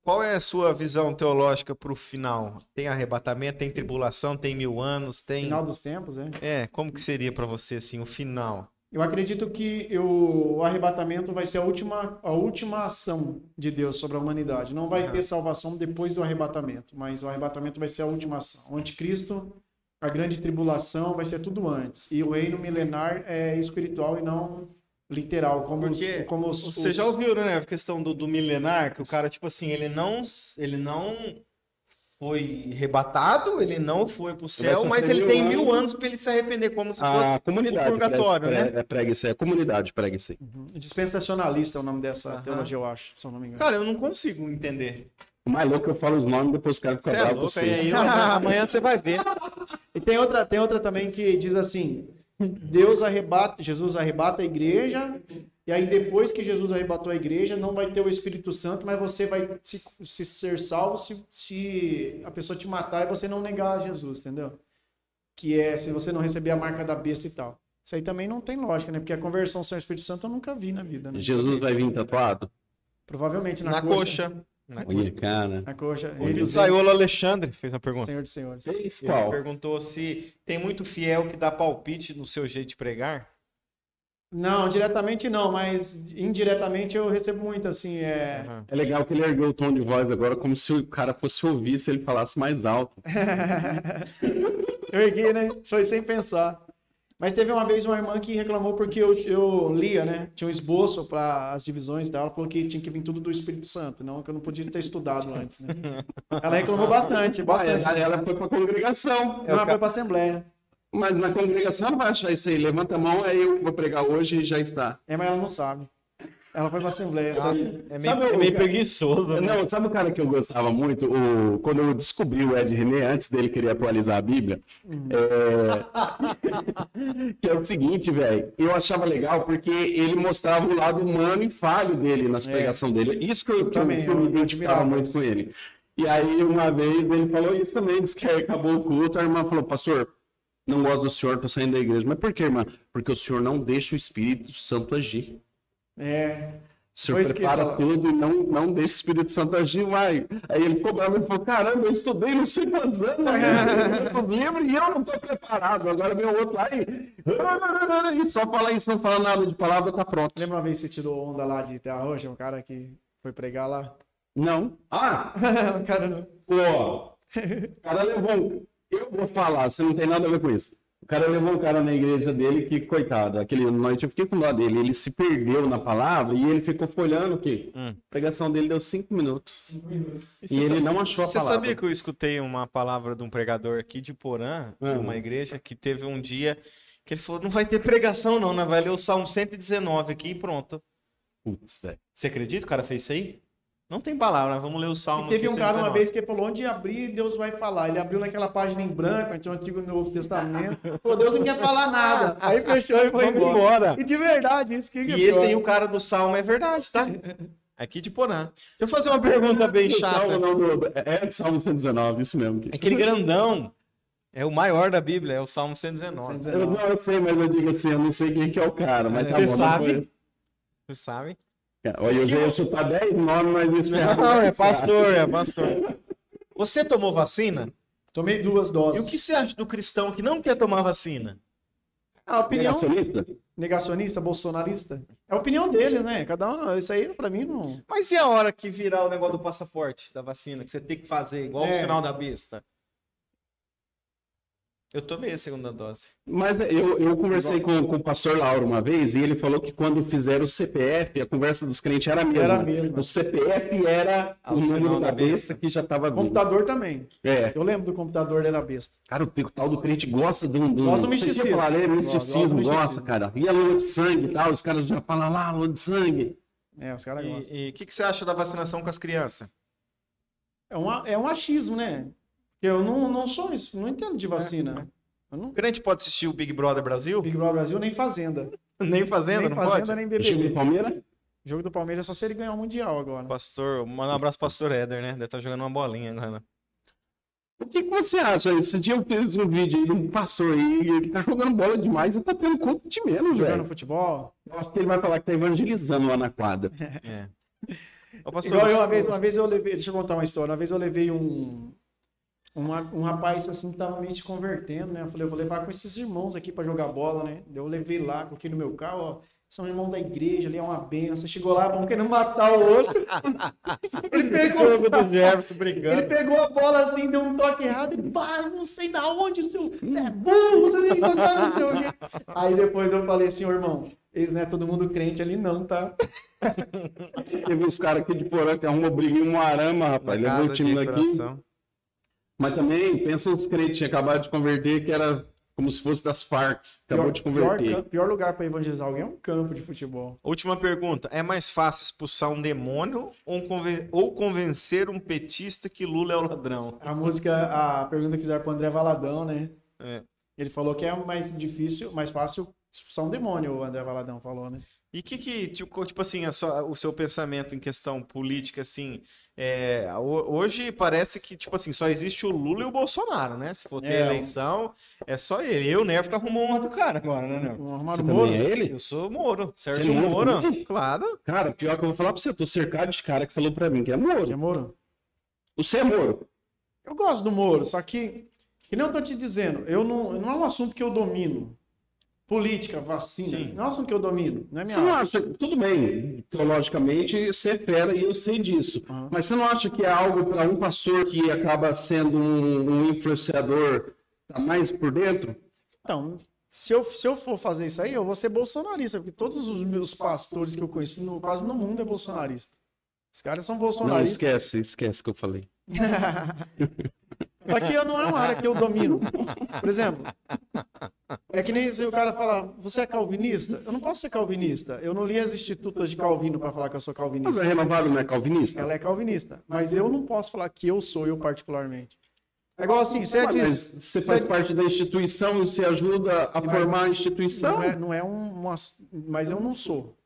Speaker 2: Qual é a sua visão teológica para o final? Tem arrebatamento, tem tribulação, tem mil anos, tem...
Speaker 3: Final dos tempos, é.
Speaker 2: É, como que seria para você, assim, o final?
Speaker 3: Eu acredito que eu- o arrebatamento vai ser a última, a última ação de Deus sobre a humanidade. Não vai ter salvação depois do arrebatamento, mas o arrebatamento vai ser a última ação. O anticristo, a grande tribulação, vai ser tudo antes. E o reino milenar é espiritual e não literal, como
Speaker 2: Porque
Speaker 3: os, como os,
Speaker 2: Você
Speaker 3: os-
Speaker 2: já ouviu, né, a questão do, do milenar, que o cara, tipo assim, ele não, ele não foi arrebatado, ele não foi pro céu, mas ele tem
Speaker 1: anos.
Speaker 2: mil anos para ele se arrepender, como se
Speaker 1: A
Speaker 2: fosse
Speaker 1: comunidade.
Speaker 2: o purgatório,
Speaker 1: prega,
Speaker 2: né?
Speaker 1: prega, prega isso aí. A comunidade prega isso aí.
Speaker 3: Uhum. Dispensacionalista é o nome dessa
Speaker 2: Aham.
Speaker 3: teologia, eu acho, se eu não me engano.
Speaker 2: Cara, eu não consigo entender.
Speaker 1: O mais louco é eu falo os nomes, depois os caras
Speaker 2: Você
Speaker 1: ficam
Speaker 2: é
Speaker 1: bravos com
Speaker 2: louco,
Speaker 1: você.
Speaker 2: aí, amanhã, amanhã você vai ver.
Speaker 3: E tem outra, tem outra também que diz assim: Deus arrebata, Jesus arrebata a igreja, e aí depois que Jesus arrebatou a igreja, não vai ter o Espírito Santo, mas você vai se, se ser salvo se, se a pessoa te matar e você não negar a Jesus, entendeu? Que é se você não receber a marca da besta e tal. Isso aí também não tem lógica, né? Porque a conversão sem o Espírito Santo eu nunca vi na vida, né?
Speaker 1: Jesus vai vir tatuado?
Speaker 3: Provavelmente na,
Speaker 2: Na
Speaker 3: coxa.
Speaker 2: coxa. Na
Speaker 1: Olha, cara.
Speaker 3: Na coxa.
Speaker 2: O
Speaker 3: dos
Speaker 2: Saiolo Alexandre fez uma pergunta.
Speaker 3: Senhor dos Senhores.
Speaker 1: Esse
Speaker 2: Ele
Speaker 1: qual?
Speaker 2: perguntou se tem muito fiel que dá palpite no seu jeito de pregar.
Speaker 3: Não, diretamente não, mas indiretamente eu recebo muito, assim, é...
Speaker 1: É legal que ele ergueu o tom de voz agora como se o cara fosse ouvir se ele falasse mais alto.
Speaker 3: eu ergui, né? Foi sem pensar. Mas teve uma vez uma irmã que reclamou porque eu, eu lia, né? Tinha um esboço para as divisões dela, falou que tinha que vir tudo do Espírito Santo, não que eu não podia ter estudado antes, né? Ela reclamou bastante, bastante.
Speaker 1: Ah, ela foi pra congregação.
Speaker 3: Ela foi para assembleia.
Speaker 1: Mas na congregação ela vai achar isso aí. Levanta a mão, aí eu vou pregar hoje e já está.
Speaker 3: É, mas ela não sabe. Ela foi para assembleia. sabe?
Speaker 2: É meio,
Speaker 1: Sabe
Speaker 2: é meio
Speaker 1: cara-
Speaker 2: preguiçoso. né?
Speaker 1: Não, sabe o cara que eu gostava muito? O, quando eu descobri o Ed René, antes dele querer atualizar a Bíblia, é... que é o seguinte, velho, eu achava legal porque ele mostrava o lado humano e falho dele nas
Speaker 3: É.
Speaker 1: pregações dele. Isso que eu, que eu,
Speaker 3: também,
Speaker 1: que eu me
Speaker 3: eu
Speaker 1: identificava muito
Speaker 3: isso.
Speaker 1: com ele. E aí, uma vez, ele falou isso também, disse que acabou o culto, a irmã falou, pastor, não gosto do senhor, tô saindo da igreja. Mas por quê, irmã? Porque o senhor não deixa o Espírito Santo agir.
Speaker 3: É. Que
Speaker 1: prepara
Speaker 3: ele
Speaker 1: tudo e não, não deixa o Espírito Santo agir, vai. Aí ele ficou bravo e falou: caramba, eu estudei não sei quantos anos, né? eu livro e eu não estou preparado. Agora vem o outro lá e. e só fala isso, não fala nada de palavra, tá pronto.
Speaker 3: Lembra uma vez que você tirou onda lá de Terra Roxa, um cara que foi pregar lá?
Speaker 1: Não. Ah,
Speaker 3: o cara não.
Speaker 1: pô. O cara levou. Eu vou falar, você não tem nada a ver com isso. O cara levou um cara na igreja dele que, coitado, aquele noite eu fiquei com dó dele. Ele se perdeu na palavra e ele ficou folhando o quê?
Speaker 2: Hum.
Speaker 1: A pregação dele deu cinco minutos.
Speaker 3: Cinco minutos.
Speaker 1: E ele não achou a
Speaker 2: Você
Speaker 1: palavra.
Speaker 2: sabia que eu escutei uma palavra de um pregador aqui de Porã,
Speaker 1: Hum.
Speaker 2: uma igreja, que teve um dia que ele falou: não vai ter pregação, não, né? Vai ler o Salmo 119 aqui e pronto.
Speaker 1: Putz, velho.
Speaker 2: Você acredita que o cara fez isso aí? Não tem palavra, vamos ler o Salmo
Speaker 3: E teve um cara uma
Speaker 2: 119.
Speaker 3: vez que falou: onde abrir, Deus vai falar. Ele abriu naquela página em branco, entre o Antigo e o Novo Testamento. Falou: Deus não quer falar nada. Aí fechou e foi embora.
Speaker 2: embora.
Speaker 3: E de verdade, isso que, que é
Speaker 2: E esse aí, o cara do Salmo, é verdade, tá? Aqui de Porã. Deixa eu fazer uma pergunta bem chata.
Speaker 1: Salmo, não, é é Salmo 119, isso mesmo.
Speaker 2: Aquele grandão é o maior da Bíblia, é o Salmo 119.
Speaker 3: 119.
Speaker 1: Eu, não, eu sei, mas eu digo assim, eu não sei quem que é o cara, mas tá
Speaker 2: Você
Speaker 1: bom,
Speaker 2: sabe? Você sabe?
Speaker 1: Olha, eu já ia chutar 10 nomes, mas isso
Speaker 2: Não, é pastor, é pastor. Você tomou vacina?
Speaker 3: Tomei duas
Speaker 2: E
Speaker 3: doses.
Speaker 2: o que você acha do cristão que não quer tomar vacina?
Speaker 3: A opinião
Speaker 1: Negacionista?
Speaker 3: negacionista, bolsonarista? É a opinião deles, né? Cada um, isso aí pra mim não.
Speaker 2: Mas e a hora que virar o negócio do passaporte da vacina, que você tem que fazer igual o
Speaker 3: É.
Speaker 2: sinal da besta? Eu tomei a segunda dose.
Speaker 1: Mas eu, eu conversei com, com o pastor Lauro uma vez e ele falou que quando fizeram o CPF, a conversa dos crentes era a mesma.
Speaker 3: Era a mesma.
Speaker 1: O CPF era
Speaker 2: Ah,
Speaker 1: o
Speaker 2: o
Speaker 1: número
Speaker 2: da
Speaker 1: da besta
Speaker 2: besta.
Speaker 1: que já estava vindo.
Speaker 3: Computador também.
Speaker 1: É.
Speaker 3: Eu lembro do computador dele, era besta.
Speaker 1: Cara, o tal do crente gosta de um. de um-
Speaker 3: Gosta do misticismo.
Speaker 1: falado, é,
Speaker 3: Gosta do
Speaker 1: misticismo,
Speaker 3: misticismo.
Speaker 1: gosta, cara. E a lua de sangue e tal, os caras já falam lá, lua de sangue.
Speaker 3: É, os caras gostam.
Speaker 2: E o que, que você acha da vacinação com as crianças?
Speaker 3: É um, é um achismo, né? Eu não, não sou isso, não entendo de
Speaker 2: É,
Speaker 3: vacina.
Speaker 2: O
Speaker 3: não...
Speaker 2: crente pode assistir o Big Brother Brasil?
Speaker 3: Big Brother Brasil nem Fazenda.
Speaker 2: Nem fazenda,
Speaker 3: nem
Speaker 2: não
Speaker 3: Fazenda,
Speaker 2: pode?
Speaker 3: nem
Speaker 1: O time do
Speaker 3: BBB.
Speaker 1: Palmeiras?
Speaker 3: Jogo do Palmeiras é só se ele ganhar o Mundial agora.
Speaker 2: Pastor, manda um abraço pro pastor Éder, né? Deve estar jogando uma bolinha agora. né?
Speaker 1: O que, que você acha? Esse dia eu fiz um vídeo aí de um pastor aí que tá jogando bola demais e tá tendo conta de menos,
Speaker 3: Jogando
Speaker 1: velho.
Speaker 3: futebol.
Speaker 1: Eu acho que ele vai falar que tá evangelizando lá na quadra.
Speaker 2: É. Ô, pastor,
Speaker 3: Igual eu, uma vez, uma vez eu levei, deixa eu contar uma história. Uma vez eu levei um, um, um rapaz assim que tava meio se convertendo, né? Eu falei, eu vou levar com esses irmãos aqui pra jogar bola, né? Eu levei lá, coloquei no meu carro, ó. São irmãos da igreja, ali é uma benção. Chegou lá, vamos querendo matar o outro. ele pegou,
Speaker 2: jogo do Jefferson
Speaker 3: ele
Speaker 2: brigando.
Speaker 3: pegou a bola assim, deu um toque errado, ele vai, não sei da onde, seu, você é burro, você tem que tocar, não sei o quê. Aí depois eu falei assim, irmão, eles não é todo mundo crente ali não, tá?
Speaker 1: Teve uns caras aqui de Porã que arrumou briga em um arama, rapaz. Levou o time daqui.
Speaker 2: coração.
Speaker 1: Mas também, pensa os crentes que acabado de converter, que era como se fosse das Farc. Acabou de converter.
Speaker 3: Pior, pior lugar pra evangelizar alguém é um campo de futebol.
Speaker 2: Última pergunta. É mais fácil expulsar um demônio ou, conven- ou convencer um petista que Lula é o ladrão?
Speaker 3: A música, a pergunta que fizeram pro André Valadão, né?
Speaker 2: É.
Speaker 3: Ele falou que é mais difícil, mais fácil expulsar um demônio, o André Valadão falou, né?
Speaker 2: E que que, tipo, tipo assim, a sua- o seu pensamento em questão política, assim, é, ho- hoje parece que, tipo assim, só existe o Lula e o Bolsonaro, né? Se for ter
Speaker 3: É,
Speaker 2: eleição, é só ele. Eu, Nervo, tá arrumando um outro cara agora, né, Nervo?
Speaker 3: Um
Speaker 1: Você
Speaker 3: armário
Speaker 1: também
Speaker 3: Moro.
Speaker 1: é ele?
Speaker 2: Eu sou Moro,
Speaker 1: Você é
Speaker 2: Sérgio
Speaker 1: Moro
Speaker 2: Moro, claro.
Speaker 1: Cara, pior que eu vou falar pra você, eu tô cercado de cara que falou pra mim que é
Speaker 3: Que é
Speaker 1: Moro.
Speaker 3: Moro?
Speaker 1: Você é Moro.
Speaker 3: Eu gosto do Moro, só que, que nem eu tô te dizendo, eu não, não é um assunto que eu domino. Política, vacina,
Speaker 2: Sim.
Speaker 3: não um assunto que eu domino, não é minha
Speaker 1: Você não acha, tudo bem, teologicamente você é fera e eu sei disso,
Speaker 3: Aham.
Speaker 1: mas você não acha que é algo para um pastor que acaba sendo um, um influenciador tá mais por dentro?
Speaker 3: Então, se eu, se eu for fazer isso aí, eu vou ser bolsonarista, porque todos os meus pastores que eu conheço, no, quase no mundo, é bolsonarista. Os caras são
Speaker 1: Não,
Speaker 3: bolsonaristas.
Speaker 1: esquece, esquece que eu falei.
Speaker 3: Só que eu não é uma área que eu domino. Por exemplo, é que nem se o cara fala, você é calvinista? Eu não posso ser calvinista. Eu não li as institutas de Calvino para falar que eu sou
Speaker 1: Mas
Speaker 3: calvinista.
Speaker 1: a renovado não é calvinista?
Speaker 3: Ela é calvinista, mas eu não posso falar que eu sou eu particularmente. É igual assim, você
Speaker 1: Mas
Speaker 3: diz,
Speaker 1: você faz parte da instituição e você ajuda a
Speaker 3: Mas
Speaker 1: formar a instituição?
Speaker 3: não é, não é um, uma- mas eu não sou.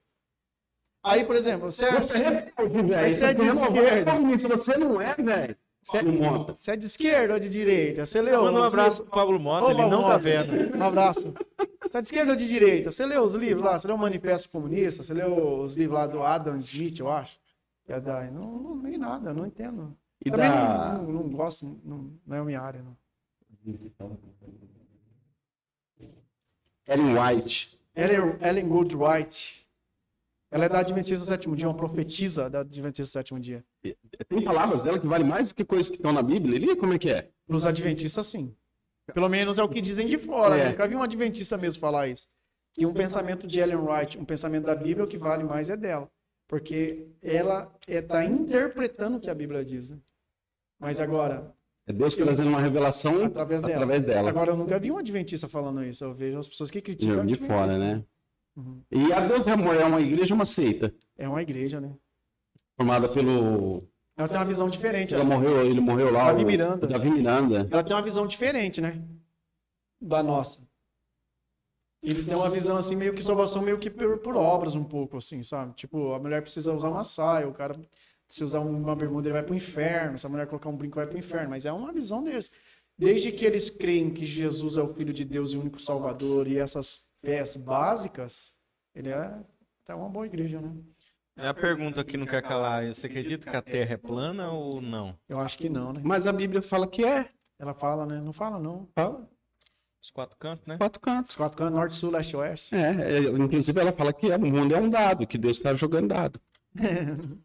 Speaker 3: Aí, por exemplo, você é,
Speaker 1: Você é.
Speaker 3: Mas você é de
Speaker 1: não
Speaker 3: esquerda.
Speaker 1: calvinista, Você não é, velho.
Speaker 3: Você é-
Speaker 1: Paulo Mota.
Speaker 3: você é de esquerda ou de direita? Você leu?
Speaker 2: Manda um abraço pro Pablo Mota,
Speaker 3: Ô,
Speaker 2: ele não tá
Speaker 3: Mota,
Speaker 2: vendo.
Speaker 3: Um abraço. Você é de esquerda ou de direita? Você leu os livros lá? Você leu o Manifesto Comunista? Você leu os livros lá do Adam Smith, eu acho? Que é da... Não, não nem nada, não entendo.
Speaker 1: E
Speaker 3: Também
Speaker 1: da...
Speaker 3: não, não, não gosto, não, não é a minha área, não.
Speaker 1: Ellen White.
Speaker 3: Ellen, Ellen Goodwright. Ela é da Adventista do Sétimo Dia, uma profetisa da Adventista do Sétimo Dia.
Speaker 1: Tem palavras dela que valem mais do que coisas que estão na Bíblia ali? Como é que é?
Speaker 3: Para os adventistas, sim. Pelo menos é o que dizem de fora.
Speaker 1: É.
Speaker 3: né? Nunca vi um adventista mesmo falar isso. E um pensamento de Ellen White, um pensamento da Bíblia, o que vale mais é dela. Porque ela está interpretando o que a Bíblia diz. Né? Mas agora,
Speaker 1: É Deus trazendo uma revelação
Speaker 3: através dela.
Speaker 1: através dela.
Speaker 3: Agora, eu nunca vi um adventista falando isso. Eu vejo as pessoas que criticam
Speaker 1: de fora, né?
Speaker 3: Uhum.
Speaker 1: E a Deus é Amor é uma igreja, uma seita,
Speaker 3: É uma igreja, né?
Speaker 1: formada pelo.
Speaker 3: Ela tem uma visão diferente.
Speaker 1: Ela
Speaker 3: Ela,
Speaker 1: morreu, ele morreu lá.
Speaker 3: Davi
Speaker 1: o-
Speaker 3: Miranda.
Speaker 1: Davi Miranda.
Speaker 3: ela tem uma visão diferente, né? Da nossa. Eles têm uma visão assim, meio que salvação, meio que por, por obras, um pouco, assim, sabe? Tipo, a mulher precisa usar uma saia, o cara, se usar uma bermuda, ele vai pro inferno, se a mulher colocar um brinco, vai pro inferno. Mas é uma visão deles. Desde que eles creem que Jesus é o Filho de Deus e o único Salvador e essas fés básicas, ele é, é uma boa igreja, né?
Speaker 2: É a pergunta que não quer calar. Você acredita que a Terra é plana ou não?
Speaker 3: Eu acho que não, né?
Speaker 1: Mas a Bíblia fala que é.
Speaker 3: Ela fala, né? Não fala, não.
Speaker 1: Fala.
Speaker 2: Os quatro cantos, né?
Speaker 1: Quatro cantos.
Speaker 3: Os quatro cantos, norte, sul, leste, oeste.
Speaker 1: É, é, inclusive ela fala que é, o mundo é um dado, que Deus está jogando dado.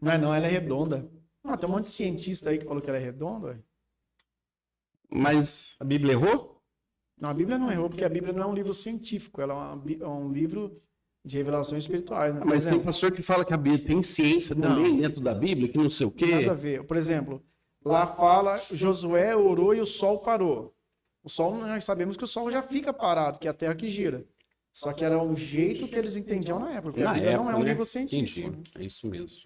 Speaker 3: Não é não, ela é redonda. Ah, tem um monte de cientista aí que falou que ela é redonda. ué.
Speaker 1: Mas a Bíblia errou?
Speaker 3: Não, a Bíblia não errou, porque a Bíblia não é um livro científico, ela é, uma é um livro de revelações espirituais. Né? Por
Speaker 1: Mas tem
Speaker 3: exemplo,
Speaker 1: pastor que fala que a Bíblia tem ciência
Speaker 3: Não.
Speaker 1: também dentro da Bíblia, que não sei o quê.
Speaker 3: nada a ver. Por exemplo, lá fala, Josué orou e o sol parou. O sol, nós sabemos que o sol já fica parado, que é a terra que gira. Só que era um jeito que eles entendiam na época, porque a
Speaker 1: Na
Speaker 3: Bíblia não é
Speaker 1: época,
Speaker 3: um
Speaker 1: né?
Speaker 3: livro científico.
Speaker 1: Entendi,
Speaker 3: né?
Speaker 1: é isso mesmo.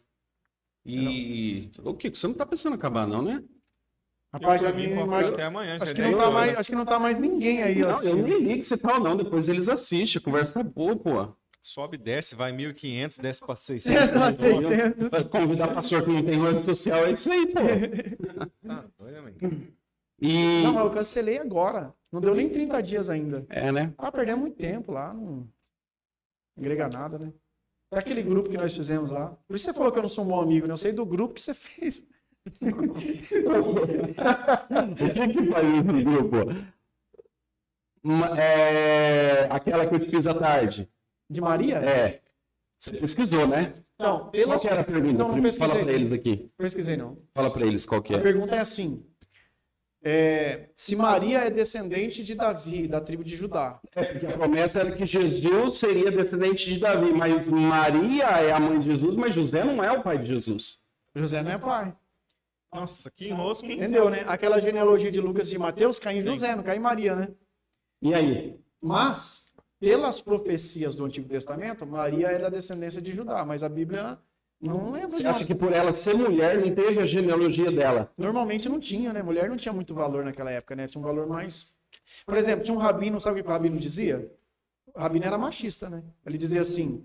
Speaker 1: E o que? Você não tá pensando em acabar, não, né?
Speaker 3: Rapaz,
Speaker 2: Eu, mim, qualquer-
Speaker 3: imagina-
Speaker 2: até amanhã, já
Speaker 3: acho
Speaker 2: é
Speaker 3: que, não
Speaker 2: 10
Speaker 3: tá
Speaker 2: horas.
Speaker 3: mais, acho que não tá mais ninguém aí
Speaker 1: Não, eu
Speaker 3: assistindo.
Speaker 1: nem ligo se tal, não. Depois eles assistem, a conversa tá boa, pô.
Speaker 2: Sobe, desce, vai 1.500, desce pra 600.
Speaker 3: É, não aceitando.
Speaker 1: Vai convidar pastor que não tem rede social, é isso aí, pô.
Speaker 2: Tá doido, amigo?
Speaker 1: E.
Speaker 3: Não, mas eu cancelei agora. Não deu nem 30 dias ainda.
Speaker 1: É, né?
Speaker 3: Ah, perdemos muito tempo lá, não agrega nada, né? É aquele grupo que nós fizemos lá. Por isso você falou que eu não sou um bom amigo, né? Eu sei do grupo que você fez.
Speaker 1: O que que faz esse grupo? Uma- é, Aquela que eu te fiz à tarde.
Speaker 3: De Maria?
Speaker 1: É. Você pesquisou, né?
Speaker 3: Não,
Speaker 1: Qual
Speaker 3: pelas...
Speaker 1: que era a pergunta?
Speaker 3: Não, não
Speaker 1: Primeiro, Fala
Speaker 3: pesquisei.
Speaker 1: pra eles aqui.
Speaker 3: Pesquisei, não.
Speaker 1: Fala pra eles qual que
Speaker 3: A
Speaker 1: é.
Speaker 3: pergunta é assim. é, se Maria é descendente de Davi, da tribo de Judá.
Speaker 1: É, porque a promessa era que Jesus seria descendente de Davi, mas Maria é a mãe de Jesus, mas José não é o pai de Jesus.
Speaker 3: José não é pai.
Speaker 2: Nossa, que enrosco, hein?
Speaker 3: Entendeu, né? Aquela genealogia de Lucas e de Mateus cai em José, não cai em Maria, né?
Speaker 1: E aí?
Speaker 3: Mas, pelas profecias do Antigo Testamento, Maria é da descendência de Judá, mas a Bíblia não lembra.
Speaker 1: Você acha que por ela ser mulher não teve a genealogia dela?
Speaker 3: Normalmente não tinha, né? Mulher não tinha muito valor naquela época, né? Tinha um valor mais. Por exemplo, tinha um rabino, sabe o que o rabino dizia? O rabino era machista, né? Ele dizia assim: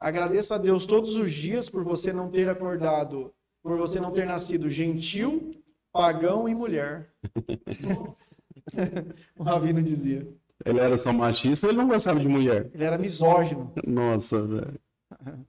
Speaker 3: agradeça a Deus todos os dias por você não ter acordado, por você não ter nascido gentil, pagão e mulher. o rabino dizia.
Speaker 1: Ele era só machista ou ele não gostava de mulher?
Speaker 3: Ele era misógino.
Speaker 1: Nossa, velho.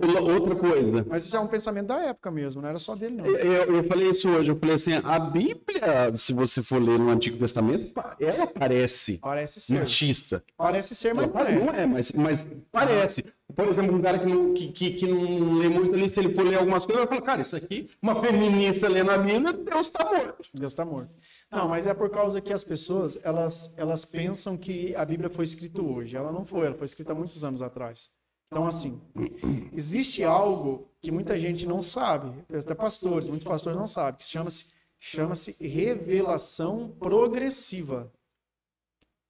Speaker 1: Outra coisa.
Speaker 3: Mas isso é um pensamento da época mesmo, não era só dele, não.
Speaker 1: Eu, eu falei isso hoje, eu falei assim, a Bíblia, se você for ler no Antigo Testamento, ela parece
Speaker 3: Parece ser.
Speaker 1: machista.
Speaker 3: Parece ser, mas
Speaker 1: Ela
Speaker 3: não é.
Speaker 1: não é, mas, mas parece. Por exemplo, um cara que não, que, que, que não lê muito ali, se ele for ler algumas coisas, vai falar, cara, isso aqui, uma feminista lendo a Bíblia, Deus está morto.
Speaker 3: Deus está morto. Não, mas é por causa que as pessoas, elas, elas pensam que a Bíblia foi escrita hoje. Ela não foi, ela foi escrita há muitos anos atrás. Então, assim, existe algo que muita gente não sabe, até pastores, muitos pastores não sabem, que chama-se chama-se revelação progressiva.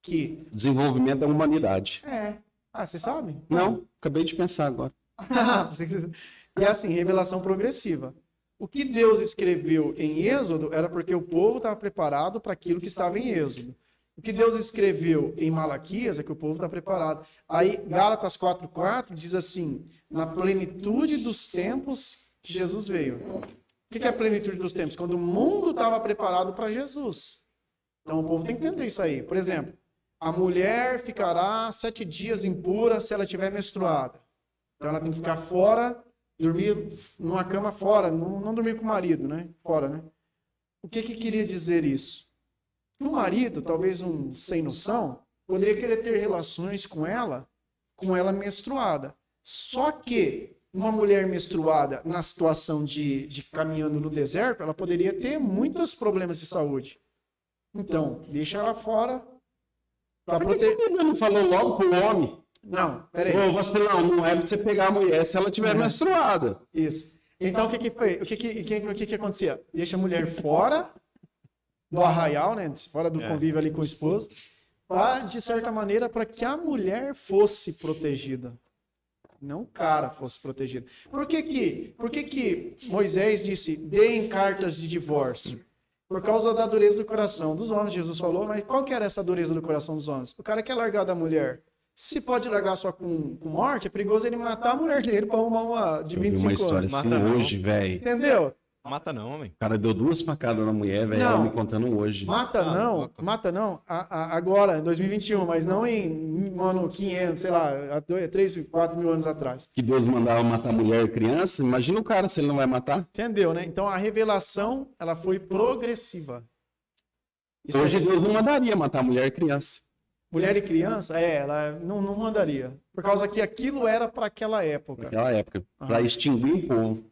Speaker 3: Que
Speaker 1: Desenvolvimento da humanidade.
Speaker 3: é. Ah, você sabe?
Speaker 1: Não, acabei de pensar agora.
Speaker 3: E assim, revelação progressiva. O que Deus escreveu em Êxodo era porque o povo estava preparado para aquilo que estava em Êxodo. O que Deus escreveu em Malaquias é que o povo está preparado. Aí, Gálatas 4,4 diz assim: na plenitude dos tempos que Jesus veio. O que é a plenitude dos tempos? Quando o mundo estava preparado para Jesus. Então o povo tem que entender isso aí. Por exemplo, a mulher ficará sete dias impura se ela estiver menstruada. Então ela tem que ficar fora, dormir numa cama fora, não, não dormir com o marido, né? Fora, né? O que que queria dizer isso? O marido, talvez um sem noção, poderia querer ter relações com ela, com ela menstruada. Só que uma mulher menstruada na situação de, de caminhando no deserto, ela poderia ter muitos problemas de saúde. Então, deixa ela fora para
Speaker 1: Por que que
Speaker 3: proteger.
Speaker 1: Bíblia não falou logo pro homem?
Speaker 3: Não, peraí.
Speaker 1: Ô, você não, não é pra você pegar a mulher se ela tiver
Speaker 3: Uhum.
Speaker 1: menstruada.
Speaker 3: Isso. Então o que que foi? O que que, que, que que acontecia? Deixa a mulher fora do arraial, né? Fora do
Speaker 2: É.
Speaker 3: convívio ali com o esposo, para de certa maneira para que a mulher fosse protegida. Não o cara fosse protegido. Por que que, por que que Moisés disse: "Deem cartas de divórcio"? Por causa da dureza do coração dos homens, Jesus falou, mas qual que era essa dureza do coração dos homens? O cara quer largar da mulher. Se pode largar só com, com morte, é perigoso ele matar a mulher dele para arrumar uma de
Speaker 1: Eu vi
Speaker 3: 25
Speaker 1: uma história
Speaker 3: anos.
Speaker 1: assim
Speaker 2: Mata não.
Speaker 1: hoje, velho.
Speaker 3: Entendeu?
Speaker 2: Mata não, homem.
Speaker 1: O cara deu duas facadas na mulher, velho.
Speaker 3: Não.
Speaker 1: Ela me contando hoje.
Speaker 3: Mata
Speaker 2: Ah,
Speaker 3: não, mata não, a- a- agora, em 2021, mas não em um ano 500, sei lá, há 3, 4 mil anos atrás.
Speaker 1: Que Deus mandava matar mulher e criança. Imagina o cara se ele não vai matar.
Speaker 3: Entendeu, né? Então a revelação, ela foi progressiva. Isso
Speaker 1: Hoje
Speaker 3: é-
Speaker 1: Deus não mandaria matar mulher e criança.
Speaker 3: Mulher e criança, é, ela não, não mandaria. Por causa que aquilo era para aquela época.
Speaker 1: Naquela época. Pra
Speaker 3: Aham.
Speaker 1: extinguir o povo.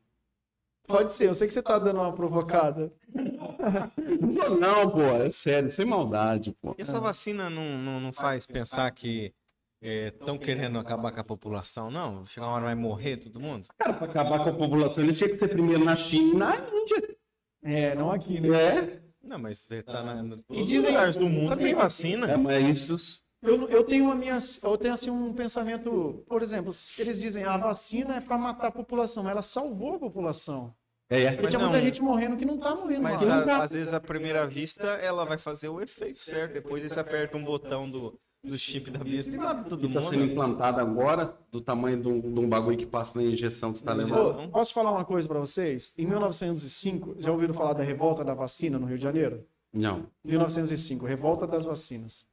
Speaker 3: Pode ser, eu sei que você tá dando uma provocada.
Speaker 1: Não, vou não, pô. É sério, sem maldade, pô.
Speaker 2: E essa vacina não, não, não faz pensar que estão querendo acabar com a população, não? Chegar uma hora vai morrer todo mundo?
Speaker 1: Cara, pra acabar com a população, ele tinha que ser primeiro na China e na Índia.
Speaker 3: É, não aqui, né?
Speaker 1: É.
Speaker 2: Não, mas você tá na,
Speaker 3: E dizem-
Speaker 2: lugares do mundo
Speaker 3: sabe
Speaker 2: tem vacina.
Speaker 1: É, mas isso.
Speaker 3: Eu, eu tenho uma minha, eu tenho assim um pensamento, por exemplo, eles dizem a vacina é para matar a população, mas ela salvou a população.
Speaker 1: É, é.
Speaker 3: Porque tinha
Speaker 2: não.
Speaker 3: muita gente morrendo que não tá morrendo.
Speaker 2: Mas a- às vezes, à primeira vista, ela vai fazer o efeito certo. Depois eles apertam um botão do, do chip da besta e mata todo
Speaker 1: Que tá sendo
Speaker 2: mundo.
Speaker 1: implantado agora, do tamanho de um, de um bagulho que passa na injeção que você tá levando.
Speaker 3: posso falar uma coisa para vocês? Em 1905, já ouviram falar da revolta da vacina no Rio de Janeiro?
Speaker 1: Não.
Speaker 3: 1905, revolta das vacinas.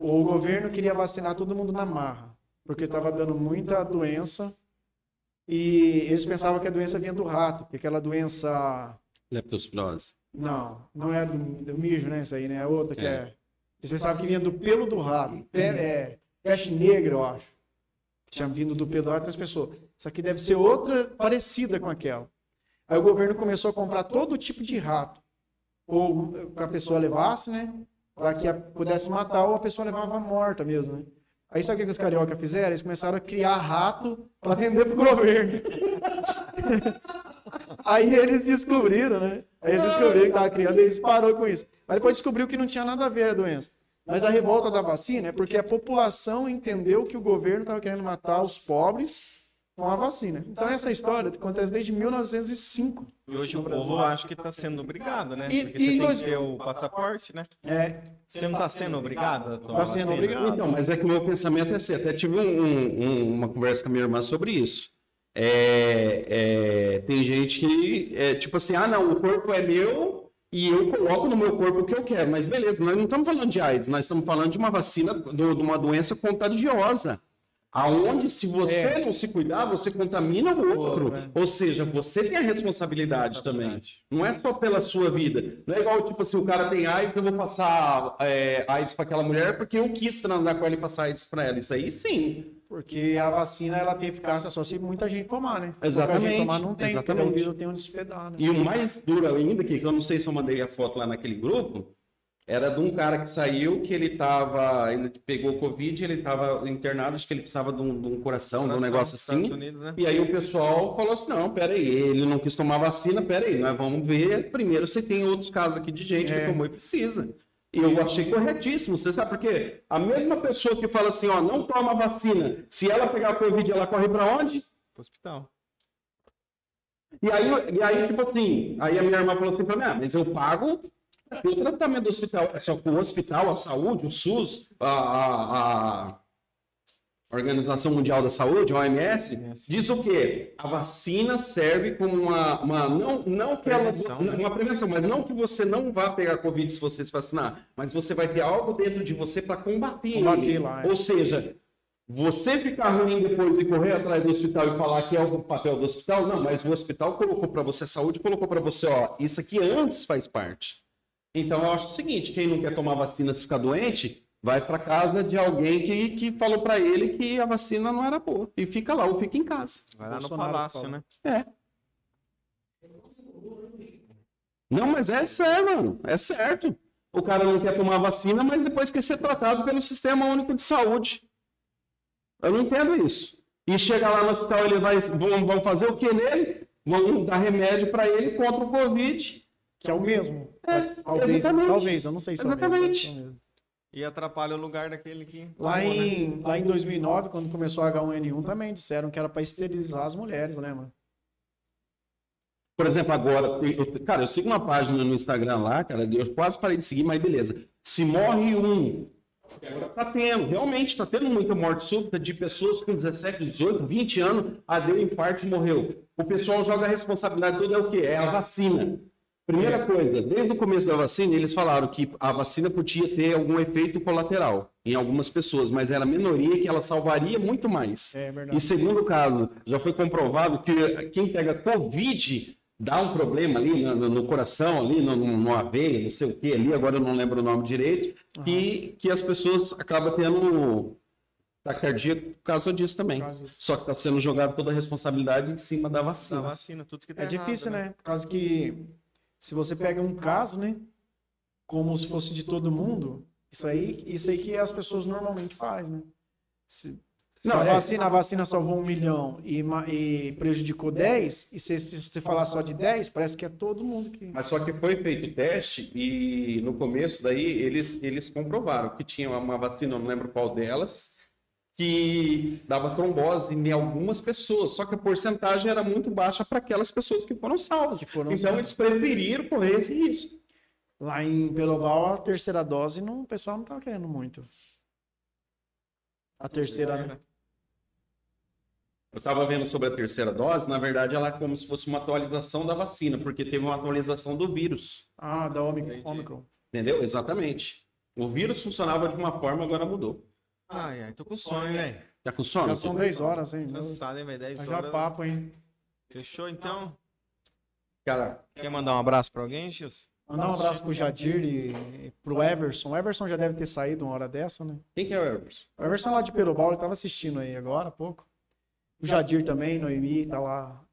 Speaker 3: O governo queria vacinar todo mundo na marra, porque estava dando muita doença e eles pensavam que a doença vinha do rato, que aquela doença
Speaker 1: Leptospirose.
Speaker 3: Não, não é do, do mijo, né? Isso aí, né? É outra que
Speaker 1: É.
Speaker 3: é. Eles pensavam que vinha do pelo do rato. Pe é, peste negra, eu acho. Tinha vindo do pelo do rato, então as pessoas. Isso aqui deve ser outra parecida com aquela. Aí o governo começou a comprar todo tipo de rato. Ou que a pessoa levasse, né? Para que a, pudesse matar, ou a pessoa levava morta mesmo, né? Aí sabe o que os carioca fizeram? Eles começaram a criar rato para vender pro governo. Aí eles descobriram, né? Aí eles descobriram que tava criando e eles parou com isso. Mas depois descobriu que não tinha nada a ver a doença. Mas a revolta da vacina é porque a população entendeu que o governo estava querendo matar os pobres com a vacina. Então essa história acontece desde 1905.
Speaker 2: E hoje o povo acha que tá sendo obrigado, né?
Speaker 3: E-
Speaker 2: Porque
Speaker 3: e
Speaker 2: você tem
Speaker 3: nós-
Speaker 2: que ter o passaporte, né?
Speaker 3: É,
Speaker 2: Você não tá sendo obrigado a tomar
Speaker 3: Tá sendo obrigado.
Speaker 1: Então, mas é que o meu pensamento é assim. Até tive um- um- uma conversa com a minha irmã sobre isso. É, é, tem gente que é tipo assim, ah não, o corpo é meu e eu coloco no meu corpo o que eu quero. Mas beleza, nós não estamos falando de AIDS, nós estamos falando de uma vacina, do- de uma doença contagiosa. Aonde, se você
Speaker 3: É.
Speaker 1: não se cuidar, você contamina o outro.
Speaker 3: É.
Speaker 1: Ou seja, você tem a responsabilidade também. Não é só pela sua vida. Não é igual, tipo assim, o cara tem AIDS, eu vou passar é, AIDS para aquela mulher porque eu quis transar com ela e passar AIDS para ela. Isso aí sim.
Speaker 3: porque a vacina ela tem eficácia só se muita gente tomar, né?
Speaker 1: Exatamente,
Speaker 3: Pouca gente tomar não tem, porque
Speaker 1: exatamente.
Speaker 3: o vírus tem onde hospedar, né?
Speaker 1: E o mais duro ainda, que eu não sei se eu mandei a foto lá naquele grupo, era de um cara que saiu, que ele tava, ele pegou Covid, ele tava internado, acho que ele precisava de um, de um coração, de um negócio assim.
Speaker 2: Unidos, né?
Speaker 1: E aí o pessoal falou assim, não, peraí, ele não quis tomar vacina, peraí, nós vamos ver primeiro se tem outros casos aqui de gente
Speaker 3: É.
Speaker 1: que tomou e precisa. E eu achei corretíssimo, você sabe por quê? A mesma pessoa que fala assim, ó, não toma vacina, se ela pegar Covid, ela corre pra onde?
Speaker 2: Pro hospital.
Speaker 1: E aí, e aí, tipo assim, aí a minha irmã falou assim pra mim, ah, mas eu pago o tratamento do hospital, é só que o hospital, a saúde, o SUS, a, a, a- Organização Mundial da Saúde, OMS,
Speaker 2: OMS.
Speaker 1: diz o quê? A vacina serve como uma, uma não, não que
Speaker 2: Prevenção,
Speaker 1: ela,
Speaker 2: né?
Speaker 1: uma prevenção, mas não que você não vá pegar Covid se você se vacinar, mas você vai ter algo dentro de você para combater,
Speaker 3: Combater lá, é.
Speaker 1: Ou seja, você ficar ruim depois e correr atrás do hospital e falar que é o papel do hospital, não, mas o hospital colocou para você a saúde, colocou para você, ó, isso aqui antes faz parte. Então eu acho o seguinte, quem não quer tomar vacina se ficar doente, vai para casa de alguém que, que falou para ele que a vacina não era boa e fica lá ou fica em casa.
Speaker 2: Vai lá no
Speaker 3: Bolsonaro
Speaker 2: palácio,
Speaker 3: fala.
Speaker 2: né?
Speaker 1: É. Não, mas é sério, mano. É certo. O cara não quer tomar vacina, mas depois quer ser tratado pelo Sistema Único de Saúde. Eu não entendo isso. E chega lá no hospital, ele vai, vão, vão fazer o que nele? Vão dar remédio para ele contra o Covid.
Speaker 3: Que é o mesmo.
Speaker 1: É,
Speaker 3: talvez,
Speaker 1: exatamente.
Speaker 3: talvez, eu não sei se é o mesmo,
Speaker 1: Exatamente.
Speaker 3: é o mesmo.
Speaker 2: E atrapalha o lugar daquele que.
Speaker 3: Lá
Speaker 2: tomou, né?
Speaker 3: em, lá em 2009, quando começou a H1N1, também disseram que era para esterilizar as mulheres, né, mano?
Speaker 1: Por exemplo, agora, eu- cara, eu sigo uma página no Instagram lá, cara, eu quase parei de seguir, mas beleza. Se morre um, agora tá tendo, realmente tá tendo muita morte súbita de pessoas com 17, 18, 20 anos, a deu infarto e morreu. O pessoal joga a responsabilidade toda é o quê? É a vacina. Primeira coisa, desde o começo da vacina, eles falaram que a vacina podia ter algum efeito colateral em algumas pessoas, mas era a minoria que ela salvaria muito mais.
Speaker 3: É verdade.
Speaker 1: E segundo caso, já foi comprovado que quem pega Covid dá um problema ali no, no- no coração, ali no, no, no aveia, não sei o que ali, agora eu não lembro o nome direito, que, que as pessoas acabam tendo taquicardia por causa disso também.
Speaker 3: Causa disso.
Speaker 1: Só que está sendo jogada toda a responsabilidade em cima da
Speaker 2: Da
Speaker 1: vacina.
Speaker 2: vacina, tudo que tá
Speaker 3: É difícil,
Speaker 2: errado,
Speaker 3: né? Por causa que se você pega um caso, né? Como se fosse de todo mundo, isso aí, isso aí que as pessoas normalmente fazem, né? Se,
Speaker 1: Não,
Speaker 3: a,
Speaker 1: é-
Speaker 3: vacina, a vacina salvou um milhão e, e prejudicou 10, e se você falar só de 10, parece que é todo mundo que.
Speaker 1: Mas só que foi feito teste e no começo daí eles, eles comprovaram que tinha uma vacina, eu não lembro qual delas, que dava trombose em algumas pessoas, só que a porcentagem era muito baixa para aquelas pessoas que foram salvas.
Speaker 3: Que foram
Speaker 1: então
Speaker 3: salvas.
Speaker 1: eles preferiram correr esse risco.
Speaker 3: Lá em Peloval, a terceira dose, não, o pessoal não tava querendo muito. A terceira, né?
Speaker 1: Eu estava vendo sobre a terceira dose, na verdade ela é como se fosse uma atualização da vacina, porque teve uma atualização do vírus.
Speaker 3: Ah, da. Omicron.
Speaker 1: Entendeu? Exatamente. O vírus funcionava de uma forma, agora mudou.
Speaker 2: Ai, ai, tô com sono, velho.
Speaker 1: Tá com sono?
Speaker 3: Já são 10 horas, hein?
Speaker 2: Cansado, hein, velho? 10
Speaker 3: Já
Speaker 2: horas.
Speaker 3: papo, hein?
Speaker 2: Fechou, então?
Speaker 1: Cara,
Speaker 2: Quer mandar um abraço pra alguém, Gilson?
Speaker 3: Mandar um abraço pro Jadir e e pro Everson. O Everson já deve ter saído uma hora dessa, né?
Speaker 1: quem que é o Everson?
Speaker 3: O Everson lá de Perobal, ele tava assistindo aí agora há pouco. O Jadir também, Noemi, tá lá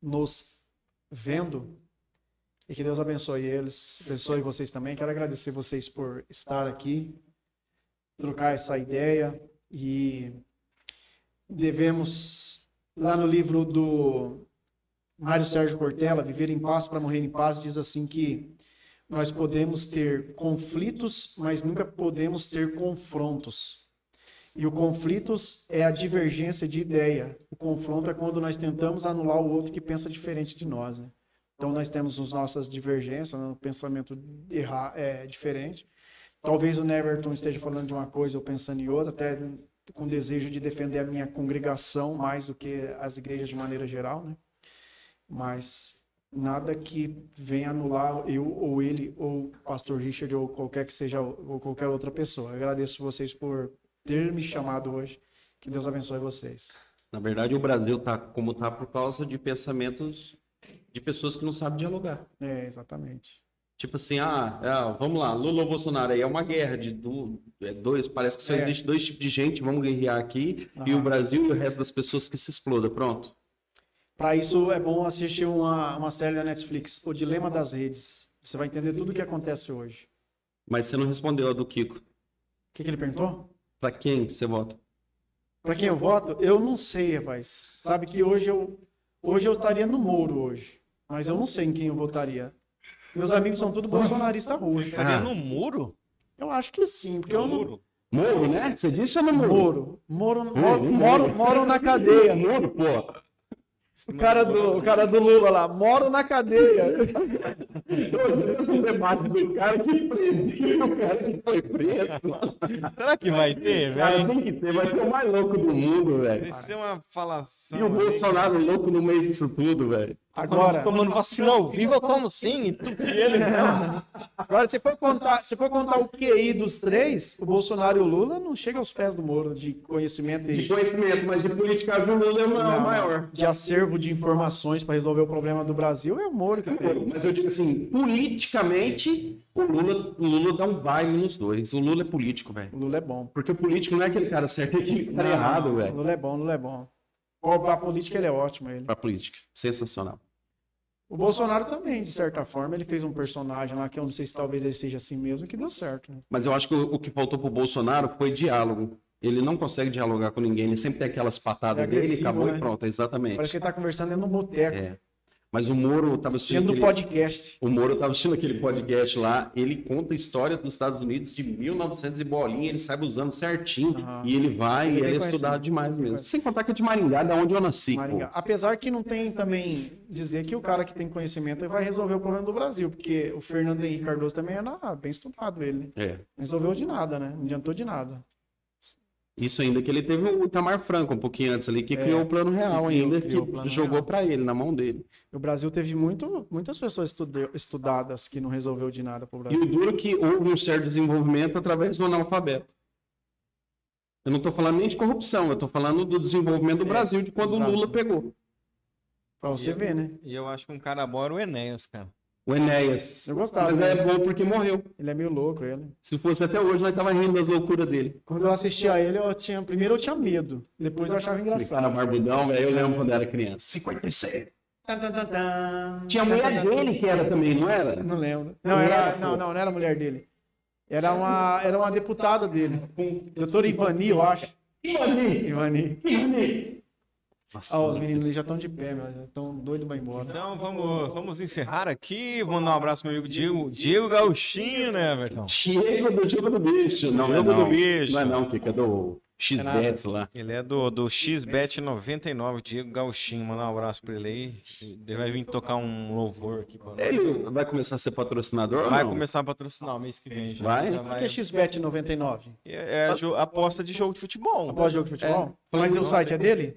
Speaker 3: nos vendo. E que Deus abençoe eles, abençoe vocês também. Quero agradecer vocês por estar aqui, trocar essa ideia. E devemos, lá no livro do Mário Sérgio Cortella, Viver em Paz para Morrer em Paz, diz assim que nós podemos ter conflitos, mas nunca podemos ter confrontos. E o conflitos é a divergência de ideia. O confronto é quando nós tentamos anular o outro que pensa diferente de nós. Né? Então nós temos as nossas divergências, né? um pensamento erra, é, diferente. Talvez o Neverton esteja falando de uma coisa ou pensando em outra, até com desejo de defender a minha congregação mais do que as igrejas de maneira geral, né? Mas nada que venha anular eu ou ele ou o pastor Richard ou qualquer que seja ou qualquer outra pessoa. Eu agradeço vocês por ter me chamado hoje. Que Deus abençoe vocês.
Speaker 1: Na verdade, o Brasil tá como tá por causa de pensamentos de pessoas que não sabem dialogar.
Speaker 3: É, exatamente.
Speaker 1: Tipo assim, ah, ah, vamos lá, Lula ou Bolsonaro, aí é uma guerra de du- é dois, parece que só
Speaker 3: É.
Speaker 1: existe dois tipos de gente, vamos guerrear aqui, e
Speaker 3: Aham.
Speaker 1: o Brasil e o resto das pessoas que se exploda, pronto.
Speaker 3: Para isso é bom assistir uma, uma série da Netflix, O Dilema das Redes. Você vai entender tudo o que acontece hoje.
Speaker 1: Mas você não respondeu a do Kiko.
Speaker 3: O que, que ele perguntou?
Speaker 1: Pra quem você vota?
Speaker 3: Para quem eu voto? Eu não sei, rapaz. Sabe que hoje eu hoje eu estaria no Moro hoje, mas eu não sei em quem eu votaria. Meus amigos são tudo bolsonaristas hoje.
Speaker 2: Estaria
Speaker 1: Ah.
Speaker 2: no muro?
Speaker 3: Eu acho que sim, porque eu não
Speaker 2: Muro?
Speaker 1: Moro, né? Você disse ou não Moro?
Speaker 3: Moro, moro, moro,
Speaker 1: Hum,
Speaker 3: moro, moro na cadeia.
Speaker 1: Moro, pô.
Speaker 3: O cara do, o cara do Lula lá, moro na cadeia.
Speaker 1: Esse debate do cara que prendeu o cara que foi preso.
Speaker 2: Será que vai ter, velho?
Speaker 1: tem que ter, vai ser o mais louco do mundo, velho.
Speaker 2: Vai ser uma falação.
Speaker 1: E o. Bolsonaro louco no meio disso tudo, velho.
Speaker 3: Agora,
Speaker 2: Tomando vacina ao vivo, eu tomo sim. E tu, se ele não.
Speaker 3: agora se for contar, se for contar o QI dos três, o Bolsonaro e o Lula não chega aos pés do Moro de conhecimento
Speaker 1: De
Speaker 3: e
Speaker 1: conhecimento, mas de política o Lula é o
Speaker 3: Não,
Speaker 1: maior.
Speaker 3: de acervo de informações para resolver o problema do Brasil é o Moro que tem.
Speaker 1: Mas eu digo assim, politicamente, o Lula, o Lula dá um baile nos dois. O Lula é político, velho.
Speaker 3: O Lula é bom.
Speaker 1: Porque o político não é aquele cara certo, é aquele cara
Speaker 3: Não,
Speaker 1: errado,
Speaker 3: não, O
Speaker 1: velho.
Speaker 3: Lula é bom, o Lula é bom. Para a política ele é ótimo, ele.
Speaker 1: Pra política. Sensacional.
Speaker 3: O Bolsonaro também, de certa forma, ele fez um personagem lá que eu não sei se talvez ele seja assim mesmo, que deu certo. Né?
Speaker 1: Mas eu acho que o, o que faltou pro Bolsonaro foi diálogo. Ele não consegue dialogar com ninguém, ele sempre tem aquelas patadas
Speaker 3: É
Speaker 1: dele acabou
Speaker 3: né?
Speaker 1: e pronto, exatamente.
Speaker 3: Parece que ele tá conversando dentro de um boteco,
Speaker 1: É. Mas o Moro tava assistindo aquele,
Speaker 3: podcast.
Speaker 1: o Moro tava assistindo aquele podcast lá, ele conta a história dos Estados Unidos de 1900 e bolinha, ele sabe usando certinho,
Speaker 3: Aham.
Speaker 1: e ele vai,
Speaker 3: Ele
Speaker 1: e ele é estudado demais mesmo.
Speaker 3: conhecido.
Speaker 1: Sem contar que é de Maringá, da onde eu nasci.
Speaker 3: Apesar que não tem também dizer que o cara que tem conhecimento vai resolver o problema do Brasil, porque o Fernando Henrique Cardoso também era bem estudado ele.
Speaker 1: É.
Speaker 3: Não resolveu de nada, né? Não adiantou de nada.
Speaker 1: Isso ainda que ele teve o Itamar Franco um pouquinho antes ali, que
Speaker 3: É,
Speaker 1: criou o plano real
Speaker 3: criou-
Speaker 1: ainda,
Speaker 3: criou o
Speaker 1: que jogou pra ele, na mão dele.
Speaker 3: O Brasil teve muito, muitas pessoas estude- estudadas que não resolveu de nada pro
Speaker 1: E o
Speaker 3: Brasil.
Speaker 1: duro que houve um certo desenvolvimento através do analfabeto. Eu não estou falando nem de corrupção, eu estou falando do desenvolvimento do
Speaker 3: É,
Speaker 1: Brasil, de quando
Speaker 3: do
Speaker 1: o Lula pegou.
Speaker 3: Pra você ver, né?
Speaker 2: E eu acho que um cara bom era o Enéas, cara.
Speaker 1: O Enéas.
Speaker 3: Eu gostava
Speaker 1: Mas é bom porque morreu.
Speaker 3: Ele é meio louco, ele.
Speaker 1: Se fosse até hoje, nós tava rindo das loucuras dele.
Speaker 3: Quando eu assistia a ele, eu tinha. Primeiro eu tinha medo, depois eu achava
Speaker 1: Aquele cara
Speaker 3: engraçado.
Speaker 1: barbudão, velho, eu lembro quando era criança. 56.
Speaker 3: Tan, tan, tan, tan.
Speaker 1: Tinha a mulher dele que era também, não era?
Speaker 3: Não lembro. Não,
Speaker 1: Não
Speaker 3: era, não, não, não era a mulher dele. Era uma, era uma deputada dele. Doutora Ivani, eu acho.
Speaker 1: Ivani!
Speaker 3: Ivani.
Speaker 1: Ivani! Nossa,
Speaker 3: Ah, os meninos ali já estão de pé, meu. Já estão doidos pra ir embora.
Speaker 2: Então vamos, vamos encerrar aqui. Vou mandar um abraço pro meu amigo Diego, Diego Gauchinho, né, Everton?
Speaker 1: Diego do Diego do Bicho. Não,
Speaker 2: Diego
Speaker 1: é não.
Speaker 2: do Bicho.
Speaker 1: Não é não, Kika, é do X-Bets lá.
Speaker 2: Ele é do, do XBet99, Diego Gauchinho. Mandar um abraço pra ele aí. Ele vai vir tocar um louvor aqui pra nós.
Speaker 1: Ele vai começar a ser patrocinador ou
Speaker 2: Vai
Speaker 1: não?
Speaker 2: começar a patrocinar o mês que vem já.
Speaker 1: Vai?
Speaker 2: Já
Speaker 3: O que é XBet 99?
Speaker 2: É, é a aposta de jogo de futebol.
Speaker 3: Após jogo de futebol?
Speaker 1: É.
Speaker 3: Mas o site é dele?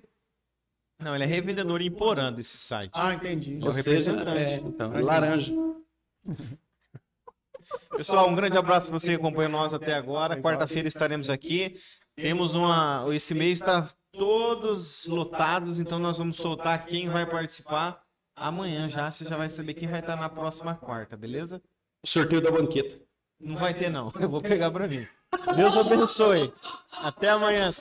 Speaker 2: Não, ele é revendedor em Porã desse site.
Speaker 3: Ah, entendi.
Speaker 2: É
Speaker 1: Ou
Speaker 2: o
Speaker 1: seja,
Speaker 2: representante.
Speaker 1: é, então, é laranja.
Speaker 2: Pessoal, um grande abraço pra você que acompanhou nós até agora. Quarta-feira estaremos aqui. Temos uma. Esse mês está todos lotados, então nós vamos soltar quem vai participar amanhã já. Você já vai saber quem vai estar na próxima quarta, beleza?
Speaker 1: Sorteio da banqueta.
Speaker 2: Não vai ter, não. Eu vou pegar pra mim.
Speaker 3: Deus abençoe.
Speaker 2: Até amanhã.